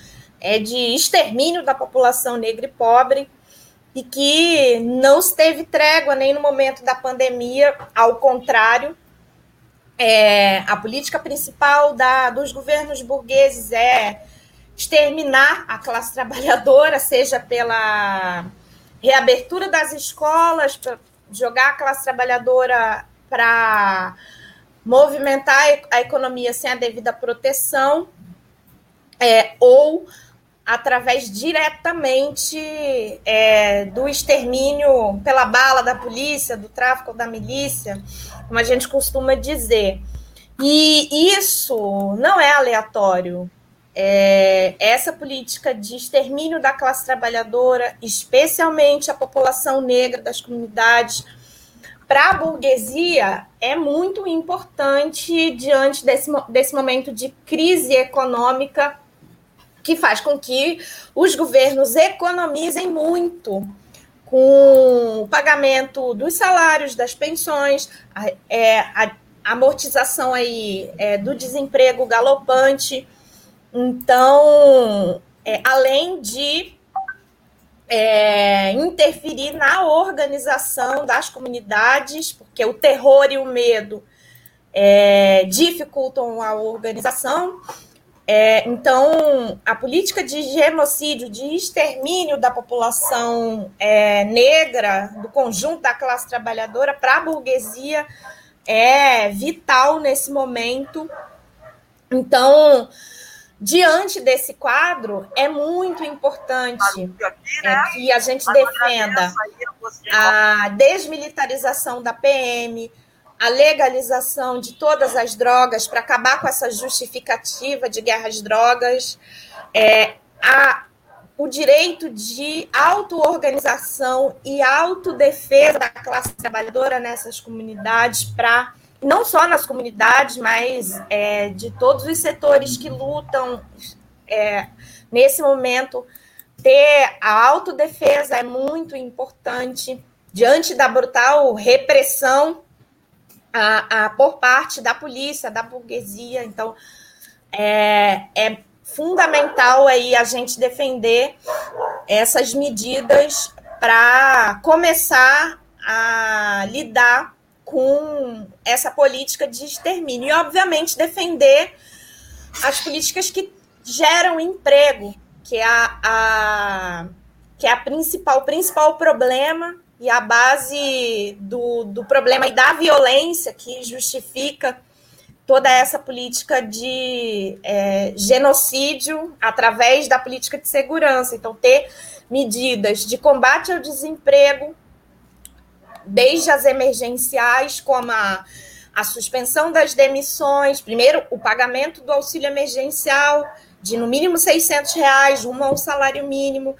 é de extermínio da população negra e pobre, e que não esteve trégua nem no momento da pandemia, ao contrário, é, a política principal da, dos governos burgueses é exterminar a classe trabalhadora, seja pela reabertura das escolas, jogar a classe trabalhadora para movimentar a economia sem a devida proteção, é, ou através diretamente é, do extermínio pela bala da polícia, do tráfico da milícia, como a gente costuma dizer. E isso não é aleatório. É, essa política de extermínio da classe trabalhadora, especialmente a população negra das comunidades, para a burguesia é muito importante diante desse, desse momento de crise econômica que faz com que os governos economizem muito com o pagamento dos salários, das pensões, a, é, a amortização aí é, do desemprego galopante. Então, é, além de é, interferir na organização das comunidades, porque o terror e o medo é, dificultam a organização, é, então, a política de genocídio, de extermínio da população é, negra, do conjunto da classe trabalhadora para a burguesia, é vital nesse momento. Então, diante desse quadro, é muito importante é, que a gente defenda a desmilitarização da PM, a legalização de todas as drogas para acabar com essa justificativa de guerra às drogas, é, a, o direito de auto-organização e autodefesa da classe trabalhadora nessas comunidades para não só nas comunidades, mas é, de todos os setores que lutam é, nesse momento, ter a autodefesa é muito importante diante da brutal repressão a, a, por parte da polícia, da burguesia. Então, é, é fundamental aí a gente defender essas medidas para começar a lidar com essa política de extermínio e, obviamente, defender as políticas que geram emprego, que é a, a que é a principal, o principal problema e a base do, do problema e da violência que justifica toda essa política de é, genocídio através da política de segurança. Então, ter medidas de combate ao desemprego, desde as emergenciais, como a, a suspensão das demissões, primeiro, o pagamento do auxílio emergencial de no mínimo 600 reais, rumo ao salário mínimo,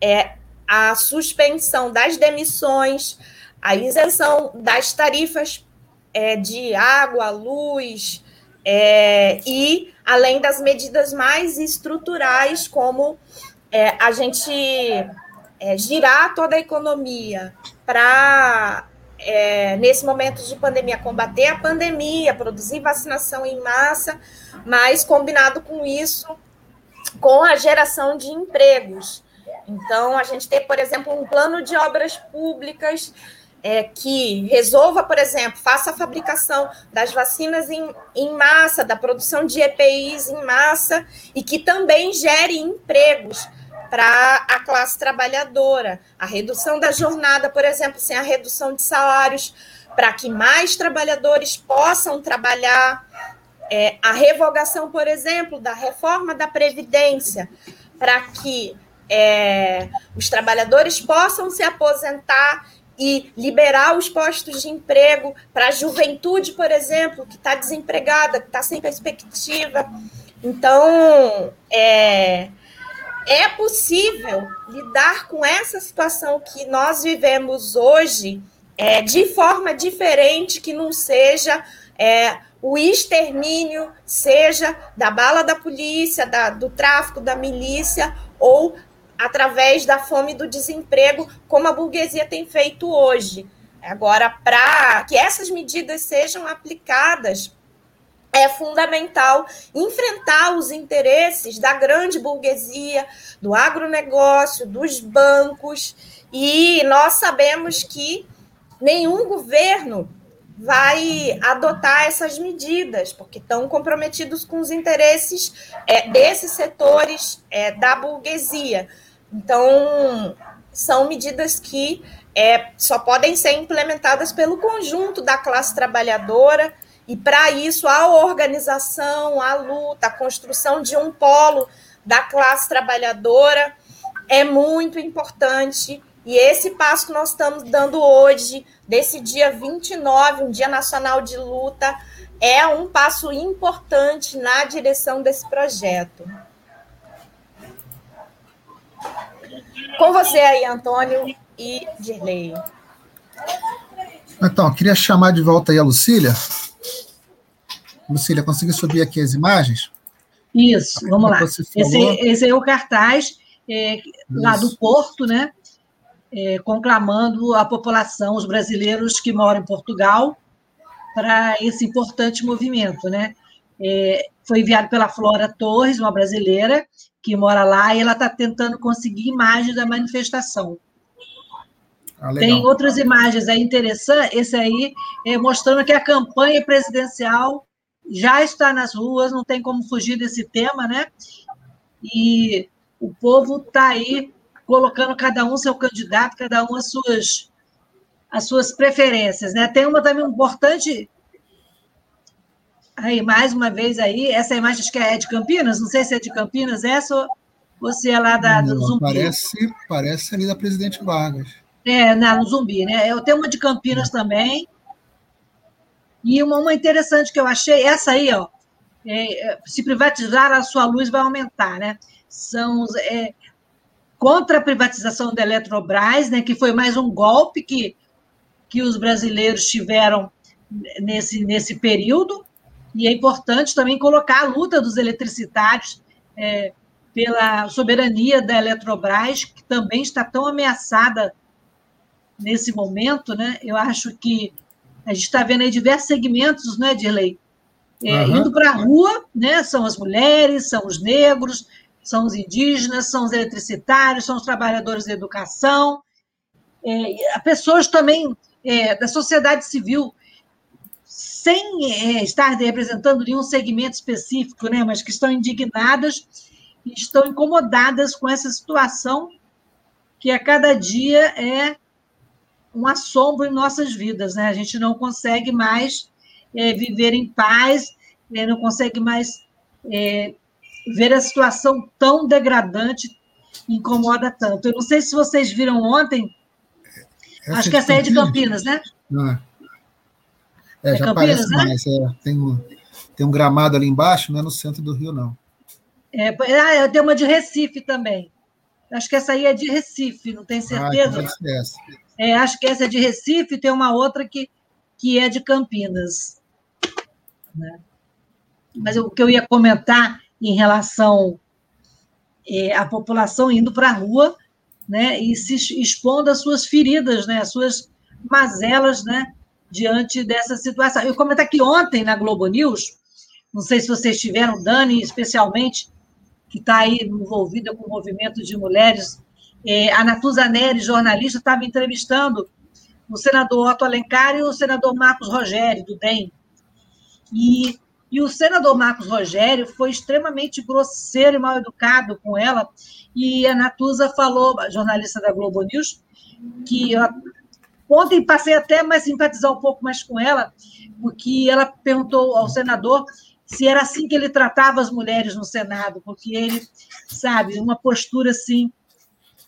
é, a suspensão das demissões, a isenção das tarifas é, de água, luz, é, e além das medidas mais estruturais, como é, a gente é, girar toda a economia para, é, nesse momento de pandemia, combater a pandemia, produzir vacinação em massa, mas combinado com isso, com a geração de empregos. Então, a gente tem, por exemplo, um plano de obras públicas é, que resolva, por exemplo, faça a fabricação das vacinas em, em massa, da produção de EPIs em massa, e que também gere empregos para a classe trabalhadora. A redução da jornada, por exemplo, sem a redução de salários, para que mais trabalhadores possam trabalhar. É, a revogação, por exemplo, da reforma da Previdência, para que é, os trabalhadores possam se aposentar e liberar os postos de emprego para a juventude, por exemplo, que está desempregada, que está sem perspectiva. Então, é, é possível lidar com essa situação que nós vivemos hoje é, de forma diferente, que não seja é, o extermínio, seja da bala da polícia, da, do tráfico da milícia, ou através da fome e do desemprego, como a burguesia tem feito hoje. Agora, para que essas medidas sejam aplicadas, é fundamental enfrentar os interesses da grande burguesia, do agronegócio, dos bancos, e nós sabemos que nenhum governo vai adotar essas medidas, porque estão comprometidos com os interesses é, desses setores é, da burguesia. Então, são medidas que é, só podem ser implementadas pelo conjunto da classe trabalhadora, e para isso a organização, a luta, a construção de um polo da classe trabalhadora é muito importante. E esse passo que nós estamos dando hoje, desse dia 29, um dia nacional de luta, é um passo importante na direção desse projeto. Com você aí, Antônio e Dirley. Então, queria chamar de volta aí a Lucília. Lucília, conseguiu subir aqui as imagens? Isso, vamos lá. Esse, esse é o cartaz é, lá do Porto, né? É, conclamando a população, os brasileiros que moram em Portugal, para esse importante movimento, né? É, foi enviado pela Flora Torres, uma brasileira, que mora lá, e ela está tentando conseguir imagens da manifestação. Ah, Tem outras imagens aí interessantes, esse aí é mostrando que a campanha presidencial já está nas ruas, não tem como fugir desse tema, né? E o povo está aí colocando cada um seu candidato, cada um as suas as suas preferências, né? Tem uma também importante Aí, mais uma vez aí, essa imagem acho que é de Campinas, não sei se é de Campinas essa ou se é lá da, do Zumbi. Parece, parece ali da Presidente Vargas. É, não, no Zumbi, né? Eu tenho uma de Campinas é. também. E uma, uma interessante que eu achei, essa aí, ó, é, se privatizar, a sua luz vai aumentar, né? São é, contra a privatização da Eletrobras, né, que foi mais um golpe que, que os brasileiros tiveram nesse, nesse período, e é importante também colocar a luta dos eletricitários é, pela soberania da Eletrobras, que também está tão ameaçada nesse momento, né? Eu acho que a gente está vendo aí diversos segmentos, né, Dirley? É, uhum. Indo para a rua, né? São as mulheres, são os negros, são os indígenas, são os eletricitários, são os trabalhadores da educação, é, pessoas também é, da sociedade civil sem é, estar representando nenhum segmento específico, né, mas que estão indignadas e estão incomodadas com essa situação que a cada dia é um assombro em nossas vidas. Né? A gente não consegue mais é, viver em paz, é, não consegue mais é, ver a situação tão degradante, incomoda tanto. Eu não sei se vocês viram ontem, essa acho que essa é de Campinas, né? Não é. É, já Campinas, parece né? mais. É, tem, um, tem um gramado ali embaixo, não é no centro do Rio, não. É, ah, tem uma de Recife também. Acho que essa aí é de Recife, não tenho certeza. Ah, essa. É, acho que essa é de Recife, tem uma outra que, que é de Campinas. Né? Mas o que eu ia comentar em relação é, à população indo para a rua né, e se expondo às suas feridas, né, às suas mazelas, né, diante dessa situação. Eu comentar que ontem na Globo News, não sei se vocês tiveram, Dani, especialmente, que está aí envolvida com o movimento de mulheres, é, a Natuza Neri, jornalista, estava entrevistando o senador Otto Alencar e o senador Marcos Rogério, do DEM. E, e o senador Marcos Rogério foi extremamente grosseiro e mal educado com ela, e a Natuza falou, jornalista da Globo News, que ontem passei até a simpatizar um pouco mais com ela, porque ela perguntou ao senador se era assim que ele tratava as mulheres no Senado, porque ele, sabe, uma postura assim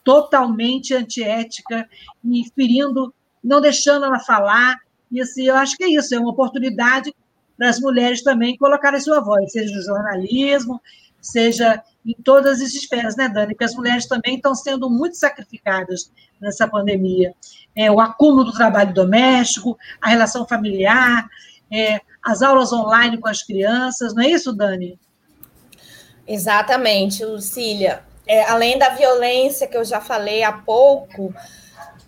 totalmente antiética e ferindo, não deixando ela falar. E assim, eu acho que é isso, é uma oportunidade para as mulheres também colocarem sua voz, seja no jornalismo, seja em todas as esferas, né, Dani? Porque as mulheres também estão sendo muito sacrificadas nessa pandemia. É, o acúmulo do trabalho doméstico, a relação familiar, é, as aulas online com as crianças, não é isso, Dani? Exatamente, Lucília. É, além da violência que eu já falei há pouco,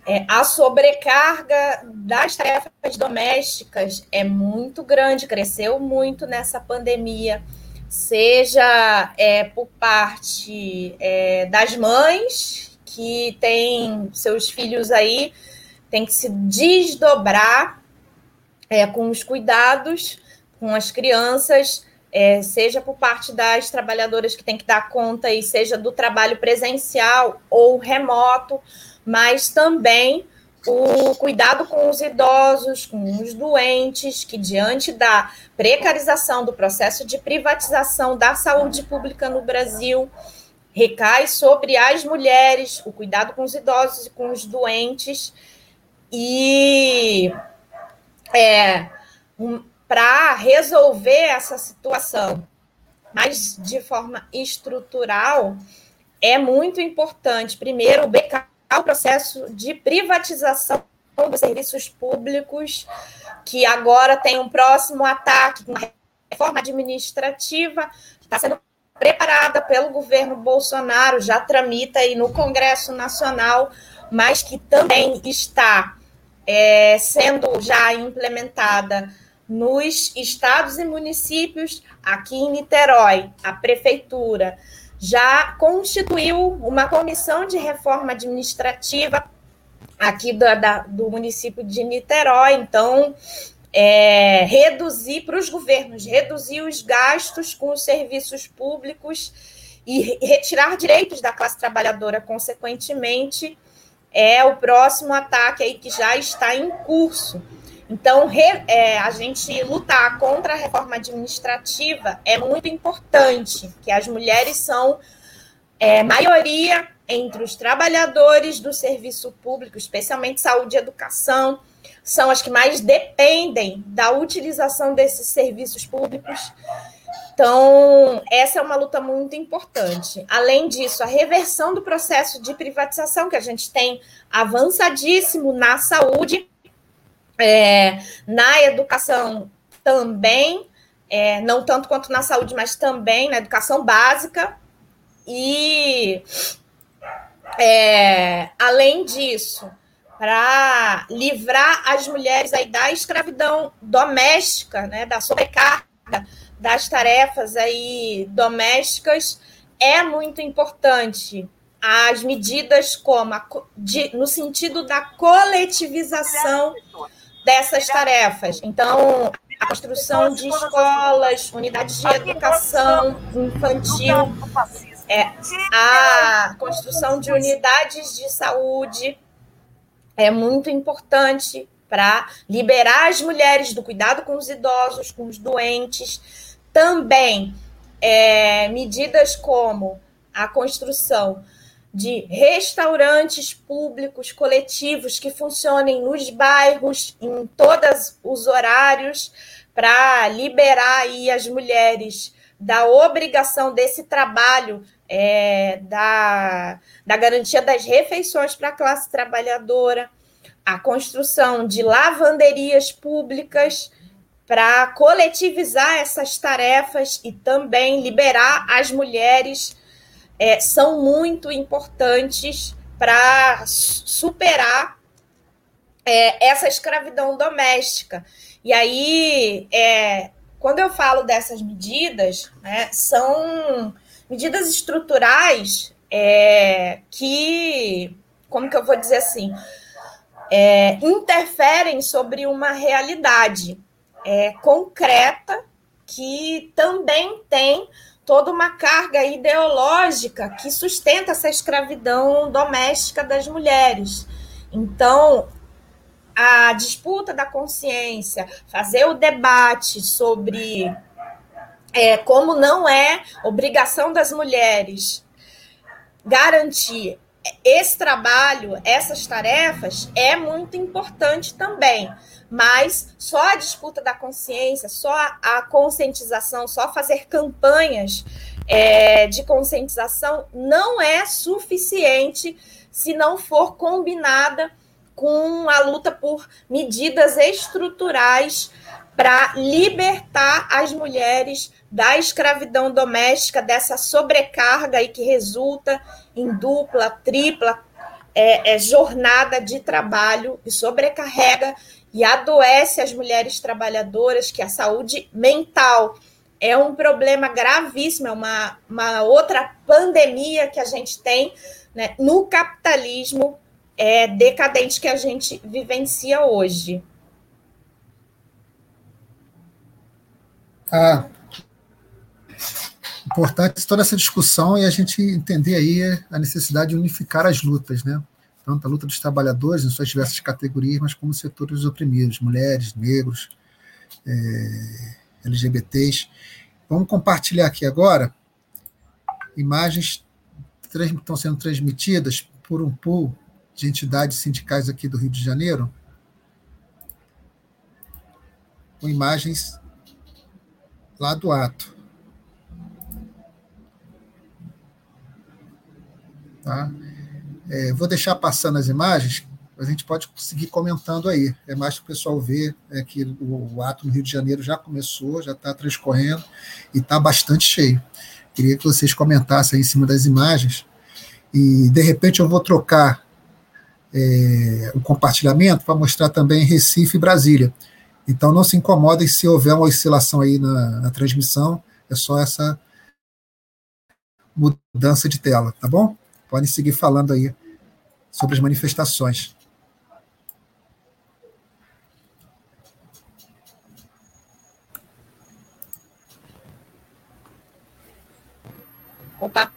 é, a sobrecarga das tarefas domésticas é muito grande, cresceu muito nessa pandemia, seja é, por parte é, das mães que têm seus filhos aí, tem que se desdobrar é, com os cuidados com as crianças, é, seja por parte das trabalhadoras que tem que dar conta e seja do trabalho presencial ou remoto, mas também o cuidado com os idosos, com os doentes, que diante da precarização do processo de privatização da saúde pública no Brasil, recai sobre as mulheres, o cuidado com os idosos e com os doentes, e é, um, para resolver essa situação, mas de forma estrutural, é muito importante, primeiro, becar o processo de privatização dos serviços públicos, que agora tem um próximo ataque, uma reforma administrativa, que está sendo preparada pelo governo Bolsonaro, já tramita aí no Congresso Nacional, mas que também está é, sendo já implementada nos estados e municípios, aqui em Niterói, a prefeitura já constituiu uma comissão de reforma administrativa aqui do, da, do município de Niterói, então é, reduzir para os governos, reduzir os gastos com os serviços públicos e retirar direitos da classe trabalhadora, consequentemente, é o próximo ataque aí que já está em curso. Então, re, é, a gente lutar contra a reforma administrativa é muito importante, que as mulheres são é, maioria entre os trabalhadores do serviço público, especialmente saúde e educação, são as que mais dependem da utilização desses serviços públicos. Então, essa é uma luta muito importante. Além disso, a reversão do processo de privatização, que a gente tem avançadíssimo na saúde, é, na educação também, é, não tanto quanto na saúde, mas também na educação básica. E, é, além disso, para livrar as mulheres aí da escravidão doméstica, né, da sobrecarga das tarefas aí domésticas é muito importante. As medidas como a, de, no sentido da coletivização dessas tarefas. Então, a construção de escolas, unidades de educação infantil, é, a construção de unidades de saúde é muito importante para liberar as mulheres do cuidado com os idosos, com os doentes, também é, medidas como a construção de restaurantes públicos coletivos que funcionem nos bairros em todos os horários para liberar aí as mulheres da obrigação desse trabalho é, da, da garantia das refeições para a classe trabalhadora, a construção de lavanderias públicas para coletivizar essas tarefas e também liberar as mulheres é, são muito importantes para superar é, essa escravidão doméstica. E aí, é, quando eu falo dessas medidas, né, são medidas estruturais é, que, como que eu vou dizer assim, é, interferem sobre uma realidade é, concreta que também tem toda uma carga ideológica que sustenta essa escravidão doméstica das mulheres. Então, a disputa da consciência, fazer o debate sobre é, como não é obrigação das mulheres garantir esse trabalho, essas tarefas, é muito importante também. Mas só a disputa da consciência, só a conscientização, só fazer campanhas é, de conscientização não é suficiente se não for combinada com a luta por medidas estruturais para libertar as mulheres da escravidão doméstica, dessa sobrecarga aí que resulta em dupla, tripla é, é, jornada de trabalho e sobrecarrega e adoece as mulheres trabalhadoras, que a saúde mental é um problema gravíssimo, é uma, uma outra pandemia que a gente tem né, no capitalismo é, decadente que a gente vivencia hoje. Ah, importante toda essa discussão e a gente entender aí a necessidade de unificar as lutas, né? Tanto a luta dos trabalhadores em suas diversas categorias, mas como setores oprimidos, mulheres, negros, é, LGBTs. Vamos compartilhar aqui agora imagens que estão sendo transmitidas por um pool de entidades sindicais aqui do Rio de Janeiro, com imagens lá do ato. Tá? É, vou deixar passando as imagens, a gente pode seguir comentando aí. É mais para o pessoal ver é, que o, o, ato no Rio de Janeiro já começou, já está transcorrendo e está bastante cheio. Queria que vocês comentassem aí em cima das imagens. E, de repente, eu vou trocar é, o compartilhamento para mostrar também Recife e Brasília. Então, não se incomodem se houver uma oscilação aí na, na transmissão, é só essa mudança de tela, tá bom? Podem seguir falando aí sobre as manifestações. Opa!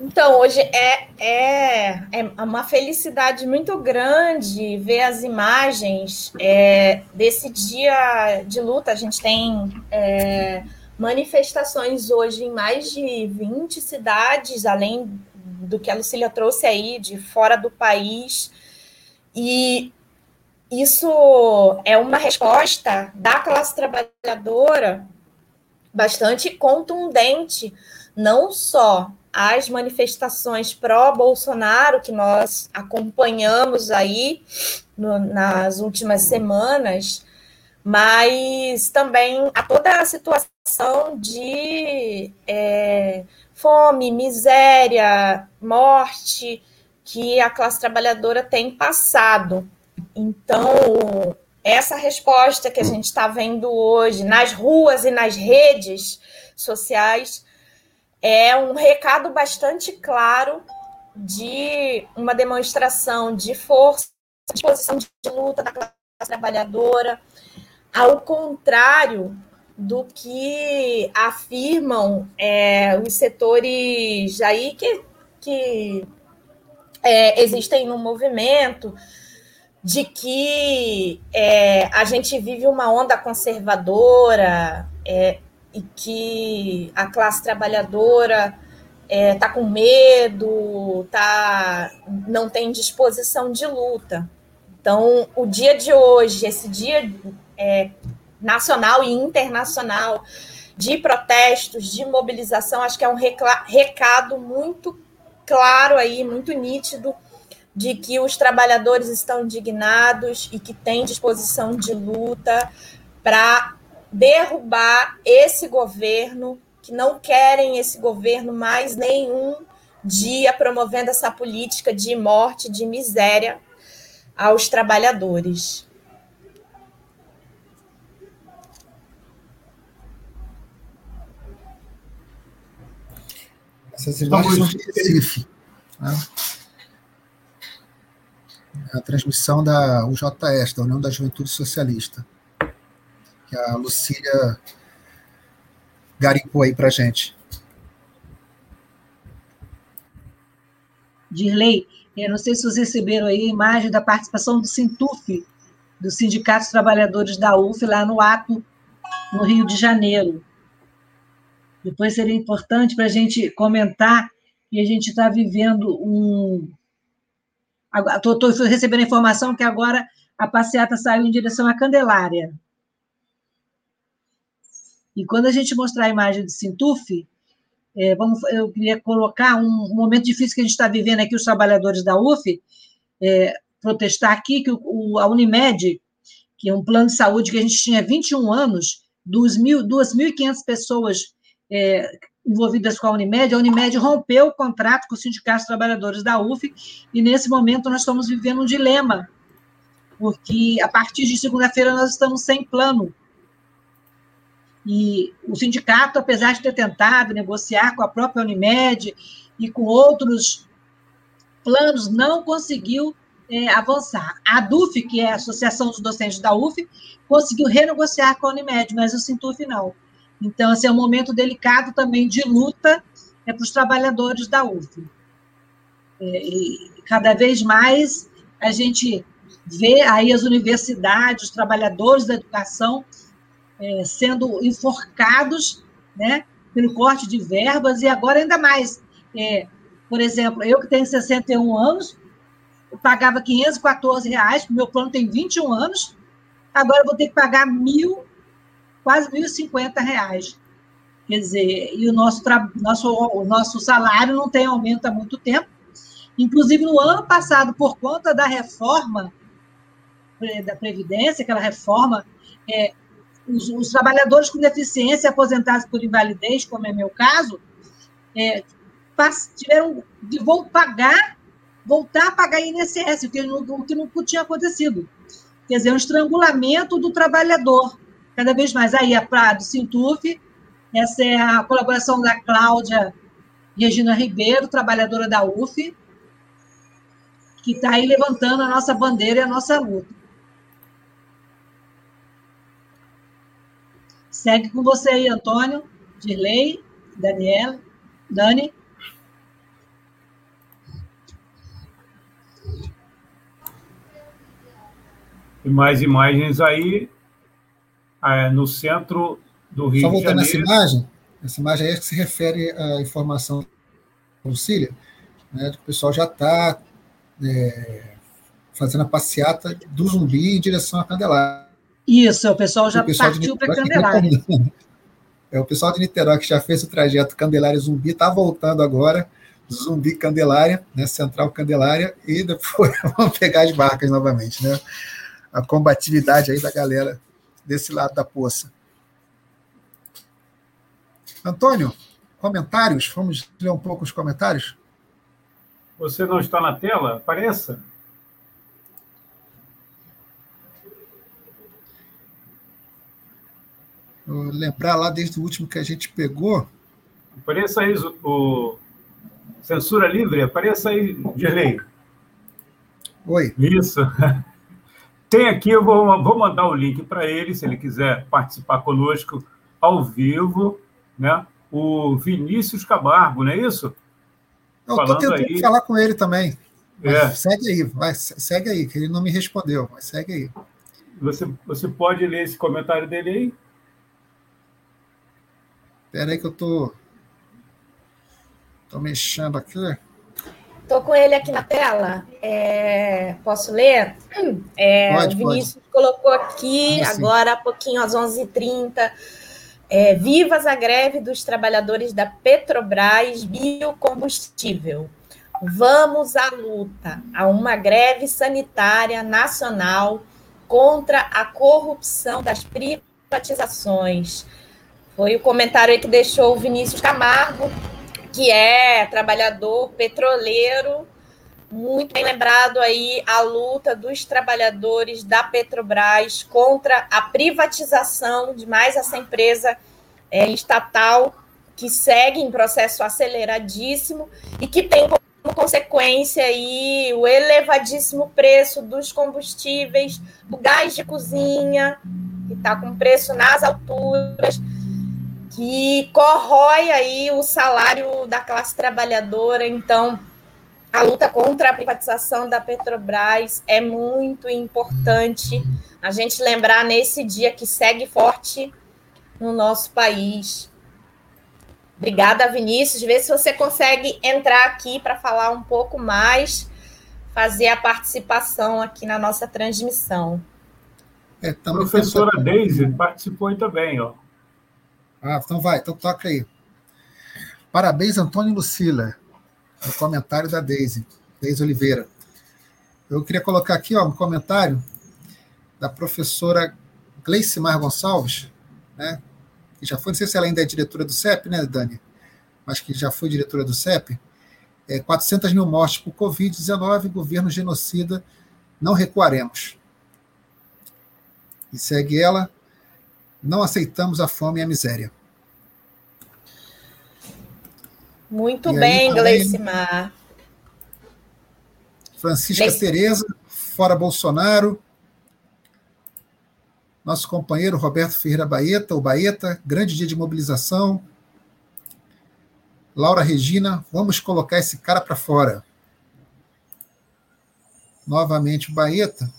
Então, hoje é, é, é uma felicidade muito grande ver as imagens é, desse dia de luta. A gente tem é, manifestações hoje em mais de 20 cidades, além do que a Lucília trouxe aí, de fora do país. E isso é uma resposta da classe trabalhadora bastante contundente, não só às manifestações pró-Bolsonaro que nós acompanhamos aí no, nas últimas semanas, mas também a toda a situação de é, fome, miséria, morte que a classe trabalhadora tem passado. Então, essa resposta que a gente está vendo hoje nas ruas e nas redes sociais é um recado bastante claro de uma demonstração de força, de posição de luta da classe trabalhadora, ao contrário do que afirmam é, os setores aí que, que é, existem no movimento, de que é, a gente vive uma onda conservadora é, e que a classe trabalhadora está é, com medo, tá, não tem disposição de luta. Então, o dia de hoje, esse dia é, nacional e internacional de protestos, de mobilização, acho que é um recado muito claro aí, muito nítido, de que os trabalhadores estão indignados e que têm disposição de luta para derrubar esse governo, que não querem esse governo mais nenhum dia promovendo essa política de morte, de miséria aos trabalhadores. Essas imagens são de Recife. Né? a transmissão da UJS, da União da Juventude Socialista, que a Lucília garimpou aí para gente. Dirley, eu não sei se vocês receberam aí a imagem da participação do Sintuf, do Sindicato dos Trabalhadores da UF, lá no ato, no Rio de Janeiro. Depois seria importante para a gente comentar que a gente está vivendo um. Estou recebendo a informação que agora a passeata saiu em direção à Candelária. E quando a gente mostrar a imagem do Sintuf, é, vamos, eu queria colocar um, um, momento difícil que a gente está vivendo aqui, os trabalhadores da UF, é, protestar aqui que o, o, a Unimed, que é um plano de saúde que a gente tinha 21 anos, 2.500 pessoas é, envolvidas com a Unimed, a Unimed rompeu o contrato com os sindicatos trabalhadores da UF, e nesse momento nós estamos vivendo um dilema, porque a partir de segunda-feira nós estamos sem plano e o sindicato, apesar de ter tentado negociar com a própria Unimed e com outros planos, não conseguiu é, avançar. A DUF, que é a Associação dos Docentes da UF, conseguiu renegociar com a Unimed, mas o Sintuf não. Então, esse é um momento delicado também de luta é, para os trabalhadores da UF. É, e cada vez mais a gente vê aí as universidades, os trabalhadores da educação é, sendo enforcados né, pelo corte de verbas, e agora ainda mais. É, por exemplo, eu que tenho 61 anos, eu pagava 514 reais, meu plano tem 21 anos, agora eu vou ter que pagar mil, quase 1.050 reais. Quer dizer, e o nosso, nosso, o nosso salário não tem aumento há muito tempo. Inclusive, no ano passado, por conta da reforma é, da Previdência, aquela reforma é, os, os, trabalhadores com deficiência aposentados por invalidez, como é meu caso, é, tiveram de pagar, voltar a pagar INSS, o que, não, o que não tinha acontecido. Quer dizer, um estrangulamento do trabalhador, cada vez mais. Aí, a Prado Sintuf, essa é a colaboração da Cláudia Regina Ribeiro, trabalhadora da UF, que está aí levantando a nossa bandeira e a nossa luta. Segue com você aí, Antônio, Dirley, Daniela, Dani. E mais imagens aí é, no centro do Rio Só voltando essa imagem, essa imagem aí é que se refere à informação da Lucília, né, que o pessoal já está é, fazendo a passeata do zumbi em direção à Candelária. Isso, o pessoal já o pessoal partiu para Candelária. É, o pessoal de Niterói que já fez o trajeto Candelária Zumbi está voltando agora, Zumbi Candelária, né, Central Candelária, e depois vamos pegar as barcas novamente, né? A combatividade aí da galera desse lado da poça. Antônio, comentários? Vamos ler um pouco os comentários? Você não está na tela? Apareça. lembrar lá desde o último que a gente pegou. Apareça aí o censura livre, apareça aí, Dirley. Oi. Isso. Tem aqui, eu vou, vou mandar o link para ele, se ele quiser participar conosco ao vivo, né? O Vinícius Camargo, não é isso? Eu estou tentando aí... falar com ele também. É. Segue aí, vai, segue aí, que ele não me respondeu, mas segue aí. Você, você pode ler esse comentário dele aí? Espera aí que eu tô, tô mexendo aqui. Estou com ele aqui na tela. É, posso ler? É, pode, o Vinícius pode. colocou aqui, agora há pouquinho, às 11h30. É, vivas a greve dos trabalhadores da Petrobras Biocombustível. Vamos à luta, a uma greve sanitária nacional contra a corrupção das privatizações. Foi o comentário que deixou o Vinícius Camargo, que é trabalhador petroleiro, muito bem lembrado aí a luta dos trabalhadores da Petrobras contra a privatização de mais essa empresa é, estatal que segue em processo aceleradíssimo e que tem como consequência aí o elevadíssimo preço dos combustíveis, do gás de cozinha, que está com preço nas alturas, que corrói aí o salário da classe trabalhadora. Então, a luta contra a privatização da Petrobras é muito importante a gente lembrar nesse dia que segue forte no nosso país. Obrigada, Vinícius. Vê se você consegue entrar aqui para falar um pouco mais, fazer a participação aqui na nossa transmissão. É, a professora Deise participou também, ó. Ah, então vai, então toca aí. Parabéns, Antônio Lucila. O comentário da Deise, Deise Oliveira. Eu queria colocar aqui ó, um comentário da professora Gleicimar Gonçalves, né, que já foi, não sei se ela ainda é diretora do CEP, né, Dani? Mas que já foi diretora do CEP. É, 400 mil mortes por Covid-19, governo genocida, não recuaremos. E segue ela, não aceitamos a fome e a miséria. Muito e bem, Gleicimar. Francisca Gleic... Tereza, fora Bolsonaro, nosso companheiro Roberto Ferreira Baeta, o Baeta, grande dia de mobilização. Laura Regina, vamos colocar esse cara para fora. Novamente o Baeta.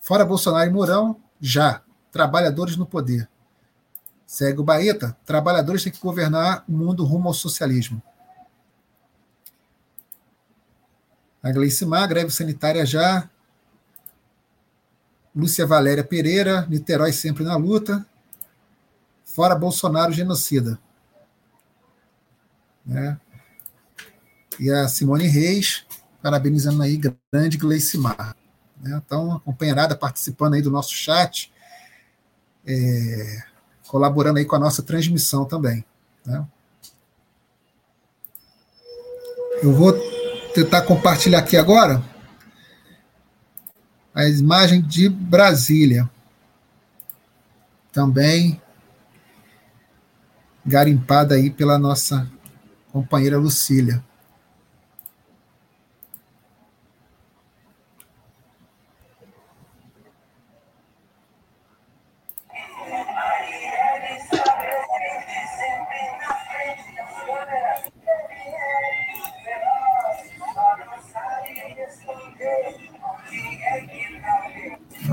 Fora Bolsonaro e Mourão, já. Trabalhadores no poder. Segue o Baeta. Trabalhadores têm que governar o mundo rumo ao socialismo. A Gleicimar, greve sanitária já. Lúcia Valéria Pereira, Niterói sempre na luta. Fora Bolsonaro, genocida. Né? E a Simone Reis, parabenizando aí, grande Gleicimar. Né? Então, a companheirada participando aí do nosso chat, é, colaborando aí com a nossa transmissão também. Né? Eu vou tentar compartilhar aqui agora a imagem de Brasília. Também garimpada aí pela nossa companheira Lucília.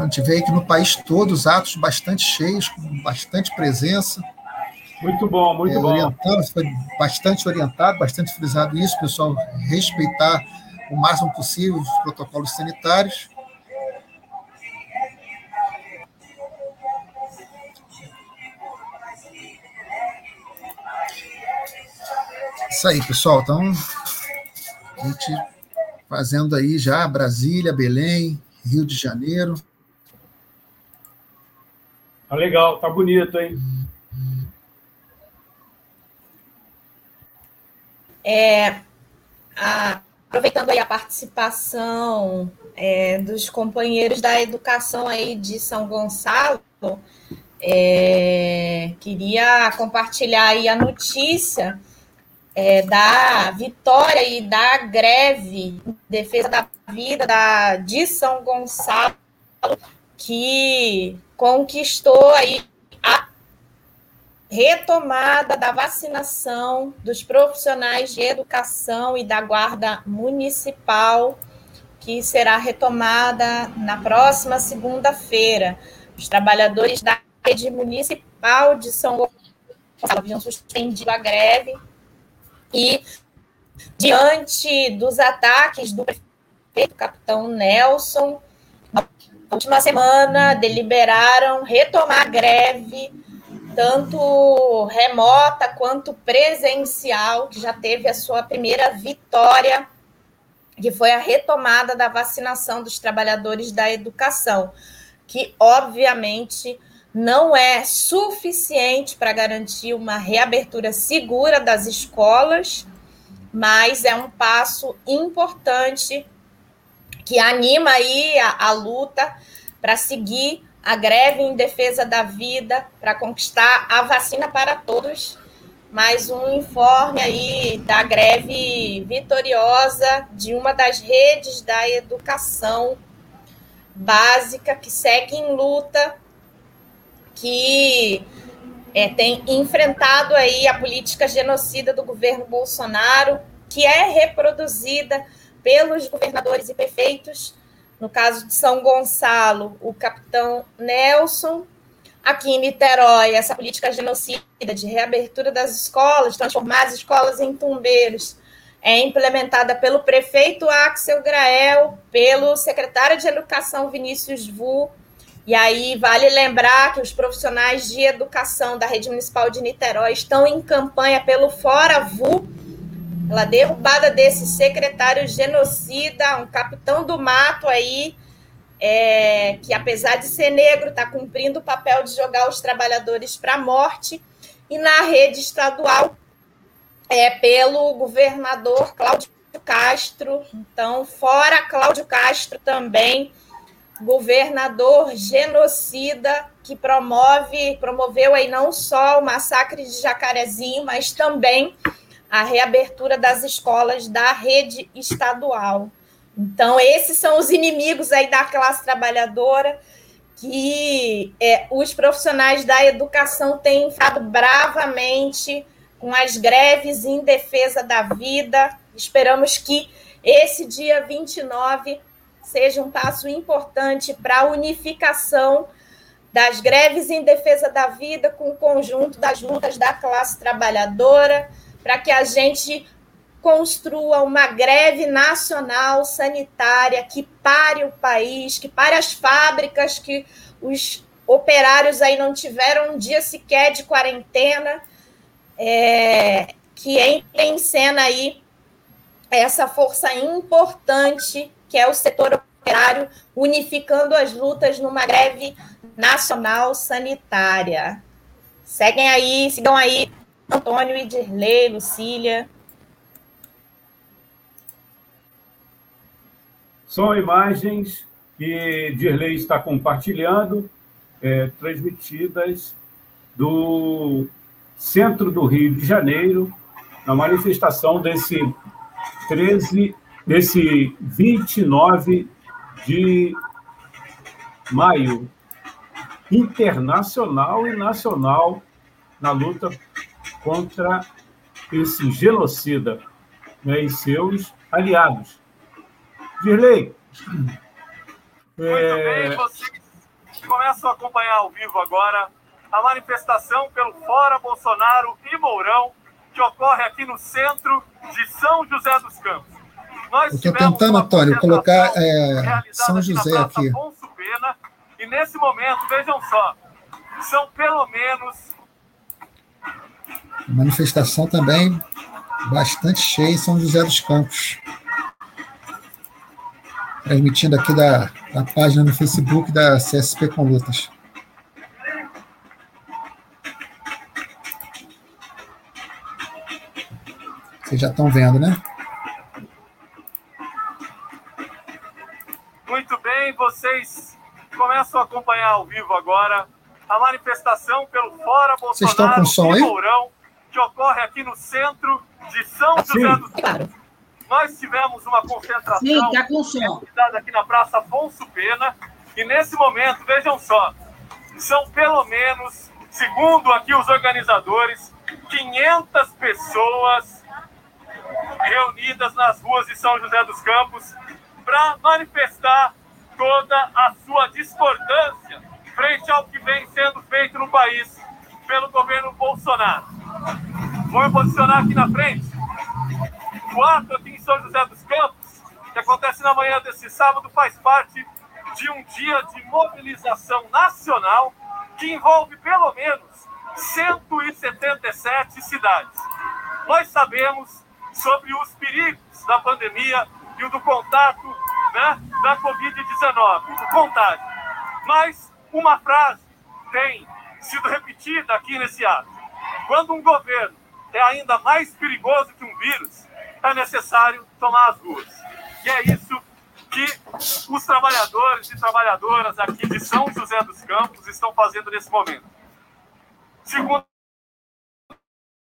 A gente vê que no país todo os atos bastante cheios, com bastante presença. Muito bom, muito é, bom. Foi bastante orientado, bastante frisado isso, pessoal respeitar o máximo possível os protocolos sanitários. Isso aí, pessoal. Então, a gente fazendo aí já Brasília, Belém, Rio de Janeiro. Tá legal, tá bonito, hein? É, a, aproveitando aí a participação é, dos companheiros da educação aí de São Gonçalo, é, queria compartilhar aí a notícia é, da vitória e da greve em defesa da vida da, de São Gonçalo, que conquistou aí a retomada da vacinação dos profissionais de educação e da guarda municipal, que será retomada na próxima segunda-feira. Os trabalhadores da rede municipal de São Gonçalo haviam suspendido a greve e, diante dos ataques do prefeito capitão Nelson, última semana deliberaram retomar a greve, tanto remota quanto presencial, que já teve a sua primeira vitória, que foi a retomada da vacinação dos trabalhadores da educação, que obviamente não é suficiente para garantir uma reabertura segura das escolas, mas é um passo importante que anima aí a, a luta para seguir a greve em defesa da vida, para conquistar a vacina para todos. Mais um informe aí da greve vitoriosa de uma das redes da educação básica que segue em luta, que é, tem enfrentado aí a política genocida do governo Bolsonaro, que é reproduzida pelos governadores e prefeitos. No caso de São Gonçalo, o capitão Nelson, aqui em Niterói, essa política genocida de reabertura das escolas, transformar as escolas em tumbeiros, é implementada pelo prefeito Axel Grael, pelo secretário de Educação Vinícius Vu. E aí vale lembrar que os profissionais de educação da rede municipal de Niterói estão em campanha pelo Fora Vu, pela derrubada desse secretário genocida, um capitão do mato aí, é, que apesar de ser negro, está cumprindo o papel de jogar os trabalhadores para a morte, e na rede estadual é pelo governador Cláudio Castro. Então, fora Cláudio Castro também, governador genocida que promove, promoveu aí não só o massacre de Jacarezinho, mas também a reabertura das escolas da rede estadual. Então, esses são os inimigos aí da classe trabalhadora que é, os profissionais da educação têm enfrentado bravamente com as greves em defesa da vida. Esperamos que esse dia 29 seja um passo importante para a unificação das greves em defesa da vida com o conjunto das lutas da classe trabalhadora, para que a gente construa uma greve nacional sanitária que pare o país, que pare as fábricas, que os operários aí não tiveram um dia sequer de quarentena, é, que entre em cena aí essa força importante que é o setor operário, unificando as lutas numa greve nacional sanitária. Seguem aí, sigam aí Antônio, Idirley, Lucília. São imagens que Dirley está compartilhando, é, transmitidas do centro do Rio de Janeiro, na manifestação desse 13, desse 29 de maio, internacional e nacional, na luta contra esse genocida né, e seus aliados. Dirley. Muito é... bem, vocês começam a acompanhar ao vivo agora a manifestação pelo Fora Bolsonaro e Mourão, que ocorre aqui no centro de São José dos Campos. Nós Estou tentando, Antônio, colocar é, São José aqui. Pena, e nesse momento, vejam só, são pelo menos. Manifestação também bastante cheia em São José dos Campos transmitindo aqui da, da página no Facebook da CSP com Lutas. Vocês já estão vendo, né? Muito bem, vocês começam a acompanhar ao vivo agora a manifestação pelo Fora Bolsonaro e Mourão, que ocorre aqui no centro de São assim? José dos Campos. Nós tivemos uma concentração Sim, tá com som. aqui na Praça Afonso Pena, e nesse momento, vejam só, são pelo menos, segundo aqui os organizadores, 500 pessoas reunidas nas ruas de São José dos Campos para manifestar toda a sua discordância frente ao que vem sendo feito no país pelo governo Bolsonaro. Vou me posicionar aqui na frente o ato aqui em São José dos Campos, que acontece na manhã desse sábado, faz parte de um dia de mobilização nacional que envolve pelo menos 177 cidades. Nós sabemos sobre os perigos da pandemia e o do contato né, da Covid-19, do contágio. Mas uma frase tem sido repetida aqui nesse ato. Quando um governo é ainda mais perigoso que um vírus, é necessário tomar as ruas. E é isso que os trabalhadores e trabalhadoras aqui de São José dos Campos estão fazendo nesse momento. Segundo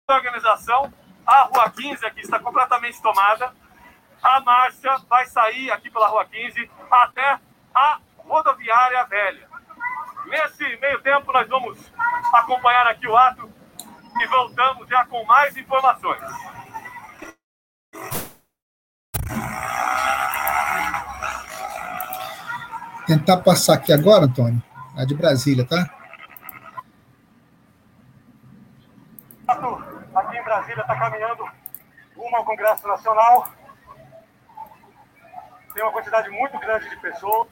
organização, a Rua 15 aqui está completamente tomada. A marcha vai sair aqui pela Rua 15 até a rodoviária velha. Nesse meio tempo, nós vamos acompanhar aqui o ato e voltamos já com mais informações. Tentar passar aqui agora, Antônio, a de Brasília, tá? Aqui em Brasília está caminhando rumo ao Congresso Nacional. Tem uma quantidade muito grande de pessoas.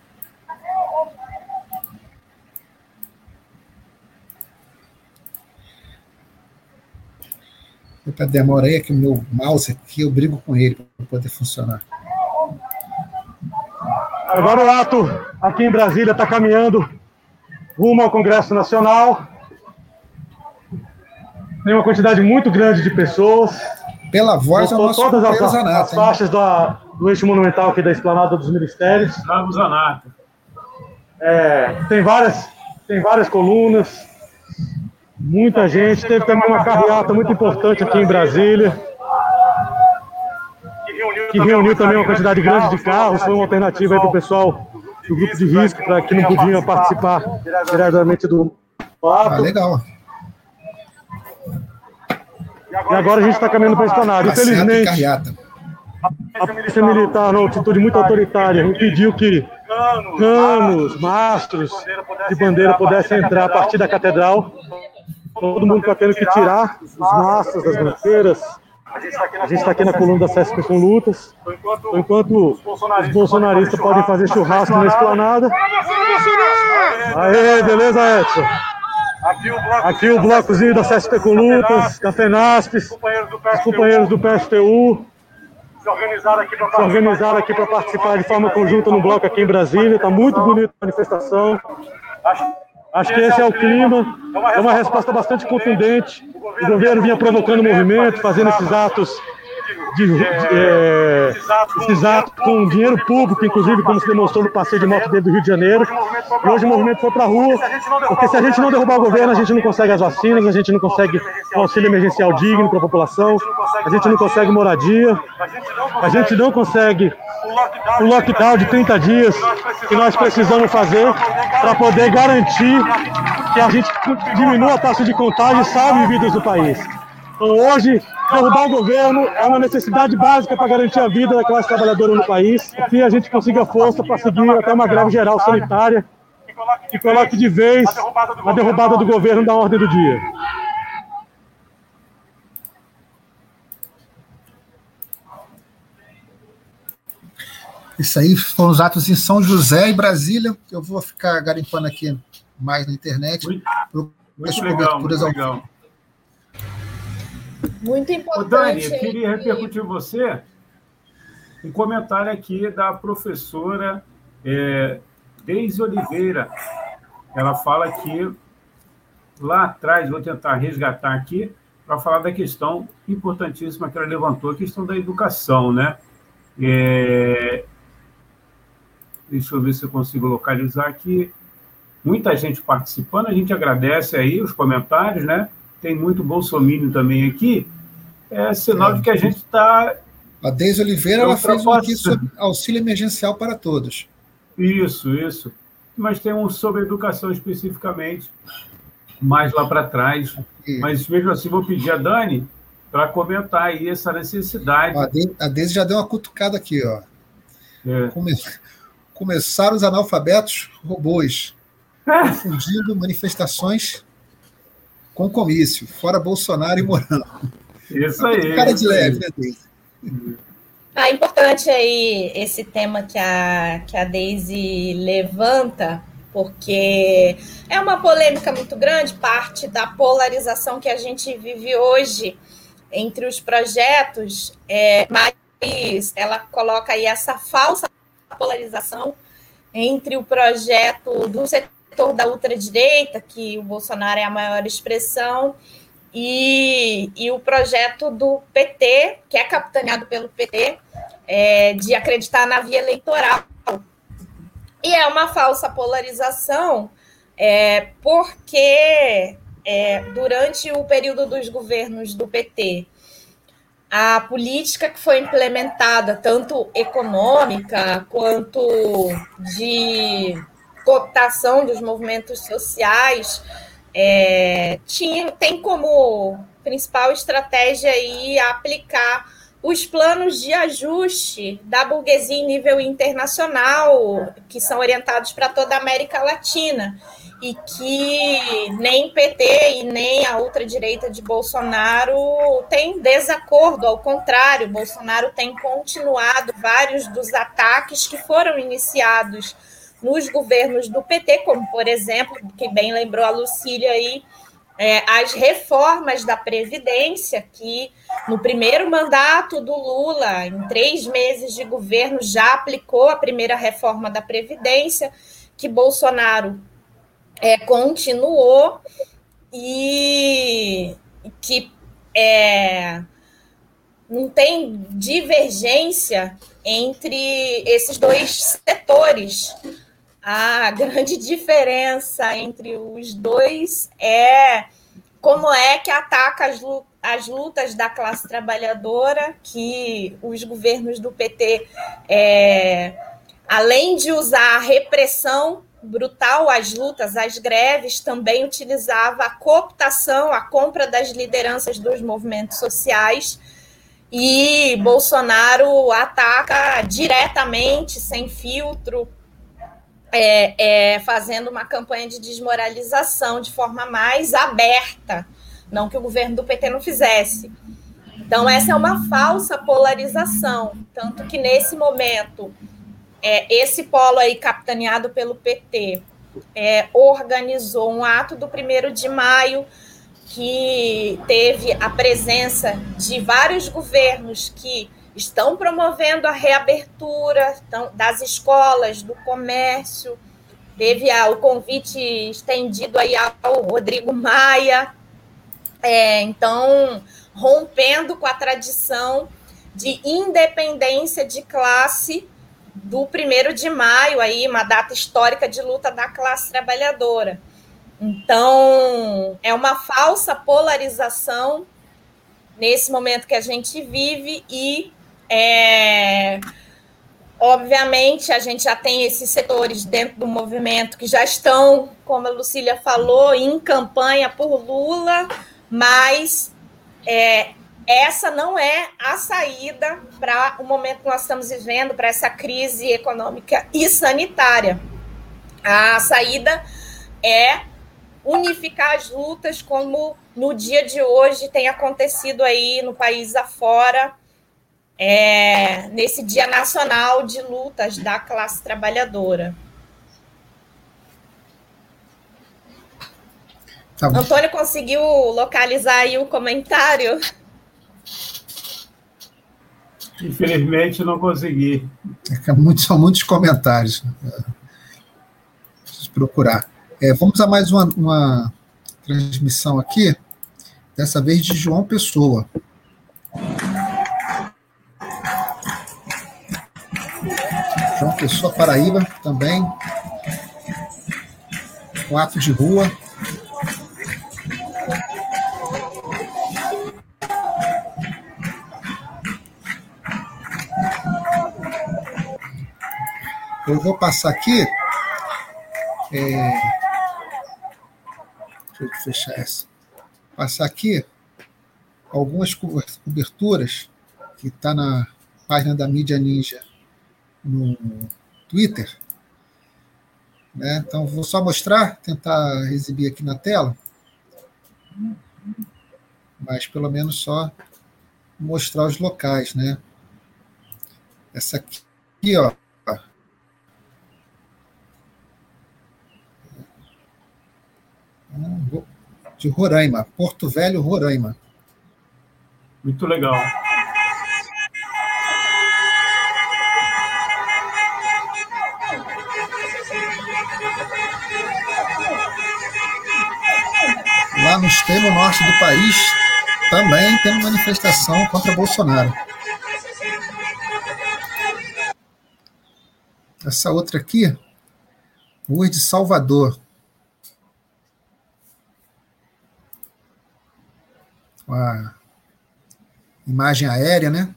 Eita, demora aí que o meu mouse aqui, eu brigo com ele para poder funcionar. Agora o ato aqui em Brasília está caminhando rumo ao Congresso Nacional. Tem uma quantidade muito grande de pessoas. Pela voz, é o nosso todas as, Zanata, as faixas da, do eixo monumental aqui da Esplanada dos Ministérios. Carlos Zanato. É, tem várias, tem várias colunas, muita gente. Teve também uma carreata muito importante aqui em Brasília, que reuniu também uma quantidade grande de carros. Foi uma alternativa para o pessoal do grupo de risco, para que não podiam participar diretamente do Ah, ato. legal. E agora a gente está caminhando para a esplanada. Passeata e Infelizmente, a polícia militar, numa atitude muito autoritária, impediu que canos, mastros de bandeira pudessem entrar a partir da catedral. Todo mundo está tendo que tirar os mastros das bandeiras. A gente está aqui na coluna da CESP com lutas. Enquanto os bolsonaristas podem fazer churrasco na esplanada. Aê, beleza, Edson? Aqui o blocozinho da CSP com lutas, da FENASP, os companheiros do PSTU se organizaram aqui para participar de forma conjunta no bloco aqui em Brasília. Está muito bonita a manifestação. Acho que esse é o clima. É uma resposta bastante contundente. O governo vinha provocando movimento, fazendo esses atos de, de, é, esses atos com dinheiro público, inclusive, como se demonstrou no passeio de moto dentro do Rio de Janeiro. E hoje o movimento foi para a rua, porque se a gente não derrubar o governo, a gente não consegue as vacinas, a gente não consegue um auxílio emergencial digno para a população, a gente não consegue moradia, a gente não consegue o lockdown de 30 dias que nós precisamos fazer para poder garantir que a gente diminua a taxa de contágio e salve vidas do país. Então, hoje, derrubar o governo é uma necessidade básica para garantir a vida da classe trabalhadora no país e a gente consiga força para seguir até uma greve geral sanitária que coloque de vez a derrubada do governo da ordem do dia. Isso aí foram os atos em São José e Brasília. Eu vou ficar garimpando aqui mais na internet. Muito, muito legal, muito legal. Muito Ô, importante. Dani, eu queria repercutir você um comentário aqui da professora é, Deise Oliveira. Ela fala que lá atrás, vou tentar resgatar aqui, para falar da questão importantíssima que ela levantou, a questão da educação, né? É, deixa eu ver se eu consigo localizar aqui. Muita gente participando, a gente agradece aí os comentários, né? Tem muito bolsomínio também aqui. É sinal de que a gente está. A Deise Oliveira ela fez um aqui sobre auxílio emergencial para todos. Isso, isso. Mas tem um sobre educação especificamente, mais lá para trás. Mas mesmo assim, vou pedir a Dani para comentar aí essa necessidade. A Deise já deu uma cutucada aqui, ó. É. Come- Começaram os analfabetos robôs, confundindo manifestações com comício, fora Bolsonaro e Morão. Isso aí. Cara de leve, né, Deise? Ah, importante aí esse tema que a, que a Daisy levanta, porque é uma polêmica muito grande, parte da polarização que a gente vive hoje entre os projetos, é, mas ela coloca aí essa falsa polarização entre o projeto do setor da ultradireita, que o Bolsonaro é a maior expressão, e, e o projeto do PT, que é capitaneado pelo PT, é, de acreditar na via eleitoral. E é uma falsa polarização, é, porque é, durante o período dos governos do PT, a política que foi implementada, tanto econômica quanto de cooptação dos movimentos sociais, é, tinha, tem como principal estratégia aí aplicar os planos de ajuste da burguesia em nível internacional, que são orientados para toda a América Latina, e que nem PT e nem a ultradireita de Bolsonaro têm desacordo, ao contrário, Bolsonaro tem continuado vários dos ataques que foram iniciados nos governos do PT, como, por exemplo, que bem lembrou a Lucília aí, é, as reformas da Previdência, que no primeiro mandato do Lula, em três meses de governo, já aplicou a primeira reforma da Previdência, que Bolsonaro é, continuou e que é, não tem divergência entre esses dois setores. A grande diferença entre os dois é como é que ataca as, as lutas da classe trabalhadora, que os governos do PT, é, além de usar a repressão brutal às lutas, às greves, também utilizava a cooptação, a compra das lideranças dos movimentos sociais. E Bolsonaro ataca diretamente, sem filtro, é, é, fazendo uma campanha de desmoralização de forma mais aberta, não que o governo do PT não fizesse. Então, essa é uma falsa polarização, tanto que nesse momento, é, esse polo aí, capitaneado pelo PT, é, organizou um ato do primeiro de maio que teve a presença de vários governos que estão promovendo a reabertura das escolas, do comércio. Teve o convite estendido aí ao Rodrigo Maia. É, então, rompendo com a tradição de independência de classe do primeiro de maio, aí, uma data histórica de luta da classe trabalhadora. Então, é uma falsa polarização nesse momento que a gente vive e é, obviamente, a gente já tem esses setores dentro do movimento que já estão, como a Lucília falou, em campanha por Lula, mas é, essa não é a saída para o momento que nós estamos vivendo, para essa crise econômica e sanitária. A saída é unificar as lutas, como no dia de hoje tem acontecido aí no país afora, é, nesse Dia Nacional de Lutas da Classe Trabalhadora. Tá Antônio conseguiu localizar aí o comentário? Infelizmente não consegui. É são muitos comentários. Preciso procurar. É, vamos a mais uma, uma transmissão aqui, dessa vez de João Pessoa. João Pessoa, Paraíba, também. Um ato de rua. Eu vou passar aqui. É, deixa eu fechar essa. Passar aqui algumas coberturas que está na página da Mídia Ninja no Twitter. Né? Então, vou só mostrar, tentar exibir aqui na tela. Mas pelo menos só mostrar os locais, né? Essa aqui, ó. De Roraima, Porto Velho, Roraima. Muito legal. lá no extremo norte do país, também tem manifestação contra Bolsonaro. Essa outra aqui, Rua de Salvador. Com a imagem aérea, né?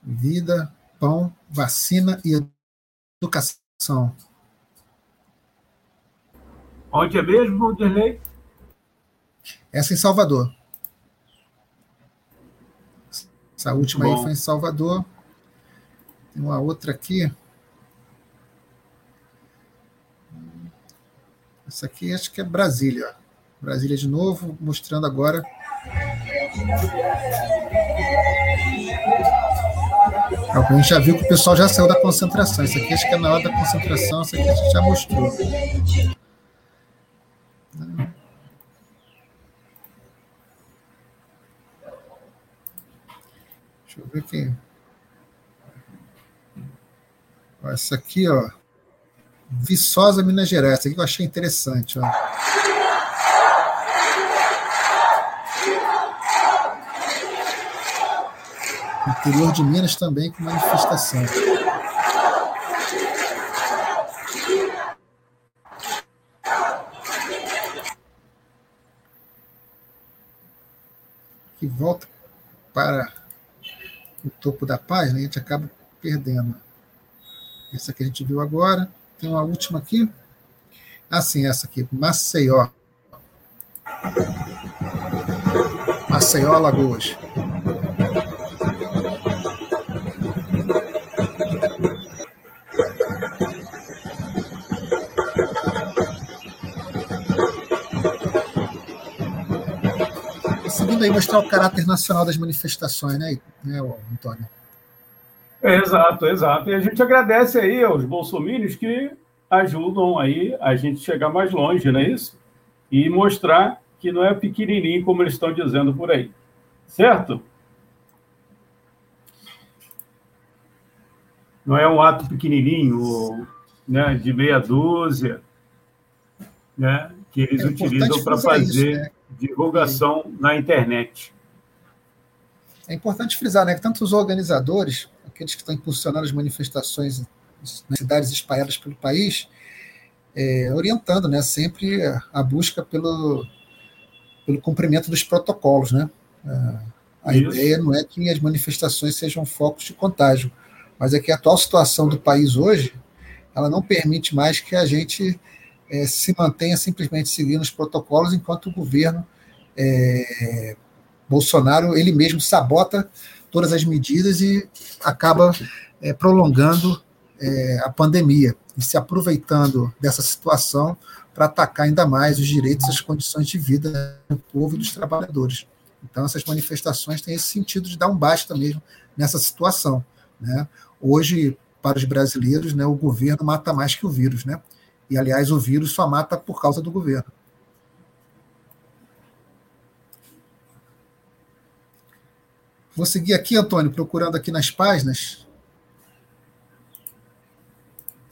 Vida, pão, vacina e educação. Onde é mesmo, Vanderlei? Essa em Salvador. Essa última aí foi em Salvador. Tem uma outra aqui. Essa aqui acho que é Brasília. Brasília de novo, mostrando agora. A gente já viu que o pessoal já saiu da concentração. Isso aqui acho que é na hora da concentração, isso aqui a gente já mostrou. Deixa eu ver aqui. Essa aqui, ó. Viçosa, Minas Gerais. Essa aqui eu achei interessante, ó. Interior de Minas também com manifestação. Que volta para o topo da página, a gente acaba perdendo. Essa que a gente viu agora. Tem uma última aqui. Ah, sim, essa aqui. Maceió. Maceió, Alagoas. Seguindo aí, mostrar o caráter nacional das manifestações, né, né Antônio? É, exato, exato. E a gente agradece aí aos bolsomínios que ajudam aí a gente chegar mais longe, não é isso? E mostrar que não é pequenininho como eles estão dizendo por aí. Certo? Não é um ato pequenininho, né, de meia dúzia, né, que eles é utilizam para fazer isso, né? divulgação na internet. É importante frisar né, que tanto os organizadores aqueles que estão impulsionando as manifestações nas cidades espalhadas pelo país, é, orientando né, sempre a busca pelo, pelo cumprimento dos protocolos. Né? É, a Isso. ideia não é que as manifestações sejam focos de contágio, mas é que a atual situação do país hoje ela não permite mais que a gente é, se mantenha simplesmente seguindo os protocolos enquanto o governo é, Bolsonaro ele mesmo sabota todas as medidas e acaba é, prolongando é, a pandemia e se aproveitando dessa situação para atacar ainda mais os direitos e as condições de vida do povo e dos trabalhadores. Então, essas manifestações têm esse sentido de dar um basta mesmo nessa situação. Né? Hoje, para os brasileiros, né, o governo mata mais que o vírus. Né? E, aliás, o vírus só mata por causa do governo. Vou seguir aqui, Antônio, procurando aqui nas páginas.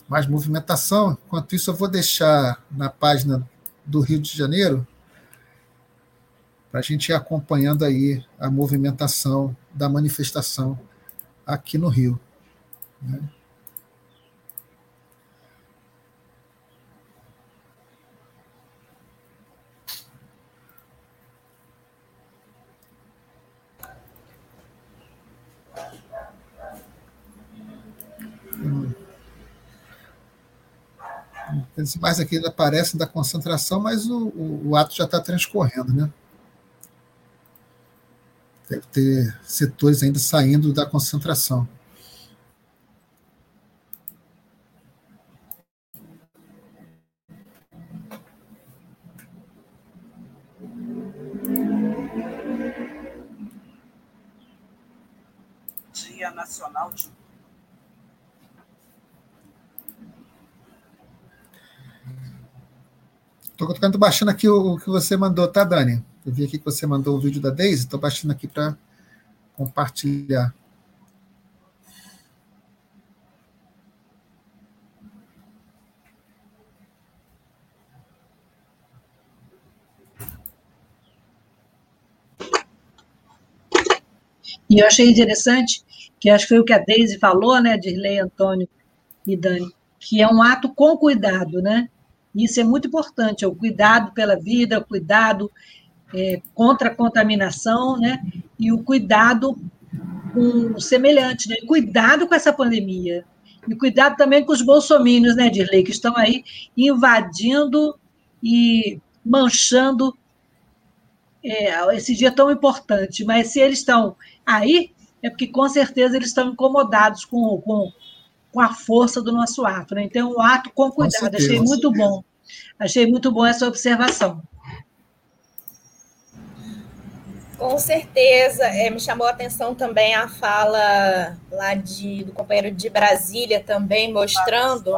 Mais movimentação. Enquanto isso, eu vou deixar na página do Rio de Janeiro para a gente ir acompanhando aí a movimentação da manifestação aqui no Rio. Né? As imagens aqui aparecem da concentração, mas o, o, o ato já está transcorrendo, né? Deve ter setores ainda saindo da concentração. Dia Nacional de Estou baixando aqui o, o, que você mandou, tá, Dani? Eu vi aqui que você mandou o vídeo da Daisy, estou baixando aqui para compartilhar. E eu achei interessante, que acho que foi o que a Deise falou, né, Dirley, Antônio e Dani, que é um ato com cuidado, né? Isso é muito importante, é o cuidado pela vida, o cuidado é, contra a contaminação, né? E o cuidado com o semelhante, né? Cuidado com essa pandemia. E cuidado também com os bolsomínios, né, Dirley, que estão aí invadindo e manchando é, esse dia tão importante. Mas se eles estão aí, é porque com certeza eles estão incomodados com, com, com a força do nosso ato. Né? Então, o ato com cuidado. Com Achei muito bom. Achei muito bom essa observação. Com certeza, é, me chamou a atenção também a fala lá de, do companheiro de Brasília também, mostrando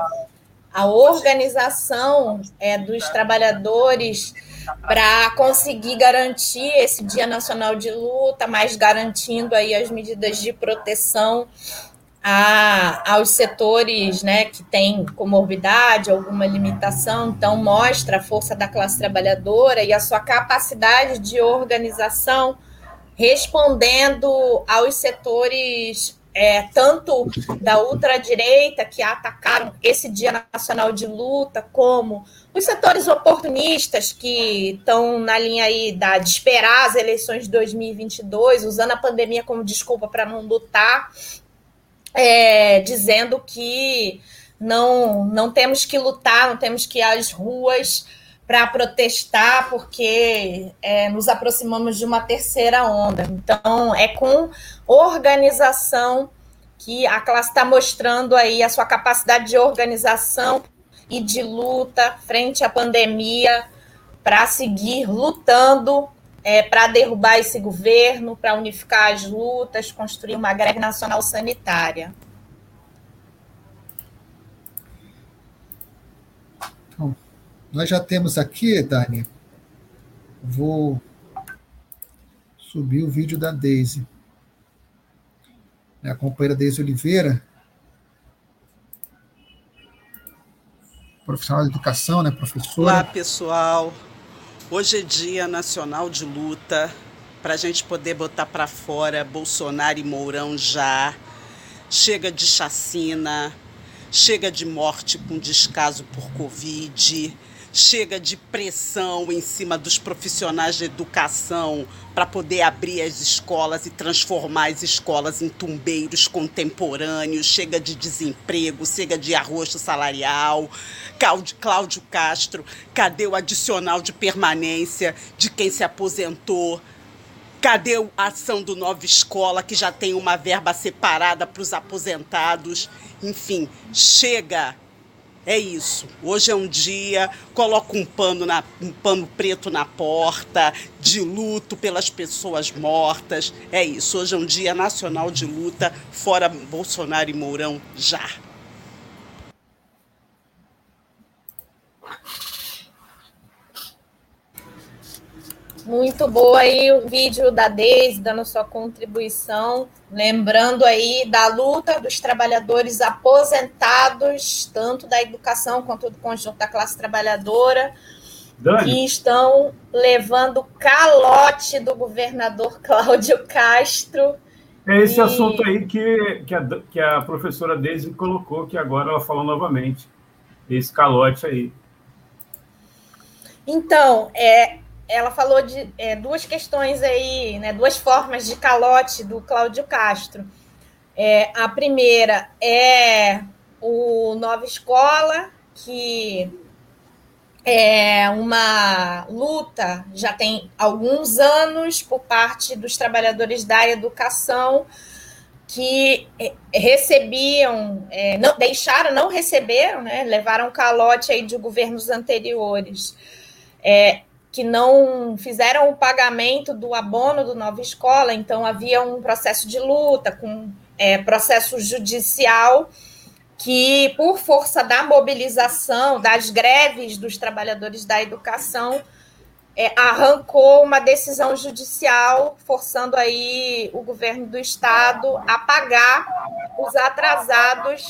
a organização é, dos trabalhadores para conseguir garantir esse Dia Nacional de Luta, mas garantindo aí as medidas de proteção a, aos setores né, que têm comorbidade, alguma limitação, então mostra a força da classe trabalhadora e a sua capacidade de organização respondendo aos setores é, tanto da ultradireita que atacaram esse Dia Nacional de Luta, como os setores oportunistas que estão na linha aí da, de esperar as eleições de 2022, usando a pandemia como desculpa para não lutar é, dizendo que não, não temos que lutar, não temos que ir às ruas para protestar, porque é, nos aproximamos de uma terceira onda. Então, é com organização que a classe está mostrando aí a sua capacidade de organização e de luta frente à pandemia para seguir lutando é, para derrubar esse governo, para unificar as lutas, construir uma greve nacional sanitária. Então, nós já temos aqui, Dani, vou subir o vídeo da Deise. É a companheira Deise Oliveira, profissional de educação, né, professora. Olá, pessoal. Hoje é Dia Nacional de Luta para a gente poder botar para fora Bolsonaro e Mourão já. Chega de chacina, chega de morte com descaso por Covid chega de pressão em cima dos profissionais de educação para poder abrir as escolas e transformar as escolas em tumbeiros contemporâneos, chega de desemprego, chega de arroxo salarial. Cláudio Castro, cadê o adicional de permanência de quem se aposentou? Cadê a ação do Nova Escola, que já tem uma verba separada para os aposentados? Enfim, chega é isso. Hoje é um dia, coloco um pano, na, um pano preto na porta, de luto pelas pessoas mortas. É isso. Hoje é um dia nacional de luta, fora Bolsonaro e Mourão já. Muito boa aí o vídeo da Deise dando sua contribuição, lembrando aí da luta dos trabalhadores aposentados, tanto da educação quanto do conjunto da classe trabalhadora, Dani. que estão levando calote do governador Cláudio Castro. É esse e... assunto aí que, que, a, que a professora Deise colocou, que agora ela falou novamente. Esse calote aí. Então, é, ela falou de é, duas questões aí, né, duas formas de calote do Cláudio Castro. É, a primeira é o Nova Escola, que é uma luta já tem alguns anos por parte dos trabalhadores da educação que é, recebiam, é, não, deixaram, não receberam, né, levaram calote aí de governos anteriores. É, que não fizeram o pagamento do abono do Nova Escola, então havia um processo de luta, com é, processo judicial, que, por força da mobilização, das greves dos trabalhadores da educação, é, arrancou uma decisão judicial forçando aí o governo do estado a pagar os atrasados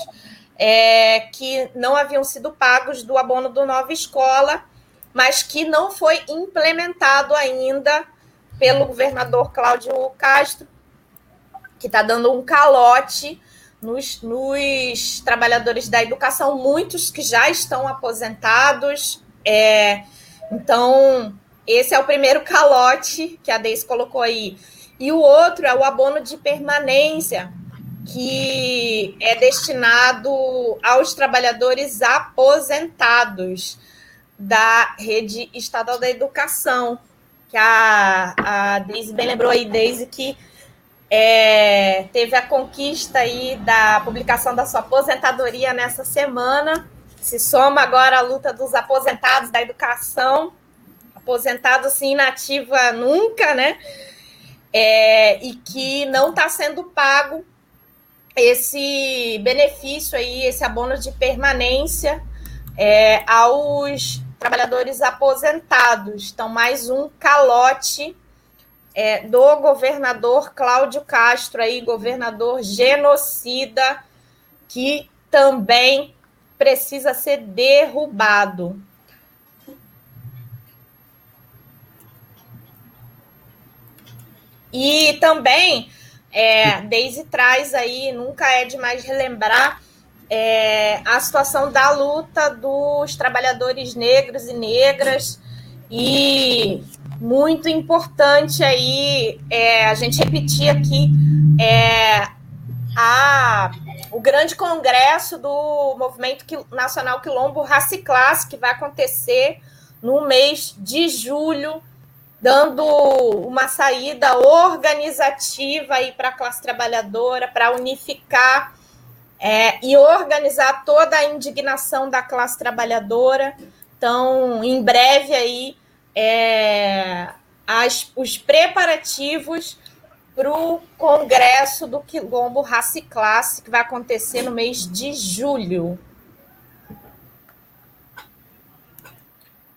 é, que não haviam sido pagos do abono do Nova Escola mas que não foi implementado ainda pelo governador Cláudio Castro, que está dando um calote nos, nos trabalhadores da educação, muitos que já estão aposentados. É, então, esse é o primeiro calote que a Deise colocou aí. E o outro é o abono de permanência, que é destinado aos trabalhadores aposentados da rede estadual da educação, que a, a Deise bem lembrou aí, Deise, que é, teve a conquista aí da publicação da sua aposentadoria nessa semana, se soma agora a luta dos aposentados da educação, aposentados sim inativa nunca, né? É, e que não está sendo pago esse benefício aí, esse abono de permanência é, aos trabalhadores aposentados. Então, mais um calote é, do governador Cláudio Castro, aí, governador genocida, que também precisa ser derrubado. E também, é, Daisy traz aí, nunca é demais relembrar, é, a situação da luta dos trabalhadores negros e negras e muito importante aí é, a gente repetir aqui é, a, o grande congresso do Movimento Nacional Quilombo e Classe que vai acontecer no mês de julho, dando uma saída organizativa aí para a classe trabalhadora, para unificar é, e organizar toda a indignação da classe trabalhadora. Então, em breve aí, é, as, os preparativos para o Congresso do Quilombo Raça Classe, que vai acontecer no mês de julho.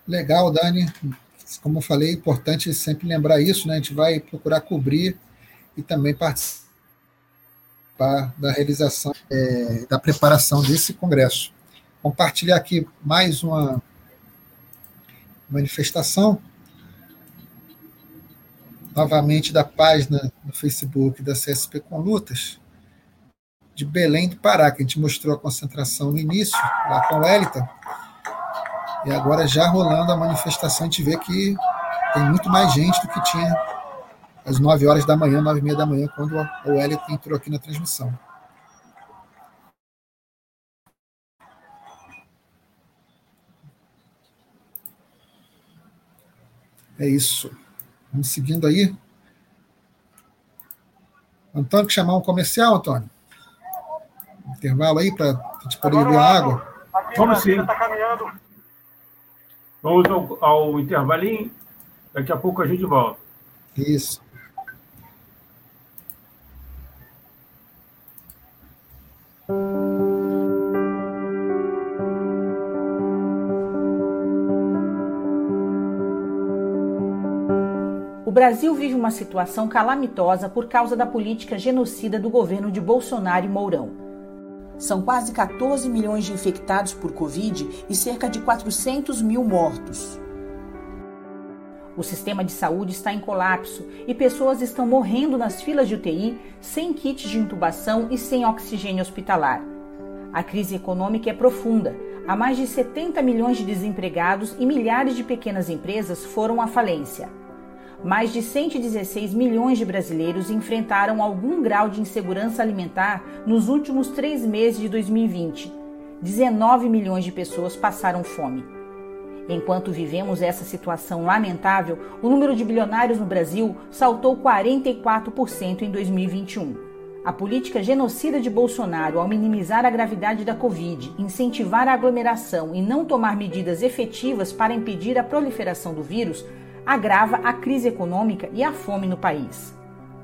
Legal, Dani. Como eu falei, é importante sempre lembrar isso, né? A gente vai procurar cobrir e também participar participar da realização, é, da preparação desse congresso. Compartilhar aqui mais uma manifestação, novamente da página no Facebook da CSP com Lutas, de Belém do Pará, que a gente mostrou a concentração no início, lá com Wellington, e agora já rolando a manifestação, a gente vê que tem muito mais gente do que tinha às 9 horas da manhã, 9 e meia da manhã, quando o Elliot entrou aqui na transmissão. É isso. Vamos seguindo aí. Antônio, que chamar um comercial, Antônio? Intervalo aí para a gente poder beber água. Vamos sim. Vamos ao, ao intervalinho. Daqui a pouco a gente volta. Isso. O Brasil vive uma situação calamitosa por causa da política genocida do governo de Bolsonaro e Mourão. São quase 14 milhões de infectados por Covid e cerca de 400 mil mortos. O sistema de saúde está em colapso e pessoas estão morrendo nas filas de UTI sem kits de intubação e sem oxigênio hospitalar. A crise econômica é profunda. Há mais de 70 milhões de desempregados e milhares de pequenas empresas foram à falência. Mais de 116 milhões de brasileiros enfrentaram algum grau de insegurança alimentar nos últimos três meses de 2020. 19 milhões de pessoas passaram fome. Enquanto vivemos essa situação lamentável, o número de bilionários no Brasil saltou 44% em 2021. A política genocida de Bolsonaro ao minimizar a gravidade da Covid, incentivar a aglomeração e não tomar medidas efetivas para impedir a proliferação do vírus agrava a crise econômica e a fome no país.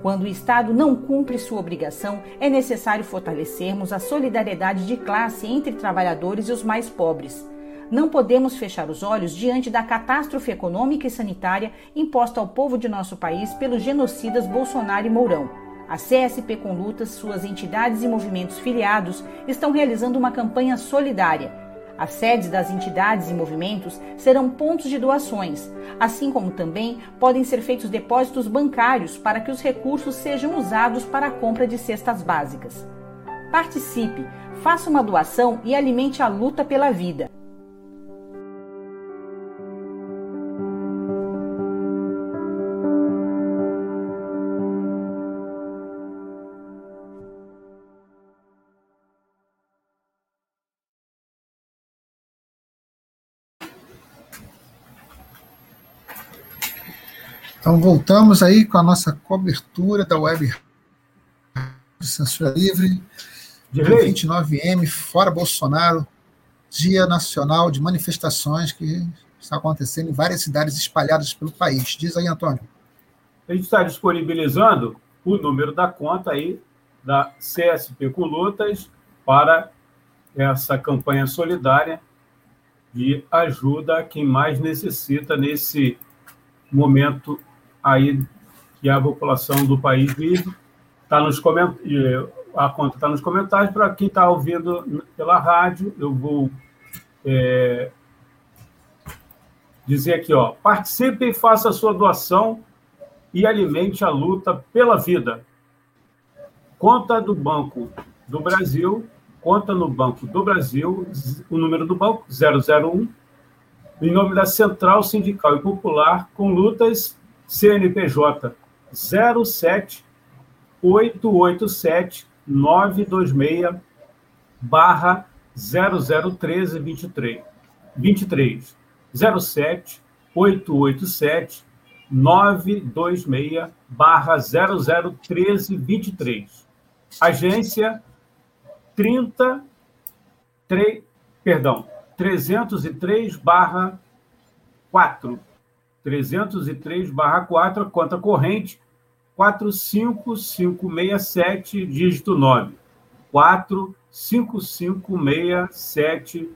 Quando o Estado não cumpre sua obrigação, é necessário fortalecermos a solidariedade de classe entre trabalhadores e os mais pobres não podemos fechar os olhos diante da catástrofe econômica e sanitária imposta ao povo de nosso país pelos genocidas Bolsonaro e Mourão. A CSP com Lutas, suas entidades e movimentos filiados estão realizando uma campanha solidária. As sedes das entidades e movimentos serão pontos de doações, assim como também podem ser feitos depósitos bancários para que os recursos sejam usados para a compra de cestas básicas. Participe, faça uma doação e alimente a luta pela vida. Então, voltamos aí com a nossa cobertura da web de censura livre, dia 29M, fora Bolsonaro, Dia Nacional de Manifestações que está acontecendo em várias cidades espalhadas pelo país. Diz aí, Antônio. A gente está disponibilizando o número da conta aí da CSP com Lutas para essa campanha solidária de ajuda a quem mais necessita nesse momento aí que a população do país vive. Tá nos. A conta está nos comentários. Para quem está ouvindo pela rádio, eu vou é... dizer aqui: ó, participe e faça a sua doação e alimente a luta pela vida. Conta do Banco do Brasil, conta no Banco do Brasil, o número do banco 001, em nome da Central Sindical e Popular, com lutas CNPJ 07 887 926 barra 0013 23 23 07 887 926 barra 0013 23 agência 30 3, perdão 303 barra 4 303/4, conta corrente 45567, dígito 9. 45567,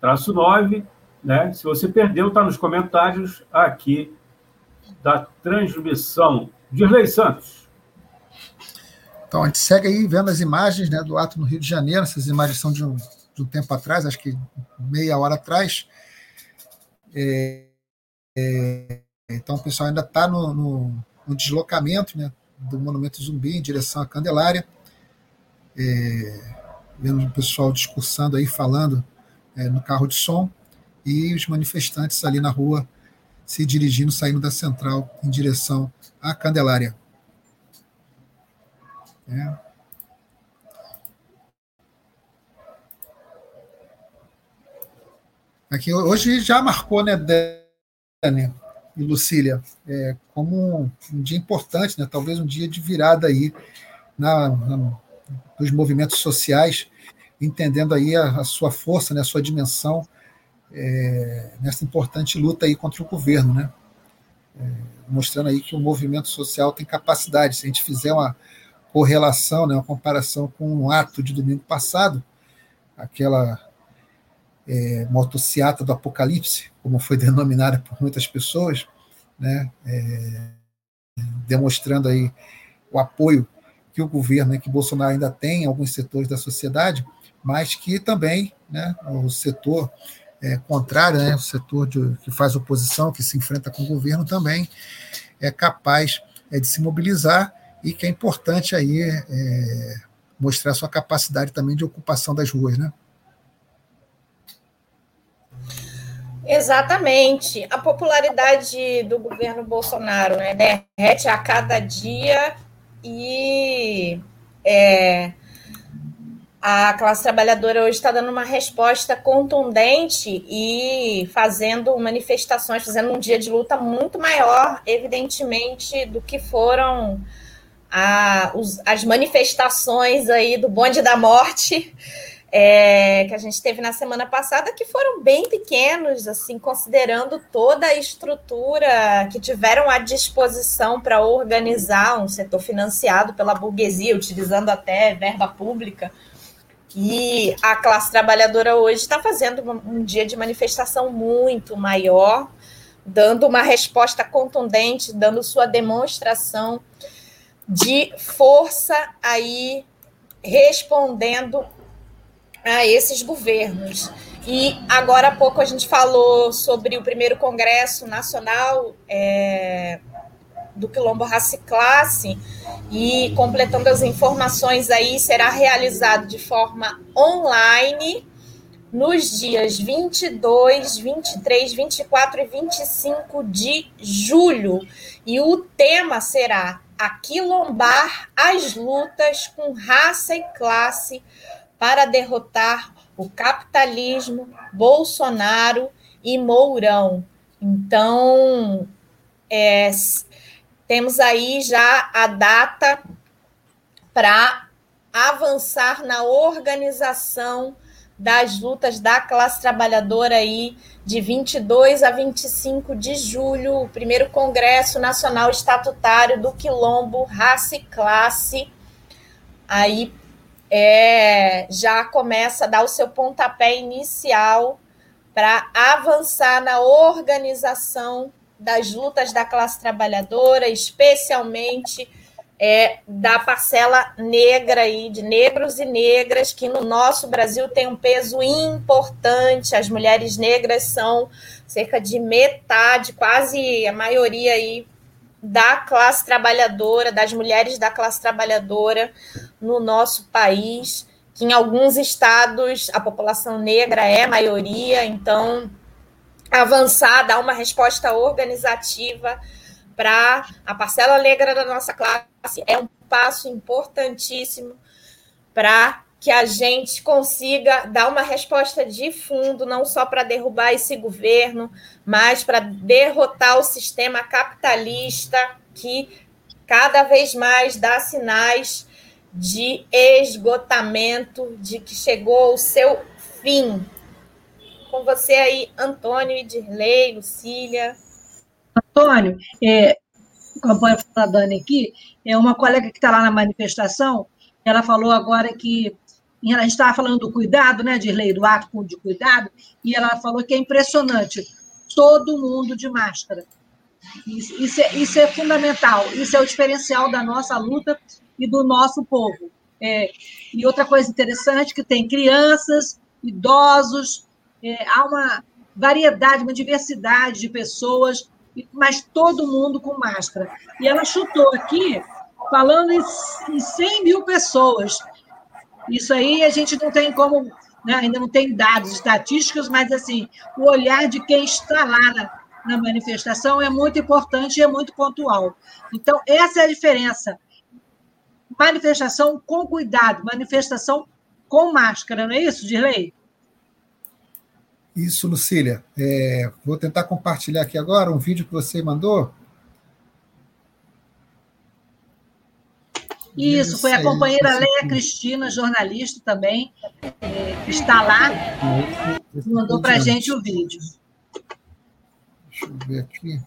traço 9, né? Se você perdeu, está nos comentários aqui da transmissão. Dirley Santos. Então, a gente segue aí vendo as imagens né, do ato no Rio de Janeiro. Essas imagens são de um, de um tempo atrás, acho que meia hora atrás. É, é, então, o pessoal ainda está no, no, no, deslocamento né, do Monumento Zumbi em direção à Candelária. É, vendo o pessoal discursando aí, falando é, no carro de som, e os manifestantes ali na rua se dirigindo, saindo da central em direção à Candelária. É. Aqui hoje já marcou, né, né, e Lucília, é, como um, dia importante, né, talvez um dia de virada aí na, na nos movimentos sociais, entendendo aí a, a, sua força, né, a sua dimensão é, nessa importante luta aí contra o governo, né, é, mostrando aí que o movimento social tem capacidade. Se a gente fizer uma correlação, né, uma comparação com um ato de domingo passado, aquela é, do apocalipse, como foi denominada por muitas pessoas, né, é, demonstrando aí o apoio que o governo, né, que Bolsonaro ainda tem em alguns setores da sociedade, mas que também né, o setor é, contrário, né, o setor de, que faz oposição, que se enfrenta com o governo, também é capaz é, de se mobilizar e que é importante aí é, mostrar sua capacidade também de ocupação das ruas, né? Exatamente. A popularidade do governo Bolsonaro né, derrete a cada dia e é, a classe trabalhadora hoje está dando uma resposta contundente e fazendo manifestações, fazendo um dia de luta muito maior, evidentemente, do que foram a, os, as manifestações aí do bonde da morte é, que a gente teve na semana passada, que foram bem pequenos, assim, considerando toda a estrutura que tiveram à disposição para organizar um setor financiado pela burguesia, utilizando até verba pública. E a classe trabalhadora hoje está fazendo um dia de manifestação muito maior, dando uma resposta contundente, dando sua demonstração de força aí respondendo a esses governos. E agora há pouco a gente falou sobre o primeiro Congresso Nacional é, do Quilombo Raça e Classe, e completando as informações aí, será realizado de forma online nos dias 22, 23, 24 e 25 de julho. E o tema será Aquilombar as lutas com raça e classe para derrotar o capitalismo, Bolsonaro e Mourão. Então, é, temos aí já a data para avançar na organização das lutas da classe trabalhadora aí de 22 a 25 de julho, o primeiro Congresso Nacional Estatutário do Quilombo Raça e Classe. Aí é, já começa a dar o seu pontapé inicial para avançar na organização das lutas da classe trabalhadora, especialmente é, da parcela negra aí, de negros e negras, que no nosso Brasil tem um peso importante. As mulheres negras são cerca de metade, quase a maioria aí da classe trabalhadora, das mulheres da classe trabalhadora no nosso país, que em alguns estados a população negra é maioria, então avançar, dar uma resposta organizativa para a parcela negra da nossa classe é um passo importantíssimo para que a gente consiga dar uma resposta de fundo, não só para derrubar esse governo, mas para derrotar o sistema capitalista que cada vez mais dá sinais de esgotamento, de que chegou ao seu fim. Com você aí, Antônio, Idirley, Lucília. Antônio, é, a Dani aqui, é uma colega que está lá na manifestação, ela falou agora que a gente estava falando do cuidado, né, de lei do ato de cuidado, e ela falou que é impressionante, todo mundo de máscara. Isso, isso, é, isso é fundamental, isso é o diferencial da nossa luta e do nosso povo. É, e outra coisa interessante que tem crianças, idosos, é, há uma variedade, uma diversidade de pessoas mas todo mundo com máscara. E ela chutou aqui, falando em, em 100 mil pessoas. Isso aí a gente não tem como, né, ainda não tem dados estatísticos, mas assim, o olhar de quem está lá na, na manifestação é muito importante e é muito pontual. Então, essa é a diferença. Manifestação com cuidado, manifestação com máscara, não é isso, Dirley? Isso, Lucília. É, vou tentar compartilhar aqui agora um vídeo que você mandou. Isso, foi a companheira Leia Cristina, jornalista também, é, que está lá, mandou para a gente o vídeo. Deixa eu ver aqui.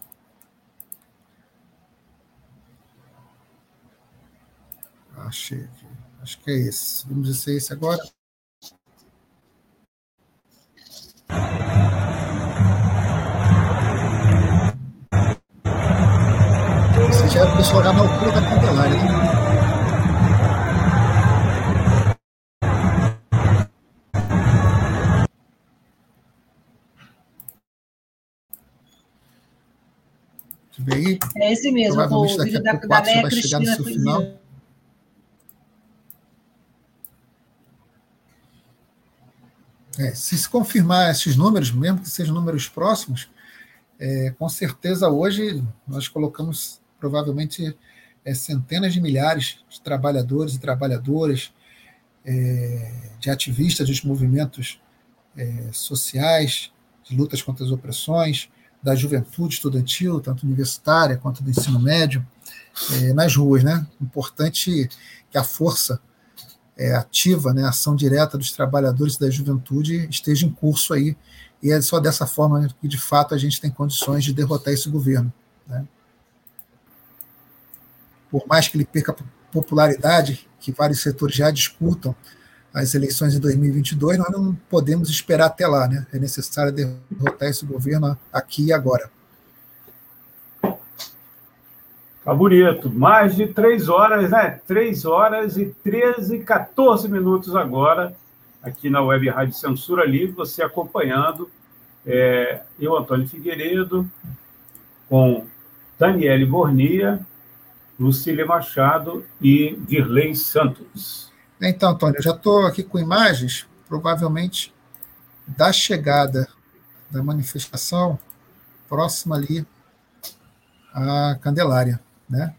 Achei aqui. Acho que é esse. Vamos dizer esse agora. Esse já é o pessoal na altura da Candelária, né? É esse mesmo, o vídeo da, da Leia Cristina final. É, se se confirmar esses números, mesmo que sejam números próximos, é, com certeza hoje nós colocamos provavelmente é, centenas de milhares de trabalhadores e trabalhadoras, é, de ativistas dos movimentos é, sociais, de lutas contra as opressões, da juventude estudantil, tanto universitária quanto do ensino médio, é, nas ruas. Né? Importante que a força é, ativa, né, a ação direta dos trabalhadores da juventude esteja em curso aí, e é só dessa forma que, de fato, a gente tem condições de derrotar esse governo. Né? Por mais que ele perca popularidade, que vários setores já discutam as eleições em 2022, nós não podemos esperar até lá, né? É necessário derrotar esse governo aqui e agora. Tá bonito. Mais de três horas, né? Três horas e 13, 14 minutos agora, aqui na Web Rádio Censura Livre, você acompanhando. É, eu, Antônio Figueiredo, com Daniele Bornia, Lucília Machado e Dirley Santos. Então, Antônio, eu já estou aqui com imagens, provavelmente, da chegada da manifestação próxima ali à Candelária, né?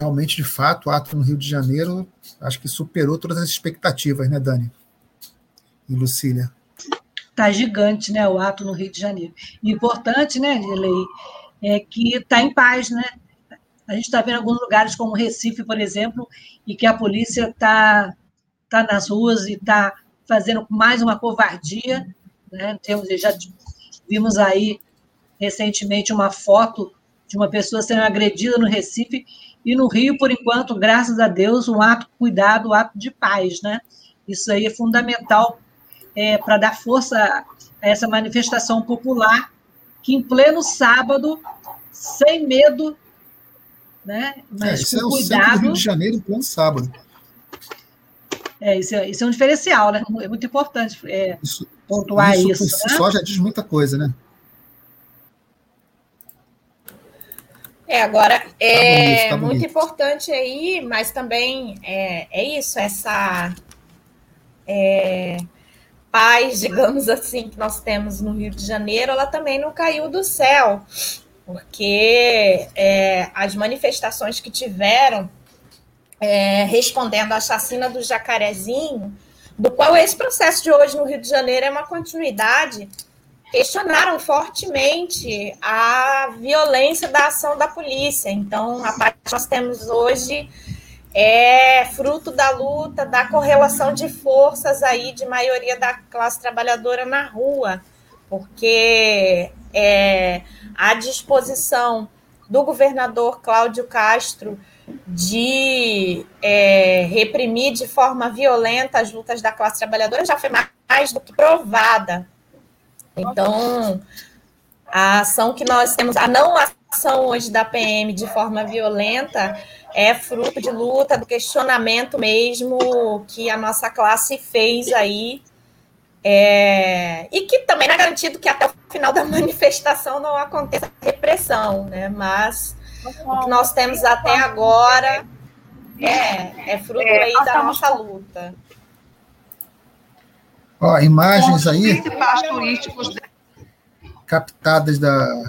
Realmente, de fato, o ato no Rio de Janeiro acho que superou todas as expectativas, né, Dani? E Lucília? Está gigante, né, o ato no Rio de Janeiro. Importante, né, Lei, é que está em paz, né? A gente está vendo alguns lugares como Recife, por exemplo, e que a polícia está tá nas ruas e está fazendo mais uma covardia, né? Temos, já vimos aí recentemente uma foto de uma pessoa sendo agredida no Recife e no Rio, por enquanto, graças a Deus, um ato cuidado, um ato de paz, né? Isso aí é fundamental é, para dar força a essa manifestação popular que em pleno sábado, sem medo, né? Mas é, isso com é cuidado. O Rio de Janeiro em pleno sábado. É, isso é, isso é um diferencial, né? É muito importante é, isso, pontuar isso. Isso né? só já diz muita coisa, né? É, agora, tá é tá muito importante aí, mas também é, é isso, essa é, paz, digamos assim, que nós temos no Rio de Janeiro, ela também não caiu do céu, porque é, as manifestações que tiveram é, respondendo à chacina do Jacarezinho, do qual esse processo de hoje no Rio de Janeiro é uma continuidade, questionaram fortemente a violência da ação da polícia. Então, a parte que nós temos hoje é fruto da luta, da correlação de forças aí de maioria da classe trabalhadora na rua, porque é, a disposição do governador Cláudio Castro de é, reprimir de forma violenta as lutas da classe trabalhadora já foi mais do que provada então, a ação que nós temos, a não ação hoje da PM de forma violenta, é fruto de luta, do questionamento mesmo que a nossa classe fez aí. É, e que também não é garantido que até o final da manifestação não aconteça repressão, né? Mas o que nós temos até agora é, é fruto aí da nossa luta. Ó, imagens aí captadas da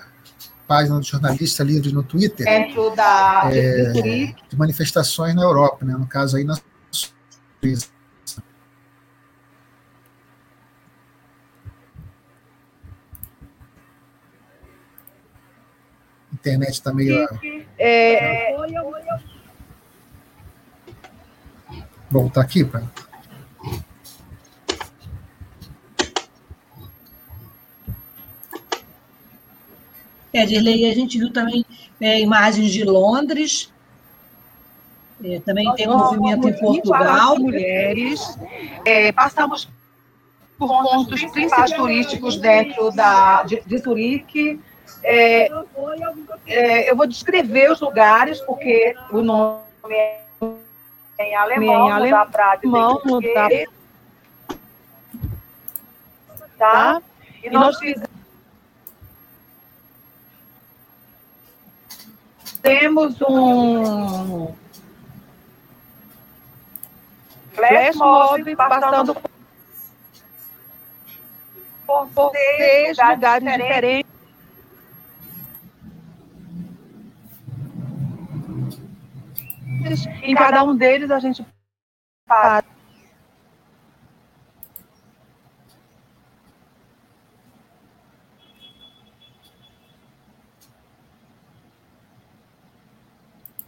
página do jornalista livre no Twitter dentro da é, de manifestações na Europa, né? no caso aí na Suíça. A internet está meio. É... Voltar aqui para. É, Dirley, a gente viu também é, imagens de Londres, é, também Nós tem um movimento em Portugal. Mulheres, é, passamos por pontos principais turísticos dentro da, de, de Zurique. É, é, eu vou descrever os lugares, porque o nome é em alemão, em alemão, não dá para Tá? E nós fizemos temos um flash mob passando por, por seis lugares diferentes. Em cada um deles a gente para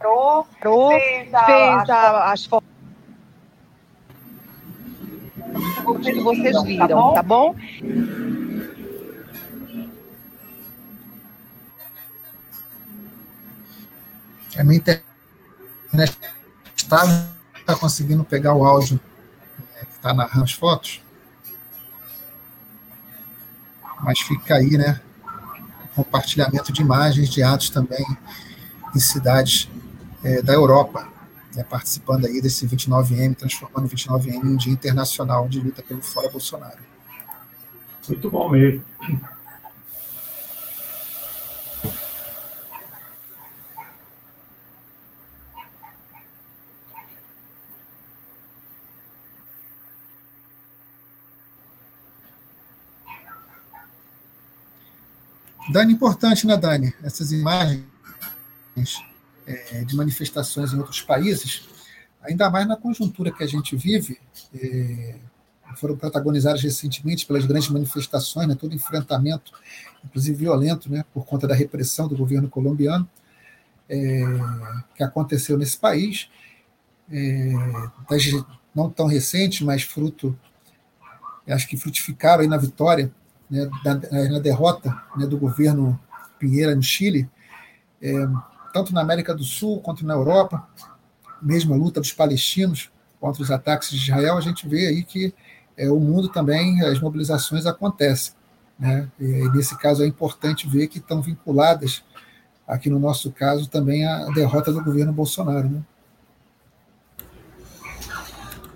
entrou, fez, a, fez a, as fotos que vocês tá viram, tá bom? A minha internet está, está conseguindo pegar o áudio é, que está narrando as fotos. Mas fica aí, né? Compartilhamento de imagens, de atos também em cidades é, da Europa, né, participando aí desse 29M, transformando o 29M em um dia internacional de luta pelo fora Bolsonaro. Muito bom mesmo. Dani, importante, né, Dani? Essas imagens é, de manifestações em outros países, ainda mais na conjuntura que a gente vive, é, foram protagonizadas recentemente pelas grandes manifestações, né, todo enfrentamento, inclusive violento, né, por conta da repressão do governo colombiano, é, que aconteceu nesse país, é, não tão recente, mas fruto, acho que frutificaram aí na vitória né, da, na derrota né, do governo Pinheira no Chile, é, tanto na América do Sul quanto na Europa, mesmo a luta dos palestinos contra os ataques de Israel, a gente vê aí que é, o mundo também, as mobilizações acontecem. Né? E, nesse caso é importante ver que estão vinculadas, aqui no nosso caso, também a derrota do governo Bolsonaro. Né?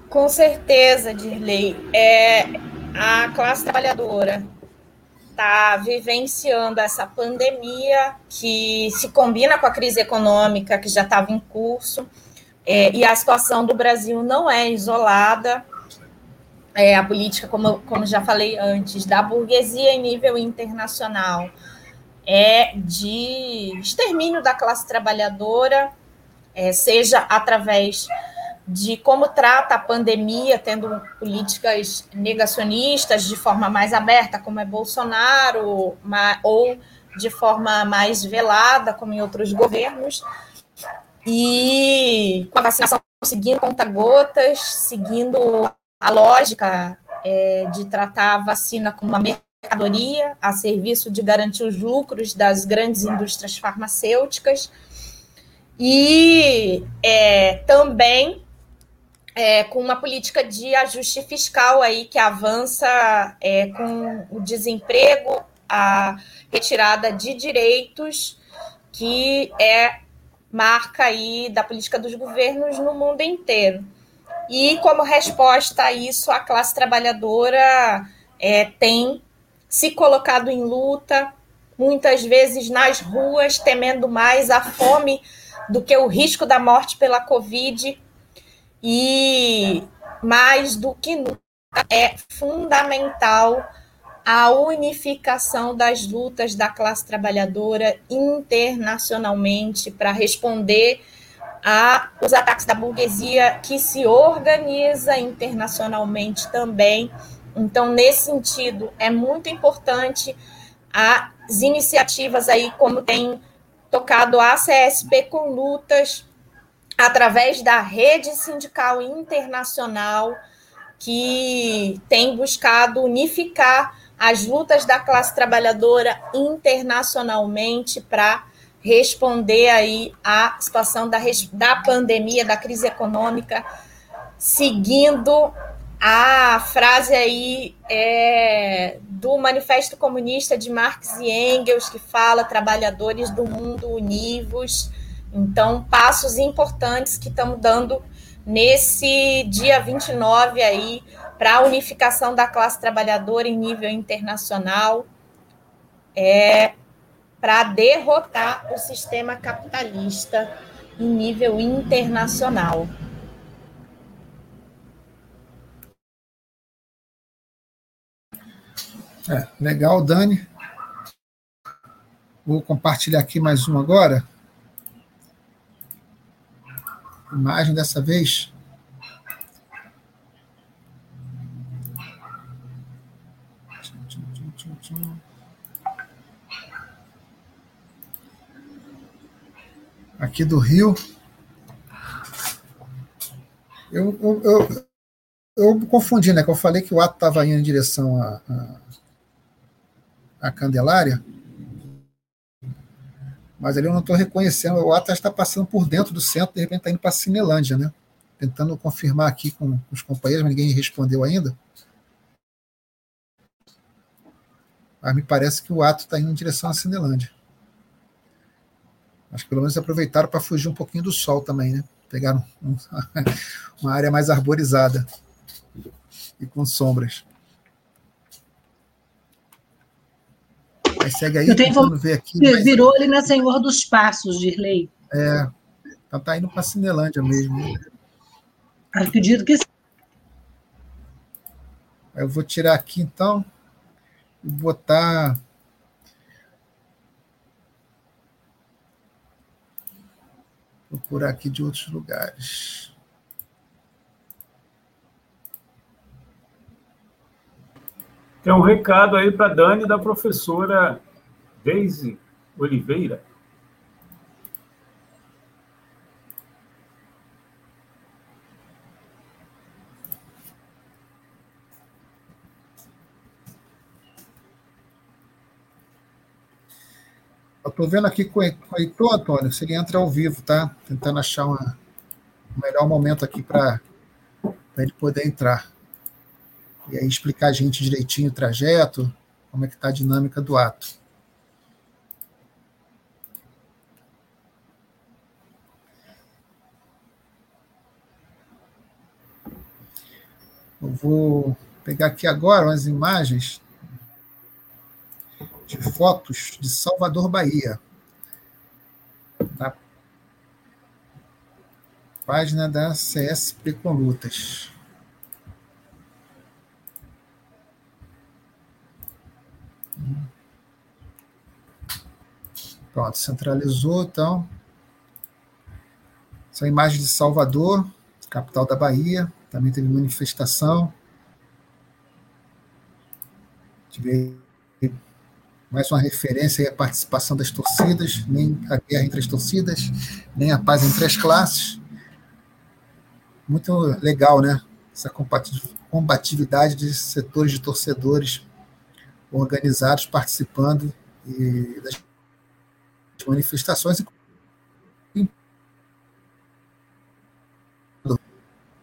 Com certeza, Dirley. É, a classe trabalhadora está vivenciando essa pandemia que se combina com a crise econômica que já estava em curso, é, e a situação do Brasil não é isolada. É, a política, como, como já falei antes, da burguesia em nível internacional é de extermínio da classe trabalhadora, é, seja através de como trata a pandemia, tendo políticas negacionistas de forma mais aberta, como é Bolsonaro, ou de forma mais velada, como em outros governos, e com a vacinação seguindo conta-gotas, seguindo a lógica é, de tratar a vacina como uma mercadoria a serviço de garantir os lucros das grandes indústrias farmacêuticas, e é, também é, com uma política de ajuste fiscal aí que avança é, com o desemprego, a retirada de direitos, que é marca aí da política dos governos no mundo inteiro. E como resposta a isso, a classe trabalhadora é, tem se colocado em luta, muitas vezes nas ruas, temendo mais a fome do que o risco da morte pela Covid e mais do que nunca é fundamental a unificação das lutas da classe trabalhadora internacionalmente para responder aos ataques da burguesia que se organiza internacionalmente também. Então, nesse sentido, é muito importante as iniciativas aí, como tem tocado a CSP com lutas através da rede sindical internacional que tem buscado unificar as lutas da classe trabalhadora internacionalmente para responder aí à situação da, da pandemia, da crise econômica, seguindo a frase aí é, do Manifesto Comunista de Marx e Engels, que fala trabalhadores do mundo univos, então, passos importantes que estamos dando nesse dia 29 aí para a unificação da classe trabalhadora em nível internacional, é, para derrotar o sistema capitalista em nível internacional. É, legal, Dani. Vou compartilhar aqui mais um agora imagem dessa vez. Aqui do Rio. Eu, eu, eu, eu confundi, né? Que eu falei que o ato estava indo em direção à a, a, a Candelária mas ali eu não estou reconhecendo. O Atlas está passando por dentro do centro, de repente está indo para a Cinelândia, né? Tentando confirmar aqui com, os companheiros, mas ninguém respondeu ainda. Mas me parece que o ato está indo em direção à Cinelândia. Acho que pelo menos aproveitaram para fugir um pouquinho do sol também, né? Pegaram um, uma área mais arborizada e com sombras. Aí segue aí, Eu tenho tentando ver aqui. mas- Virou ali na Senhor dos Passos, Dirley. É, então tá indo para Cinelândia mesmo. Acredito que Aí Eu vou tirar aqui então e botar. Procurar aqui de outros lugares. Tem um recado aí para Dani da professora Deise Oliveira. Tô vendo aqui com o Heitor, Antônio, se ele entra ao vivo, tá? Tentando achar o melhor momento aqui para ele poder entrar. E aí explicar a gente direitinho o trajeto, como é que tá a dinâmica do ato. Eu vou pegar aqui agora umas imagens de fotos de Salvador, Bahia. Na página da CSP com Lutas. Pronto, centralizou, então. São imagens de Salvador, capital da Bahia. Também teve manifestação. Tive mais uma referência à participação das torcidas, nem a guerra entre as torcidas, nem a paz entre as classes. Muito legal, né? Essa combati- combatividade de setores de torcedores organizados participando e das manifestações,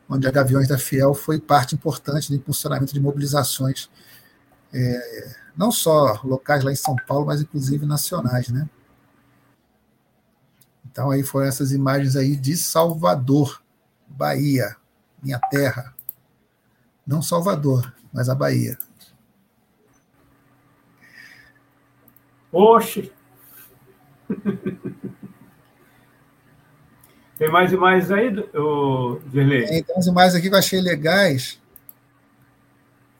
onde a Gaviões da Fiel foi parte importante do impulsionamento de mobilizações é, não só locais lá em São Paulo, mas inclusive nacionais, né? Então aí foram essas imagens aí de Salvador, Bahia, minha terra. Não Salvador, mas a Bahia. Oxe! Tem mais imagens aí, ô, Dirley? Tem umas imagens aqui que eu achei legais,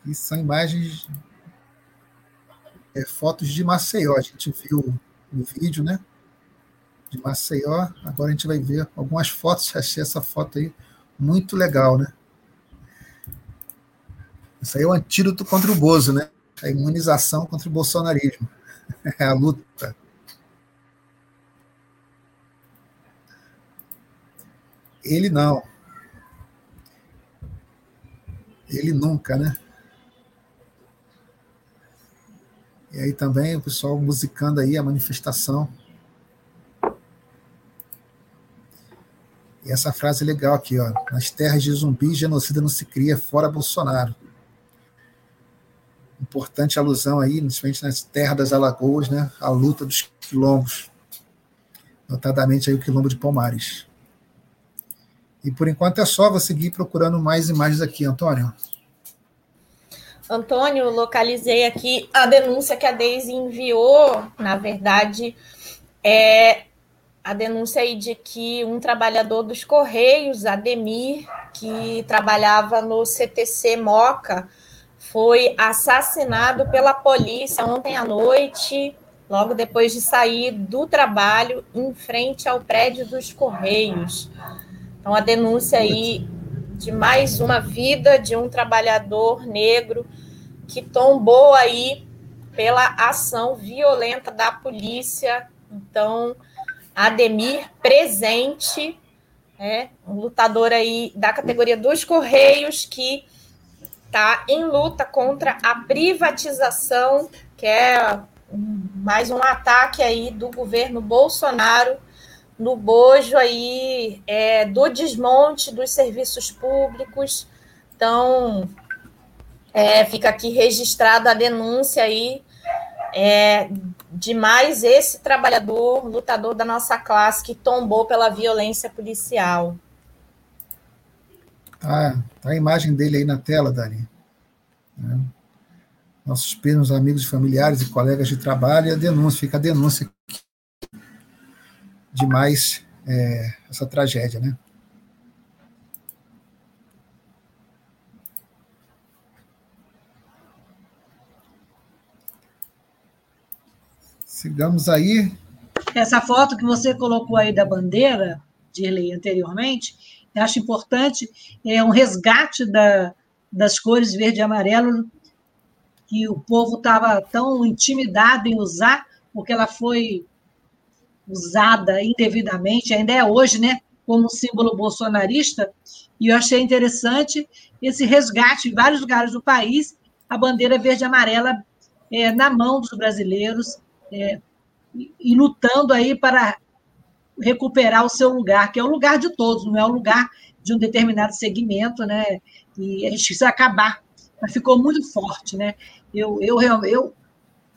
que são imagens, é, fotos de Maceió. A gente viu no vídeo, né? De Maceió. Agora a gente vai ver algumas fotos. Achei essa foto aí muito legal, né? Isso aí é o antídoto contra o Bozo, né? A imunização contra o bolsonarismo. É a luta. Ele não. Ele nunca, né? E aí também o pessoal musicando aí a manifestação. E essa frase legal aqui, ó. Nas terras de zumbi, genocida não se cria, fora Bolsonaro. Importante alusão aí, principalmente nas terras das Alagoas, né? A luta dos quilombos. Notadamente aí o quilombo de Palmares. E por enquanto é só, vou seguir procurando mais imagens aqui, Antônio. Antônio, localizei aqui a denúncia que a Deise enviou. Na verdade, é a denúncia aí de que um trabalhador dos Correios, Ademir, que trabalhava no CTC Moca, foi assassinado pela polícia ontem à noite, logo depois de sair do trabalho, em frente ao prédio dos Correios. Então, a denúncia aí de mais uma vida de um trabalhador negro que tombou aí pela ação violenta da polícia. Então, Ademir presente, é, um lutador aí da categoria dos Correios que está em luta contra a privatização, que é mais um ataque aí do governo Bolsonaro no bojo aí é, do desmonte dos serviços públicos. Então, é, fica aqui registrada a denúncia aí é, de mais esse trabalhador, lutador da nossa classe que tombou pela violência policial. Tá, a imagem dele aí na tela, Dani. É. Nossos primos, amigos, familiares e colegas de trabalho, e a denúncia, fica a denúncia de mais é, essa tragédia, né? Sigamos aí. Essa foto que você colocou aí da bandeira, Dirley, anteriormente, eu acho importante, é um resgate da, das cores verde e amarelo que o povo estava tão intimidado em usar, porque ela foi usada indevidamente, ainda é hoje, né, como símbolo bolsonarista, e eu achei interessante esse resgate em vários lugares do país, a bandeira verde e amarela é, na mão dos brasileiros, é, e lutando aí para recuperar o seu lugar, que é o lugar de todos, não é o lugar de um determinado segmento, né? E a gente precisa acabar. Mas ficou muito forte, né? Eu, eu, eu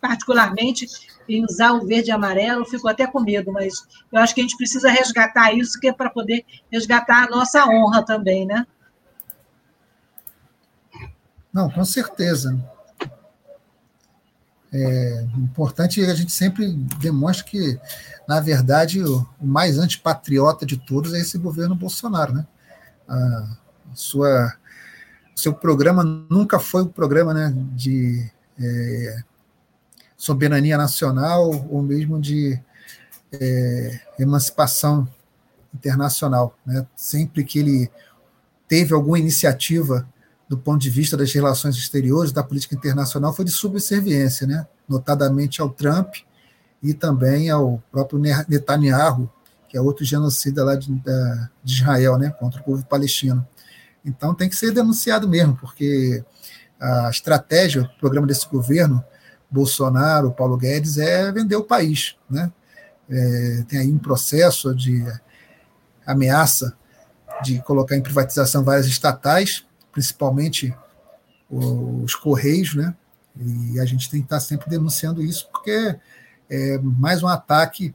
particularmente, em usar o verde e amarelo, fico até com medo, mas eu acho que a gente precisa resgatar isso, que é para poder resgatar a nossa honra também, né? Não, com certeza. É importante a gente sempre demonstra que, na verdade, o, mais antipatriota de todos é esse governo Bolsonaro, né? A sua seu programa nunca foi um programa né, de é, soberania nacional ou mesmo de é, emancipação internacional. Né? Sempre que ele teve alguma iniciativa do ponto de vista das relações exteriores, da política internacional, foi de subserviência, né? notadamente ao Trump e também ao próprio Netanyahu, que é outro genocida lá de, de Israel, né? contra o povo palestino. Então tem que ser denunciado mesmo, porque a estratégia, o programa desse governo, Bolsonaro, Paulo Guedes, é vender o país. Né? É, tem aí um processo de ameaça de colocar em privatização várias estatais, principalmente os Correios, né? E a gente tem que estar sempre denunciando isso, porque é mais um ataque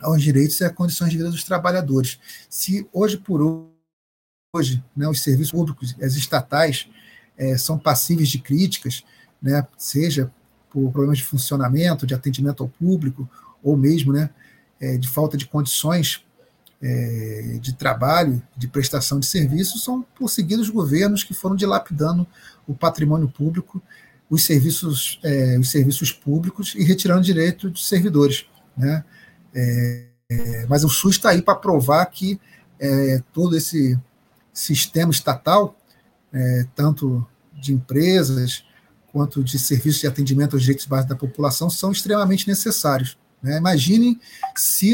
aos direitos e às condições de vida dos trabalhadores. Se hoje por hoje, né, os serviços públicos, as estatais, é, são passíveis de críticas, né, seja por problemas de funcionamento, de atendimento ao público, ou mesmo né, é, de falta de condições é, de trabalho, de prestação de serviços, são por seguidos governos que foram dilapidando o patrimônio público, os serviços, é, os serviços públicos e retirando direito dos servidores. Né? É, é, mas o SUS está aí para provar que é, todo esse sistema estatal, é, tanto de empresas quanto de serviços de atendimento aos direitos básicos da população, são extremamente necessários. Né? Imaginem se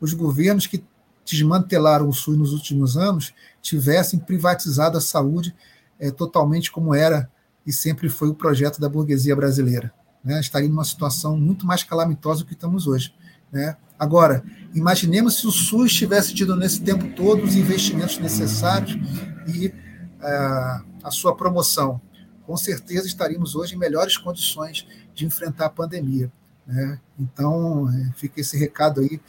os governos que desmantelaram o SUS nos últimos anos tivessem privatizado a saúde é, totalmente como era e sempre foi o projeto da burguesia brasileira. Né? Estaria numa situação muito mais calamitosa do que estamos hoje. Né? Agora, imaginemos se o SUS tivesse tido nesse tempo todo os investimentos necessários e uh, a sua promoção. Com certeza estaríamos hoje em melhores condições de enfrentar a pandemia. Né? Então, é, fica esse recado aí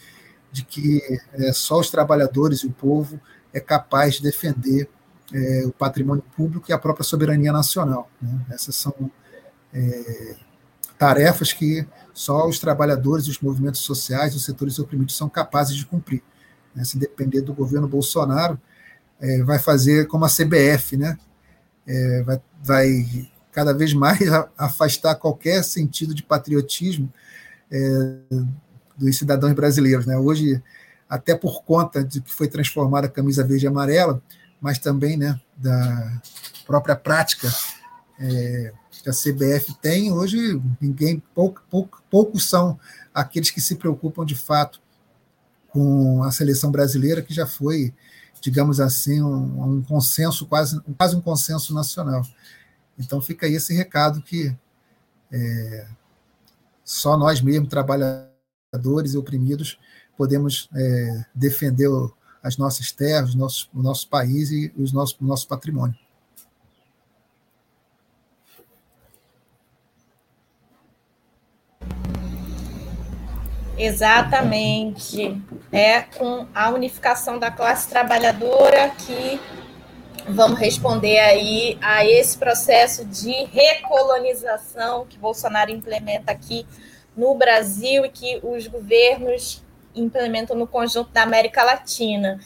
de que é, só os trabalhadores e o povo é capaz de defender é, o patrimônio público e a própria soberania nacional. Né? Essas são é, tarefas que só os trabalhadores, os movimentos sociais, os setores oprimidos são capazes de cumprir. Né? Se depender do governo Bolsonaro, é, vai fazer como a CBF, né? É, vai, vai, cada vez mais afastar qualquer sentido de patriotismo é, dos cidadãos brasileiros. Né? Hoje, até por conta de que foi transformada a camisa verde e amarela, mas também né, da própria prática é, que a CBF tem, hoje ninguém, pouco, pouco, poucos são aqueles que se preocupam de fato com a seleção brasileira, que já foi, digamos assim, um, um consenso, quase, quase um consenso nacional. Então fica aí esse recado que é, só nós mesmos, trabalhadores e oprimidos, podemos é, defender as nossas terras, o nosso, o nosso país e os nossos, o nosso patrimônio. Exatamente. É com a unificação da classe trabalhadora que vamos responder aí a esse processo de recolonização que Bolsonaro implementa aqui no Brasil e que os governos implementam no conjunto da América Latina.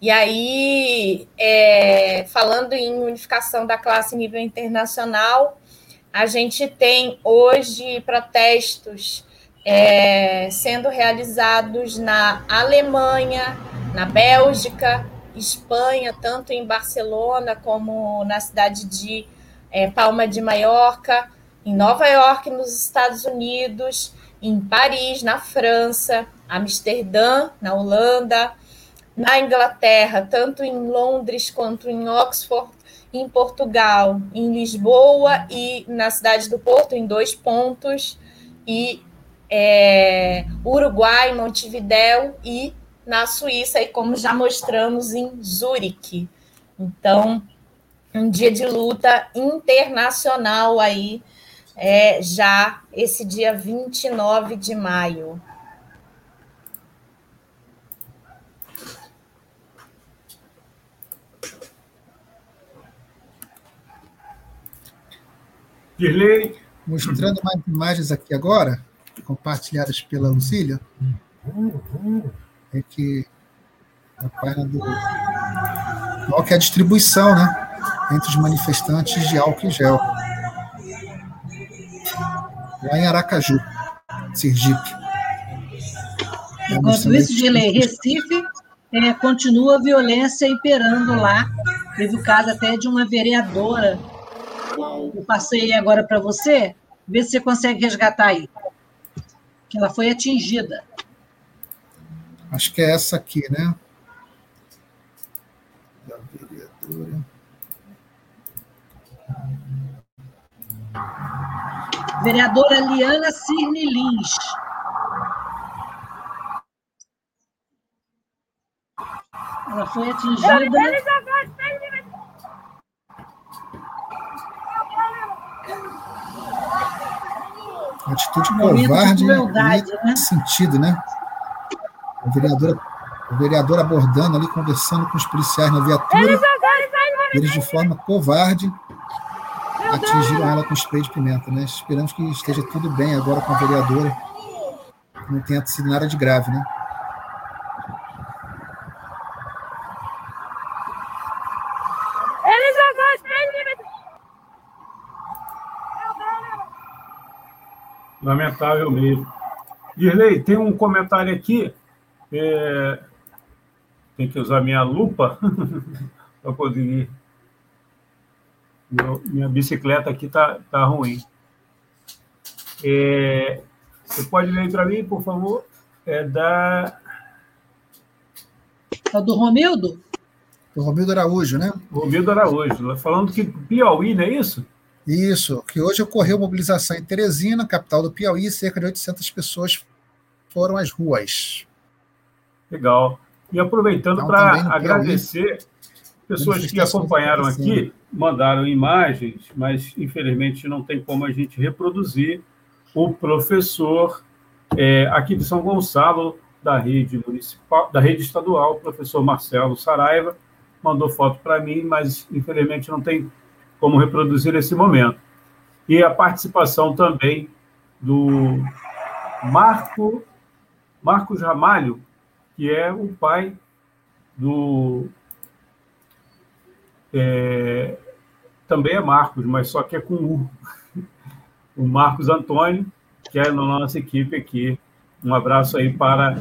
E aí, é, falando em unificação da classe em nível internacional, a gente tem hoje protestos é, sendo realizados na Alemanha, na Bélgica, Espanha, tanto em Barcelona como na cidade de é, Palma de Maiorca, em Nova York, nos Estados Unidos, em Paris, na França, Amsterdã, na Holanda, na Inglaterra, tanto em Londres quanto em Oxford, em Portugal, em Lisboa e na cidade do Porto, em dois pontos, e é, Uruguai, Montevidéu e na Suíça, e como já mostramos em Zurique. Então, um dia de luta internacional aí, é, já esse dia 29 de maio. Dirley. Mostrando mais imagens aqui agora, compartilhadas pela Lucília, é que a página do. Qual que é a distribuição, né? Entre os manifestantes de álcool e gel. Lá em Aracaju, Sergipe. Enquanto isso, de lei, Recife é, continua a violência imperando lá. Teve o caso até de uma vereadora eu passei agora para você, vê se você consegue resgatar aí. Que ela foi atingida. Acho que é essa aqui, né? Da vereadora. Vereadora Liana Cirne Lins. Ela foi atingida. atitude covarde crueldade, né? sentido, né? O vereador, o vereador abordando ali, conversando com os policiais na viatura. Eles, eles de forma covarde atingiram ela com spray de pimenta, né? Esperamos que esteja tudo bem agora com a vereadora. Não tenha sido nada de grave, né? Lamentável mesmo. Dirley, tem um comentário aqui. É... Tem que usar minha lupa para poder. Meu, minha bicicleta aqui tá, tá ruim. É... Você pode ler para mim, por favor? É da. É do Romildo? Do Romildo Araújo, né? Romildo Araújo. Falando que Piauí, não é isso? Isso, que hoje ocorreu mobilização em Teresina, capital do Piauí, cerca de 800 pessoas foram às ruas. Legal. E aproveitando então, para agradecer pessoas que acompanharam aqui, mandaram imagens, mas infelizmente não tem como a gente reproduzir. O professor é, aqui de São Gonçalo, da rede municipal, da rede estadual, o professor Marcelo Saraiva, mandou foto para mim, mas infelizmente não tem como reproduzir esse momento. E a participação também do Marco Marcos Ramalho, que é o pai do. É, também é Marcos, mas só que é com. O Marcos Antônio, que é na nossa equipe aqui. Um abraço aí para.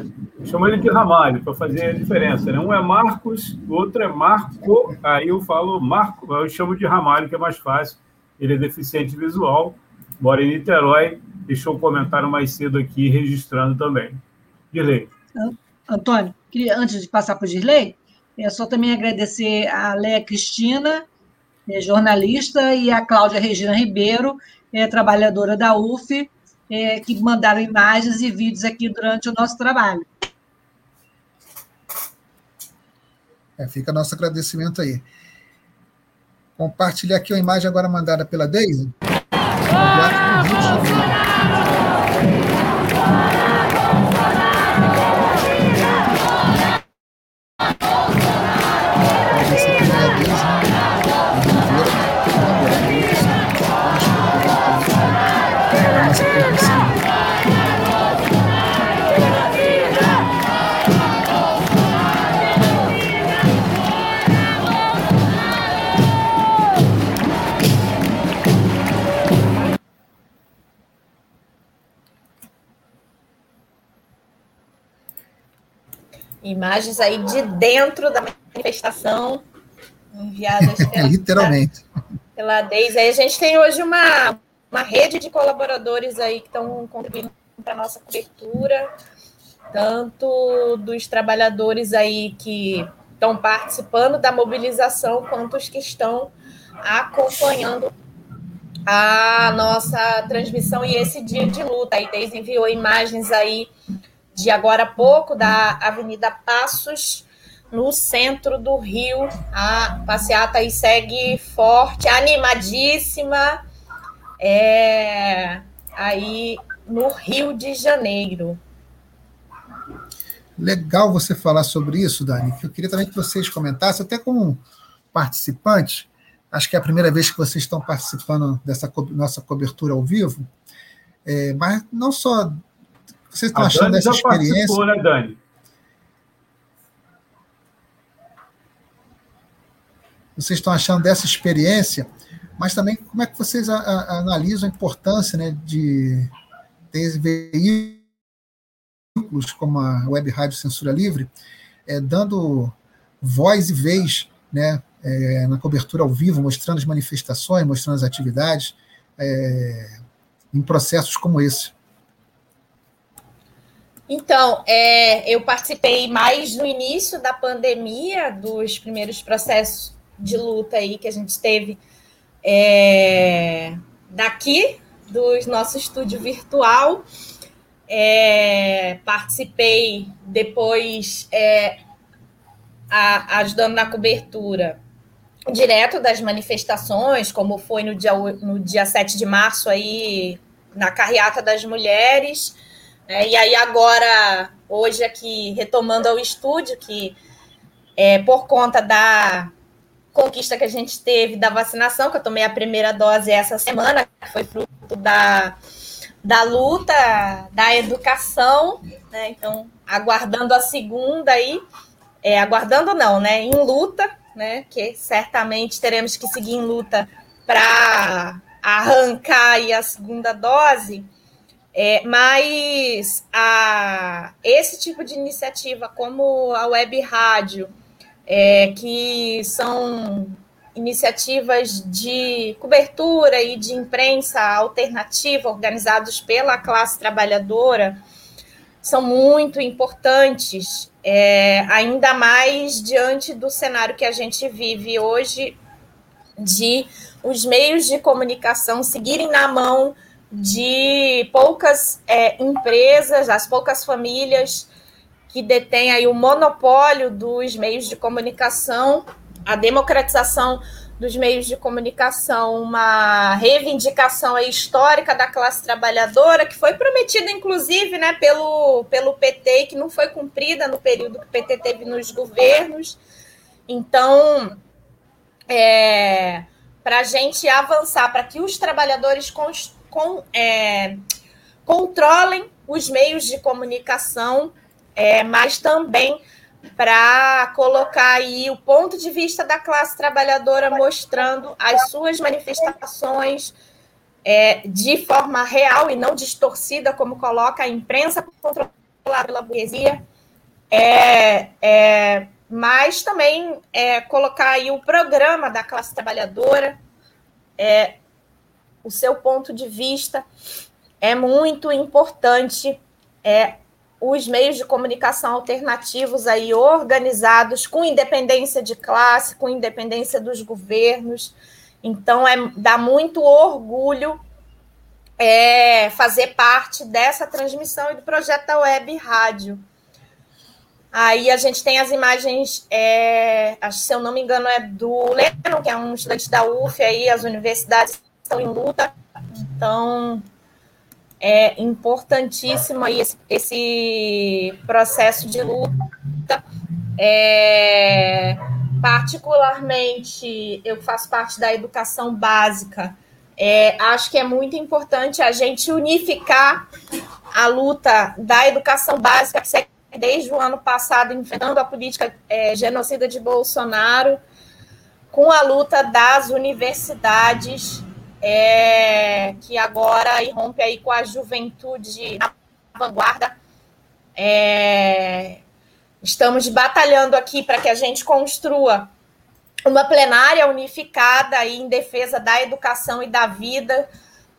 Chama ele de Ramalho, para fazer a diferença. Né? Um é Marcos, o outro é Marco. Aí eu falo Marco, eu chamo de Ramalho, que é mais fácil. Ele é deficiente visual, mora em Niterói. Deixou um comentário mais cedo aqui, registrando também. Dirley. Antônio, queria, antes de passar para o Dirley, é só também agradecer a Léa Cristina, é jornalista, e a Cláudia Regina Ribeiro, é trabalhadora da UF, é, que mandaram imagens e vídeos aqui durante o nosso trabalho. É, fica nosso agradecimento aí. Compartilhar aqui a imagem agora mandada pela Deise. Imagens aí de dentro da manifestação, enviadas pela, literalmente pela Deise. Aí a gente tem hoje uma, uma rede de colaboradores aí que estão contribuindo para a nossa cobertura, tanto dos trabalhadores aí que estão participando da mobilização, quanto os que estão acompanhando a nossa transmissão e esse dia de luta. A Deise enviou imagens aí de agora a pouco da Avenida Passos, no centro do Rio. A passeata aí segue forte, animadíssima, é, aí no Rio de Janeiro. Legal você falar sobre isso, Dani. Eu queria também que vocês comentassem, até como participantes, acho que é a primeira vez que vocês estão participando dessa co nossa cobertura ao vivo, é, mas não só. Vocês estão a achando Dani dessa experiência? Né, Dani? Vocês estão achando dessa experiência, mas também como é que vocês a, a, analisam a importância né, de ter veículos como a Web Rádio Censura Livre, é, dando voz e vez né, é, na cobertura ao vivo, mostrando as manifestações, mostrando as atividades, é, em processos como esse? Então, é, eu participei mais no início da pandemia, dos primeiros processos de luta aí que a gente teve é, daqui, do nosso estúdio virtual. É, participei depois é, a, ajudando na cobertura direto das manifestações, como foi no dia, no dia 7 de março aí, na carreata das mulheres. É, e aí agora, hoje aqui, retomando ao estúdio, que é, por conta da conquista que a gente teve da vacinação, que eu tomei a primeira dose essa semana, que foi fruto da, da luta, da educação, né? Então, aguardando a segunda aí, é, aguardando não, né? Em luta, né? Que certamente teremos que seguir em luta para arrancar aí a segunda dose. É, mas a, esse tipo de iniciativa, como a web rádio, é, que são iniciativas de cobertura e de imprensa alternativa organizados pela classe trabalhadora, são muito importantes é, ainda mais diante do cenário que a gente vive hoje, de os meios de comunicação seguirem na mão de poucas é, empresas, as poucas famílias que detêm aí o monopólio dos meios de comunicação, a democratização dos meios de comunicação, uma reivindicação histórica da classe trabalhadora, que foi prometida, inclusive, né, pelo, pelo PT e que não foi cumprida no período que o PT teve nos governos. Então, é, para a gente avançar, para que os trabalhadores com, com, é, controlem os meios de comunicação, é, mas também para colocar aí o ponto de vista da classe trabalhadora, mostrando as suas manifestações é, de forma real e não distorcida, como coloca a imprensa controlada pela burguesia, é, é, mas também é, colocar aí o programa da classe trabalhadora, é, o seu ponto de vista é muito importante é, os meios de comunicação alternativos aí organizados com independência de classe, com independência dos governos. Então, é, dá muito orgulho é, fazer parte dessa transmissão e do projeto da Web Rádio. Aí a gente tem as imagens, é, se eu não me engano, é do Lennon, que é um estudante da UF, aí as universidades estão em luta. Então, é importantíssimo esse, esse processo de luta. É, particularmente, eu faço parte da educação básica. É, acho que é muito importante a gente unificar a luta da educação básica, que segue desde o ano passado enfrentando a política é, genocida de Bolsonaro, com a luta das universidades é, que agora irrompe aí com a juventude na vanguarda, é, Estamos batalhando aqui para que a gente construa uma plenária unificada aí em defesa da educação e da vida,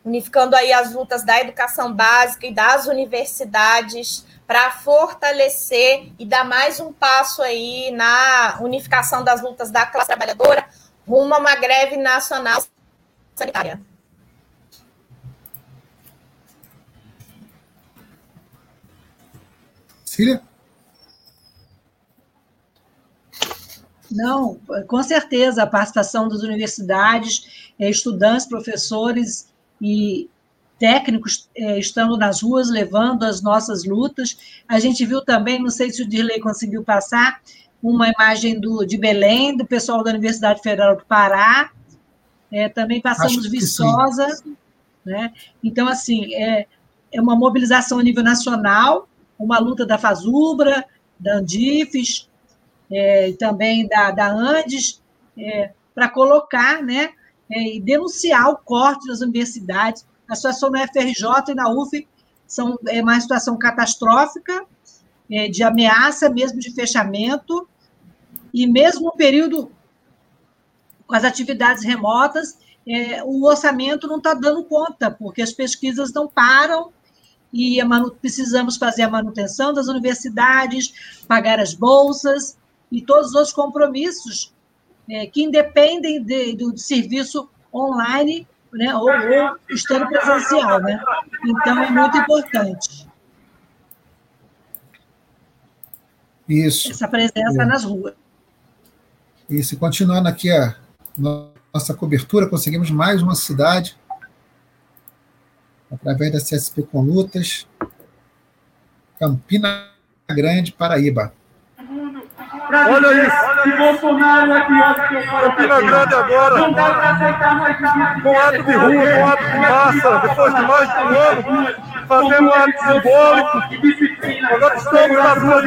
unificando aí as lutas da educação básica e das universidades para fortalecer e dar mais um passo aí na unificação das lutas da classe trabalhadora rumo a uma greve nacional sanitária. Cília? Não, com certeza, a participação das universidades, eh, estudantes, professores e técnicos eh, estando nas ruas levando as nossas lutas. A gente viu também, não sei se o Dirley conseguiu passar, uma imagem do, de Belém, do pessoal da Universidade Federal do Pará. É, também passamos Viçosa. Né? Então, assim, é, é uma mobilização a nível nacional, uma luta da Fazubra, da Andifes, é, também da, da Andes, é, para colocar né, é, e denunciar o corte das universidades. A situação na FRJ e na UF são, é uma situação catastrófica, é, de ameaça mesmo de fechamento, e mesmo no período com as atividades remotas, é, o orçamento não está dando conta, porque as pesquisas não param, e precisamos fazer a manutenção das universidades, pagar as bolsas e todos os outros compromissos é, que independem de, do serviço online né, ou, ou estando presencial. Né? Então, é muito importante. Isso. Essa presença é. nas ruas. Isso. Continuando aqui a nossa cobertura, conseguimos mais uma cidade através da CSP com Lutas, Campina Grande, Paraíba. Olha isso. Que Bolsonaro é pior do que o Campina Grande agora. Não dá para aceitar mais Com ato de rua, com ato de massa, depois de mais de um ano, fazendo um ato simbólico. Agora estamos nas ruas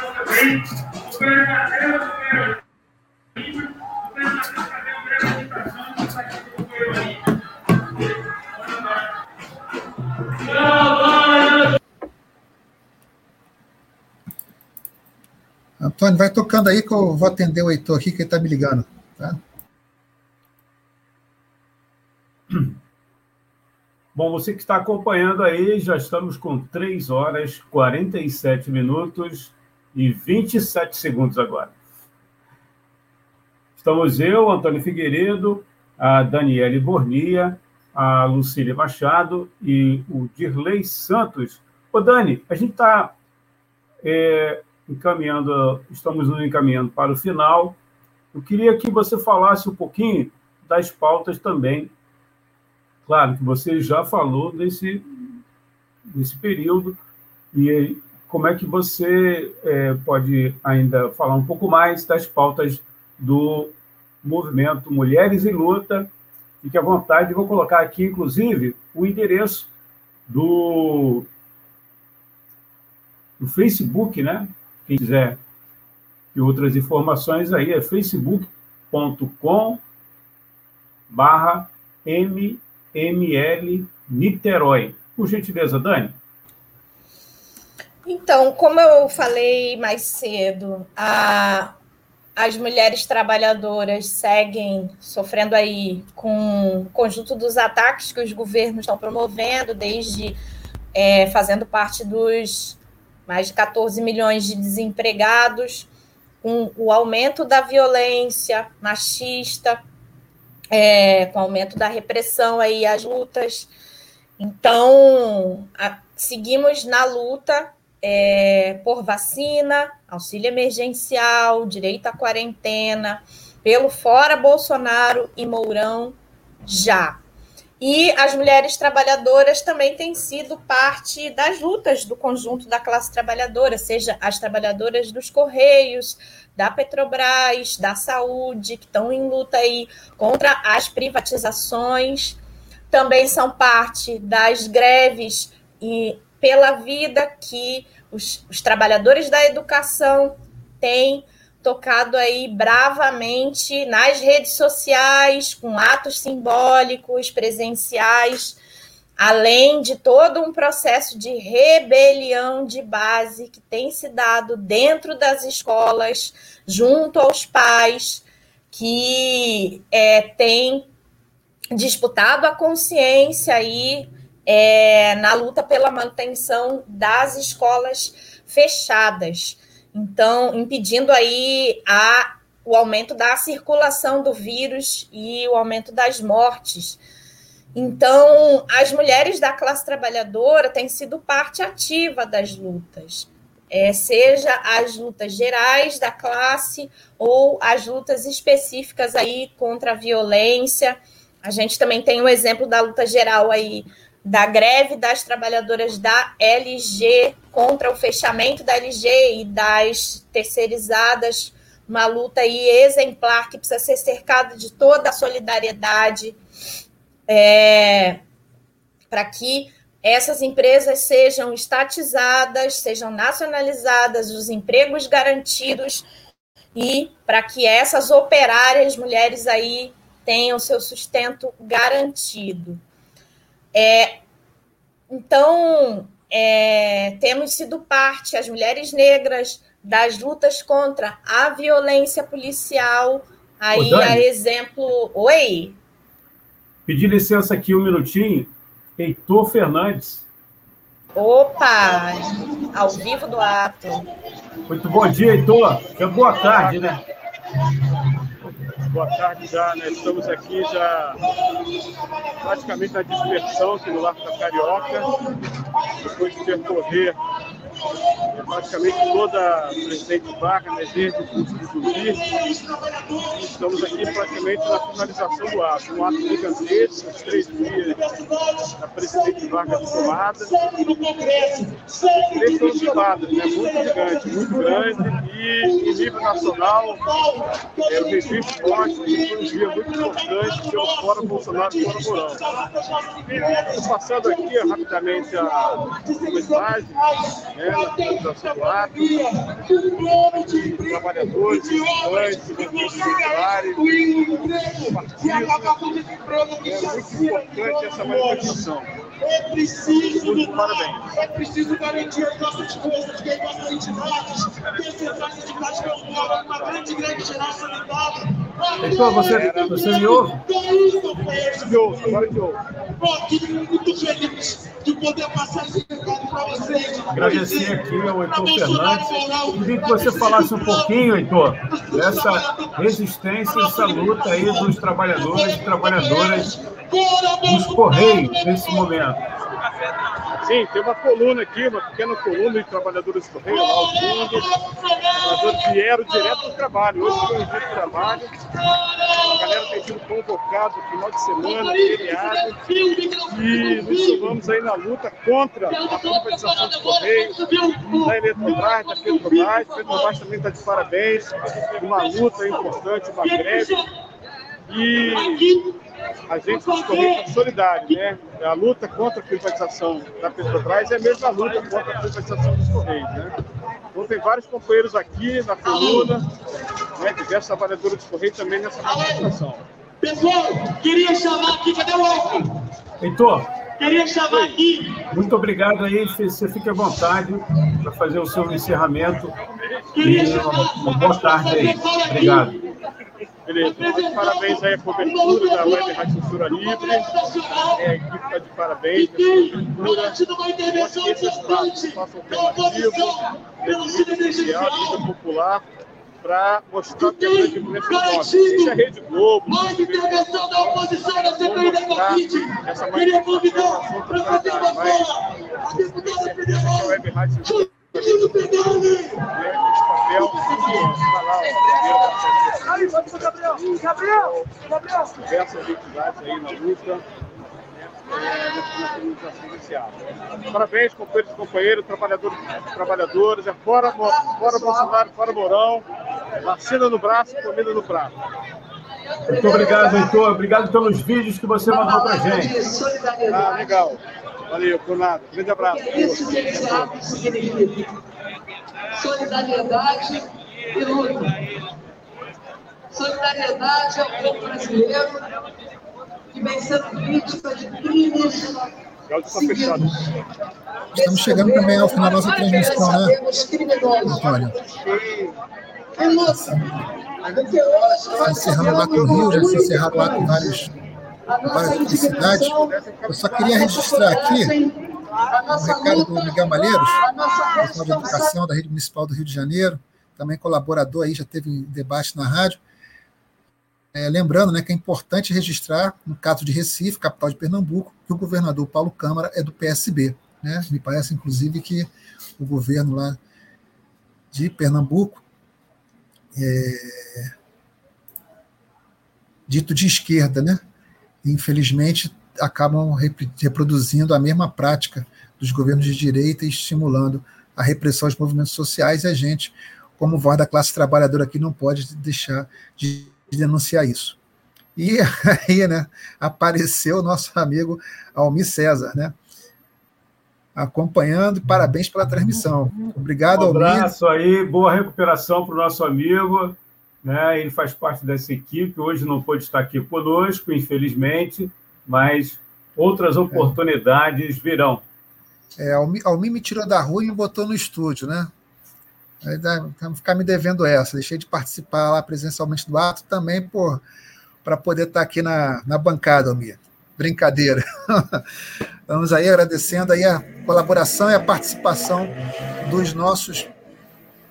novamente. Antônio, vai tocando aí que eu vou atender o Heitor aqui, que ele está me ligando. Tá? Bom, você que está acompanhando aí, já estamos com 3 horas, 47 minutos e 27 segundos agora. Estamos eu, Antônio Figueiredo, a Daniele Bornia, a Lucília Machado e o Dirley Santos. Ô, Dani, a gente está é, encaminhando, estamos nos encaminhando para o final. Eu queria que você falasse um pouquinho das pautas também. Claro que você já falou nesse, nesse período, e como é que você é, pode ainda falar um pouco mais das pautas do movimento Mulheres em Luta. Fique à vontade, vou colocar aqui, inclusive, o endereço do, do Facebook, né? Quem quiser e outras informações aí é facebook.com barra mml Niterói. Por gentileza, Dani. Então, como eu falei mais cedo, a, as mulheres trabalhadoras seguem sofrendo aí com o conjunto dos ataques que os governos estão promovendo, desde é, fazendo parte dos mais de 14 milhões de desempregados, com o aumento da violência machista, é, com o aumento da repressão aí, as lutas. Então, a, seguimos na luta é, por vacina, auxílio emergencial, direito à quarentena, pelo Fora Bolsonaro e Mourão já. E as mulheres trabalhadoras também têm sido parte das lutas do conjunto da classe trabalhadora, seja as trabalhadoras dos Correios, da Petrobras, da saúde, que estão em luta aí contra as privatizações, também são parte das greves e pela vida que os, os trabalhadores da educação têm tocado aí bravamente nas redes sociais, com atos simbólicos, presenciais, além de todo um processo de rebelião de base que tem se dado dentro das escolas, junto aos pais, que é, tem disputado a consciência aí é, na luta pela manutenção das escolas fechadas. Então, impedindo aí a, o aumento da circulação do vírus e o aumento das mortes. Então, as mulheres da classe trabalhadora têm sido parte ativa das lutas, é, seja as lutas gerais da classe ou as lutas específicas aí contra a violência. A gente também tem o um exemplo da luta geral aí da greve das trabalhadoras da LG contra o fechamento da LG e das terceirizadas, uma luta aí exemplar que precisa ser cercada de toda a solidariedade é, para que essas empresas sejam estatizadas, sejam nacionalizadas, os empregos garantidos e para que essas operárias mulheres aí tenham seu sustento garantido. É, então, é, temos sido parte, as mulheres negras, das lutas contra a violência policial. Aí, Ô, a exemplo. Oi? Pedir licença aqui um minutinho. Heitor Fernandes. Opa! Ao vivo do ato. Muito bom dia, Heitor. É boa tarde, né? Boa tarde já, né? Estamos aqui já praticamente na dispersão aqui no Largo da Carioca, depois de percorrer é praticamente toda Presidente Vargas, né, desde o curso de Zumbi. Estamos aqui praticamente na finalização do ato. Um ato gigantesco, os três dias da Presidente Vargas tomada. Três anos tomadas, né? muito gigante, muito grande. E em nível nacional, é, o registro que foi um dia muito importante pelo Fórum Bolsonaro e Mourão. Estou passando aqui rapidamente a, a imagem né, na apresentação do ato, trabalhadores, estudantes, populares, partidos. É muito importante essa manifestação. É preciso lutar, é preciso garantir as nossas forças, que as nossas entidades, descentrais sindicais que eu uma grande greve geral sanitária. Então, você, você me ouve? Me ouve, agora ouve. Estou muito feliz de poder passar esse recado para vocês. Agradecer aqui ao Heitor Fernandes. Queria que você falasse um pouquinho, Heitor, dessa resistência, essa luta aí dos trabalhadores e trabalhadoras dos Correios nesse momento. Sim, tem uma coluna aqui, uma pequena coluna de trabalhadores do Correio lá ao fundo. Trabalhadores vieram direto do trabalho. Hoje foi um dia de trabalho. A galera tem sido convocada no final de semana, feriado. E nos somamos aí na luta contra a privatização dos Correios, da Eletrobras, da Petrobras. A Petrobras também está de parabéns. Uma luta importante, uma greve. E a gente é solidário, né? A luta contra a privatização da Petrobras é a mesma luta contra a privatização dos Correios, né? Então tem vários companheiros aqui na coluna, né? diversos trabalhadores dos Correios também nessa manifestação. Pessoal, queria chamar aqui, cadê o álcool? Heitor, queria chamar aqui. Muito obrigado aí, você fique à vontade para fazer o seu encerramento. E uma, uma boa tarde aí. Obrigado. Beleza, então, parabéns aí a cobertura da Web Rádio Censura Livre. É, a equipe está de parabéns cobertura. Gosto que esses espaços façam alternativo, social, vida popular, para mostrar que a grande imprensa gosta. Seja a Rede Globo, mais intervenção da oposição na CPI da Covid. Queria convidar para fazer uma fala a deputada federal. Aí, pro Gabriel. Gabriel! Gabriel! Diversas entidades aí na luta. Parabéns, companheiros e companheiros, trabalhadores e trabalhadoras. É fora, fora Bolsonaro, fora Mourão. Vacina no braço, comida no prato. Muito obrigado, Heitor. Obrigado pelos vídeos que você mandou para gente. Ah, legal. Valeu, por nada. Grande abraço. Isso que esse ato significa. Solidariedade e luta solidariedade ao povo brasileiro que vem sendo vítima de crimes Estamos chegando também ao final da nossa transmissão, né, Antônio? Está encerrando lá com o Rio, já se encerrado lá com vários, outras cidades. Eu só queria registrar aqui um recado do Miguel Malheiros, professor de Educação da Rede Municipal do Rio de Janeiro, também colaborador aí, já teve debate na rádio. É, lembrando né, que é importante registrar, no caso de Recife, capital de Pernambuco, que o governador Paulo Câmara é do PSB. Né? Me parece, inclusive, que o governo lá de Pernambuco é, dito de esquerda, né? Infelizmente, acabam reproduzindo a mesma prática dos governos de direita e estimulando a repressão aos movimentos sociais, e a gente, como voz da classe trabalhadora aqui, não pode deixar de denunciar isso. E aí, né, apareceu o nosso amigo Almir César, né? Acompanhando, parabéns pela transmissão. Obrigado. Um abraço aí, boa recuperação para o nosso amigo. Né? Ele faz parte dessa equipe, hoje não pôde estar aqui conosco, infelizmente, mas outras oportunidades é. virão. É, Almir me tirou da rua e me botou no estúdio, né? Aí vai ficar me devendo essa. Deixei de participar lá presencialmente do ato também por para poder estar aqui na, na bancada, Almir. Brincadeira. Vamos aí agradecendo aí a colaboração e a participação dos nossos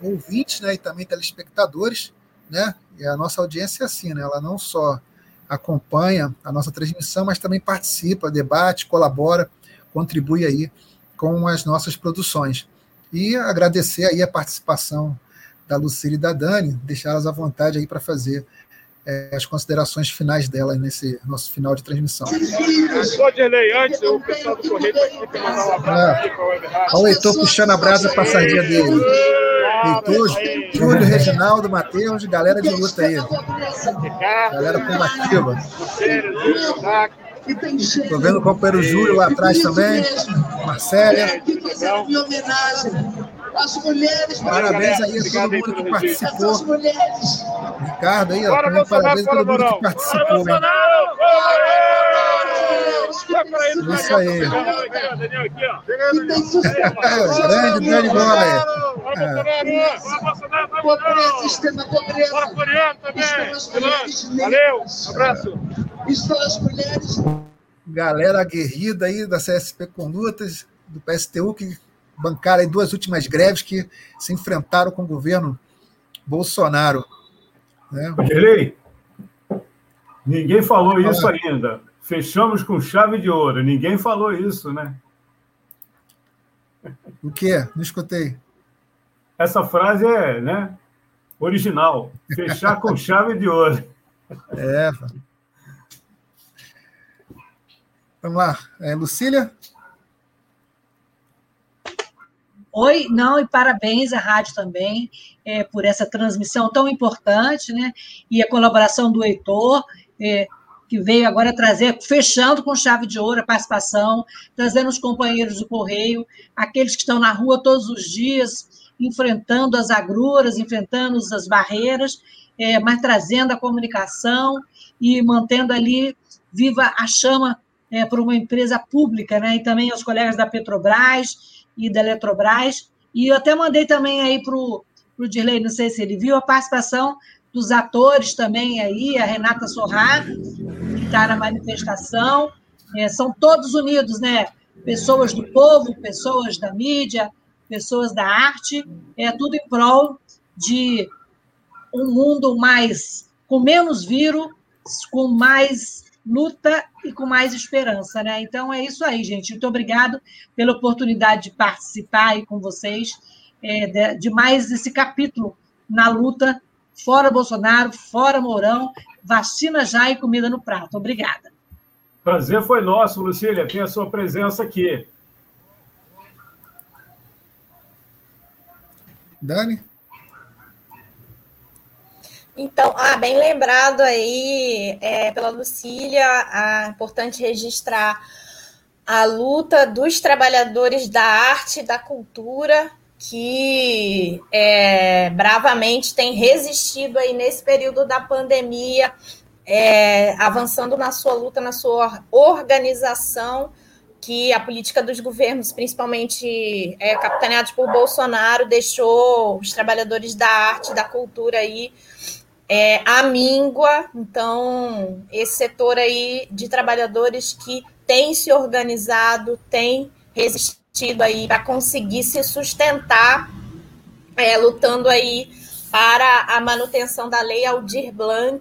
ouvintes né, e também telespectadores. Né? E a nossa audiência é assim, né? ela não só acompanha a nossa transmissão, mas também participa, debate, colabora, contribui aí com as nossas produções. E agradecer aí a participação da Lucília e da Dani, deixá-las à vontade aí para fazer é, as considerações finais dela nesse nosso final de transmissão. Só de lei antes, o pessoal do Correio vai mandar um abraço é. Olha o Heitor puxando a brasa para a sardinha dele. Júlio, Reginaldo, Matheus, galera de luta aí. Galera combativa. Estou vendo o companheiro Júlio lá atrás também. Marcélia. Parabéns aí a todo mundo que participou. Ricardo aí, ó, também parabéns a todo mundo que participou. Hein? Isso aí. Grande, grande bola aí. Pobreza, pobreza. Valeu, abraço. mulheres. Galera aguerrida aí da CSP Condutas, do PSTU, que bancaram aí duas últimas greves que se enfrentaram com o governo Bolsonaro. Né? Direi, ninguém falou isso ainda. Fechamos com chave de ouro. Ninguém falou isso, né? O quê? Não escutei. Essa frase é né, original. Fechar com chave de ouro. É. Vamos lá. É, Lucília? Oi, não, e parabéns à rádio também é, por essa transmissão tão importante, né? E a colaboração do Heitor, é, que veio agora trazer, fechando com chave de ouro a participação, trazendo os companheiros do Correio, aqueles que estão na rua todos os dias, enfrentando as agruras, enfrentando as barreiras, é, mas trazendo a comunicação e mantendo ali viva a chama é, para uma empresa pública, né? E também aos colegas da Petrobras e da Eletrobras. E eu até mandei também aí para o Dirley, não sei se ele viu, a participação dos atores também aí, a Renata Sorrá, que está na manifestação. É, são todos unidos, né? Pessoas do povo, pessoas da mídia, pessoas da arte, é tudo em prol de um mundo mais com menos vírus, com mais luta e com mais esperança, né? Então é isso aí, gente. Muito obrigado pela oportunidade de participar aí com vocês é, de, de mais esse capítulo na luta fora Bolsonaro, fora Mourão, vacina já e comida no prato. Obrigada. Prazer foi nosso, Lucília, ter a sua presença aqui. Dani? Então, ah, bem lembrado aí é, pela Lucília, a, importante registrar a luta dos trabalhadores da arte e da cultura que é, bravamente tem resistido aí nesse período da pandemia, é, avançando na sua luta, na sua organização que a política dos governos, principalmente é, capitaneados por Bolsonaro, deixou os trabalhadores da arte, da cultura aí é, à míngua. Então, esse setor aí de trabalhadores que tem se organizado, tem resistido aí para conseguir se sustentar, é, lutando aí para a manutenção da lei Aldir Blanc,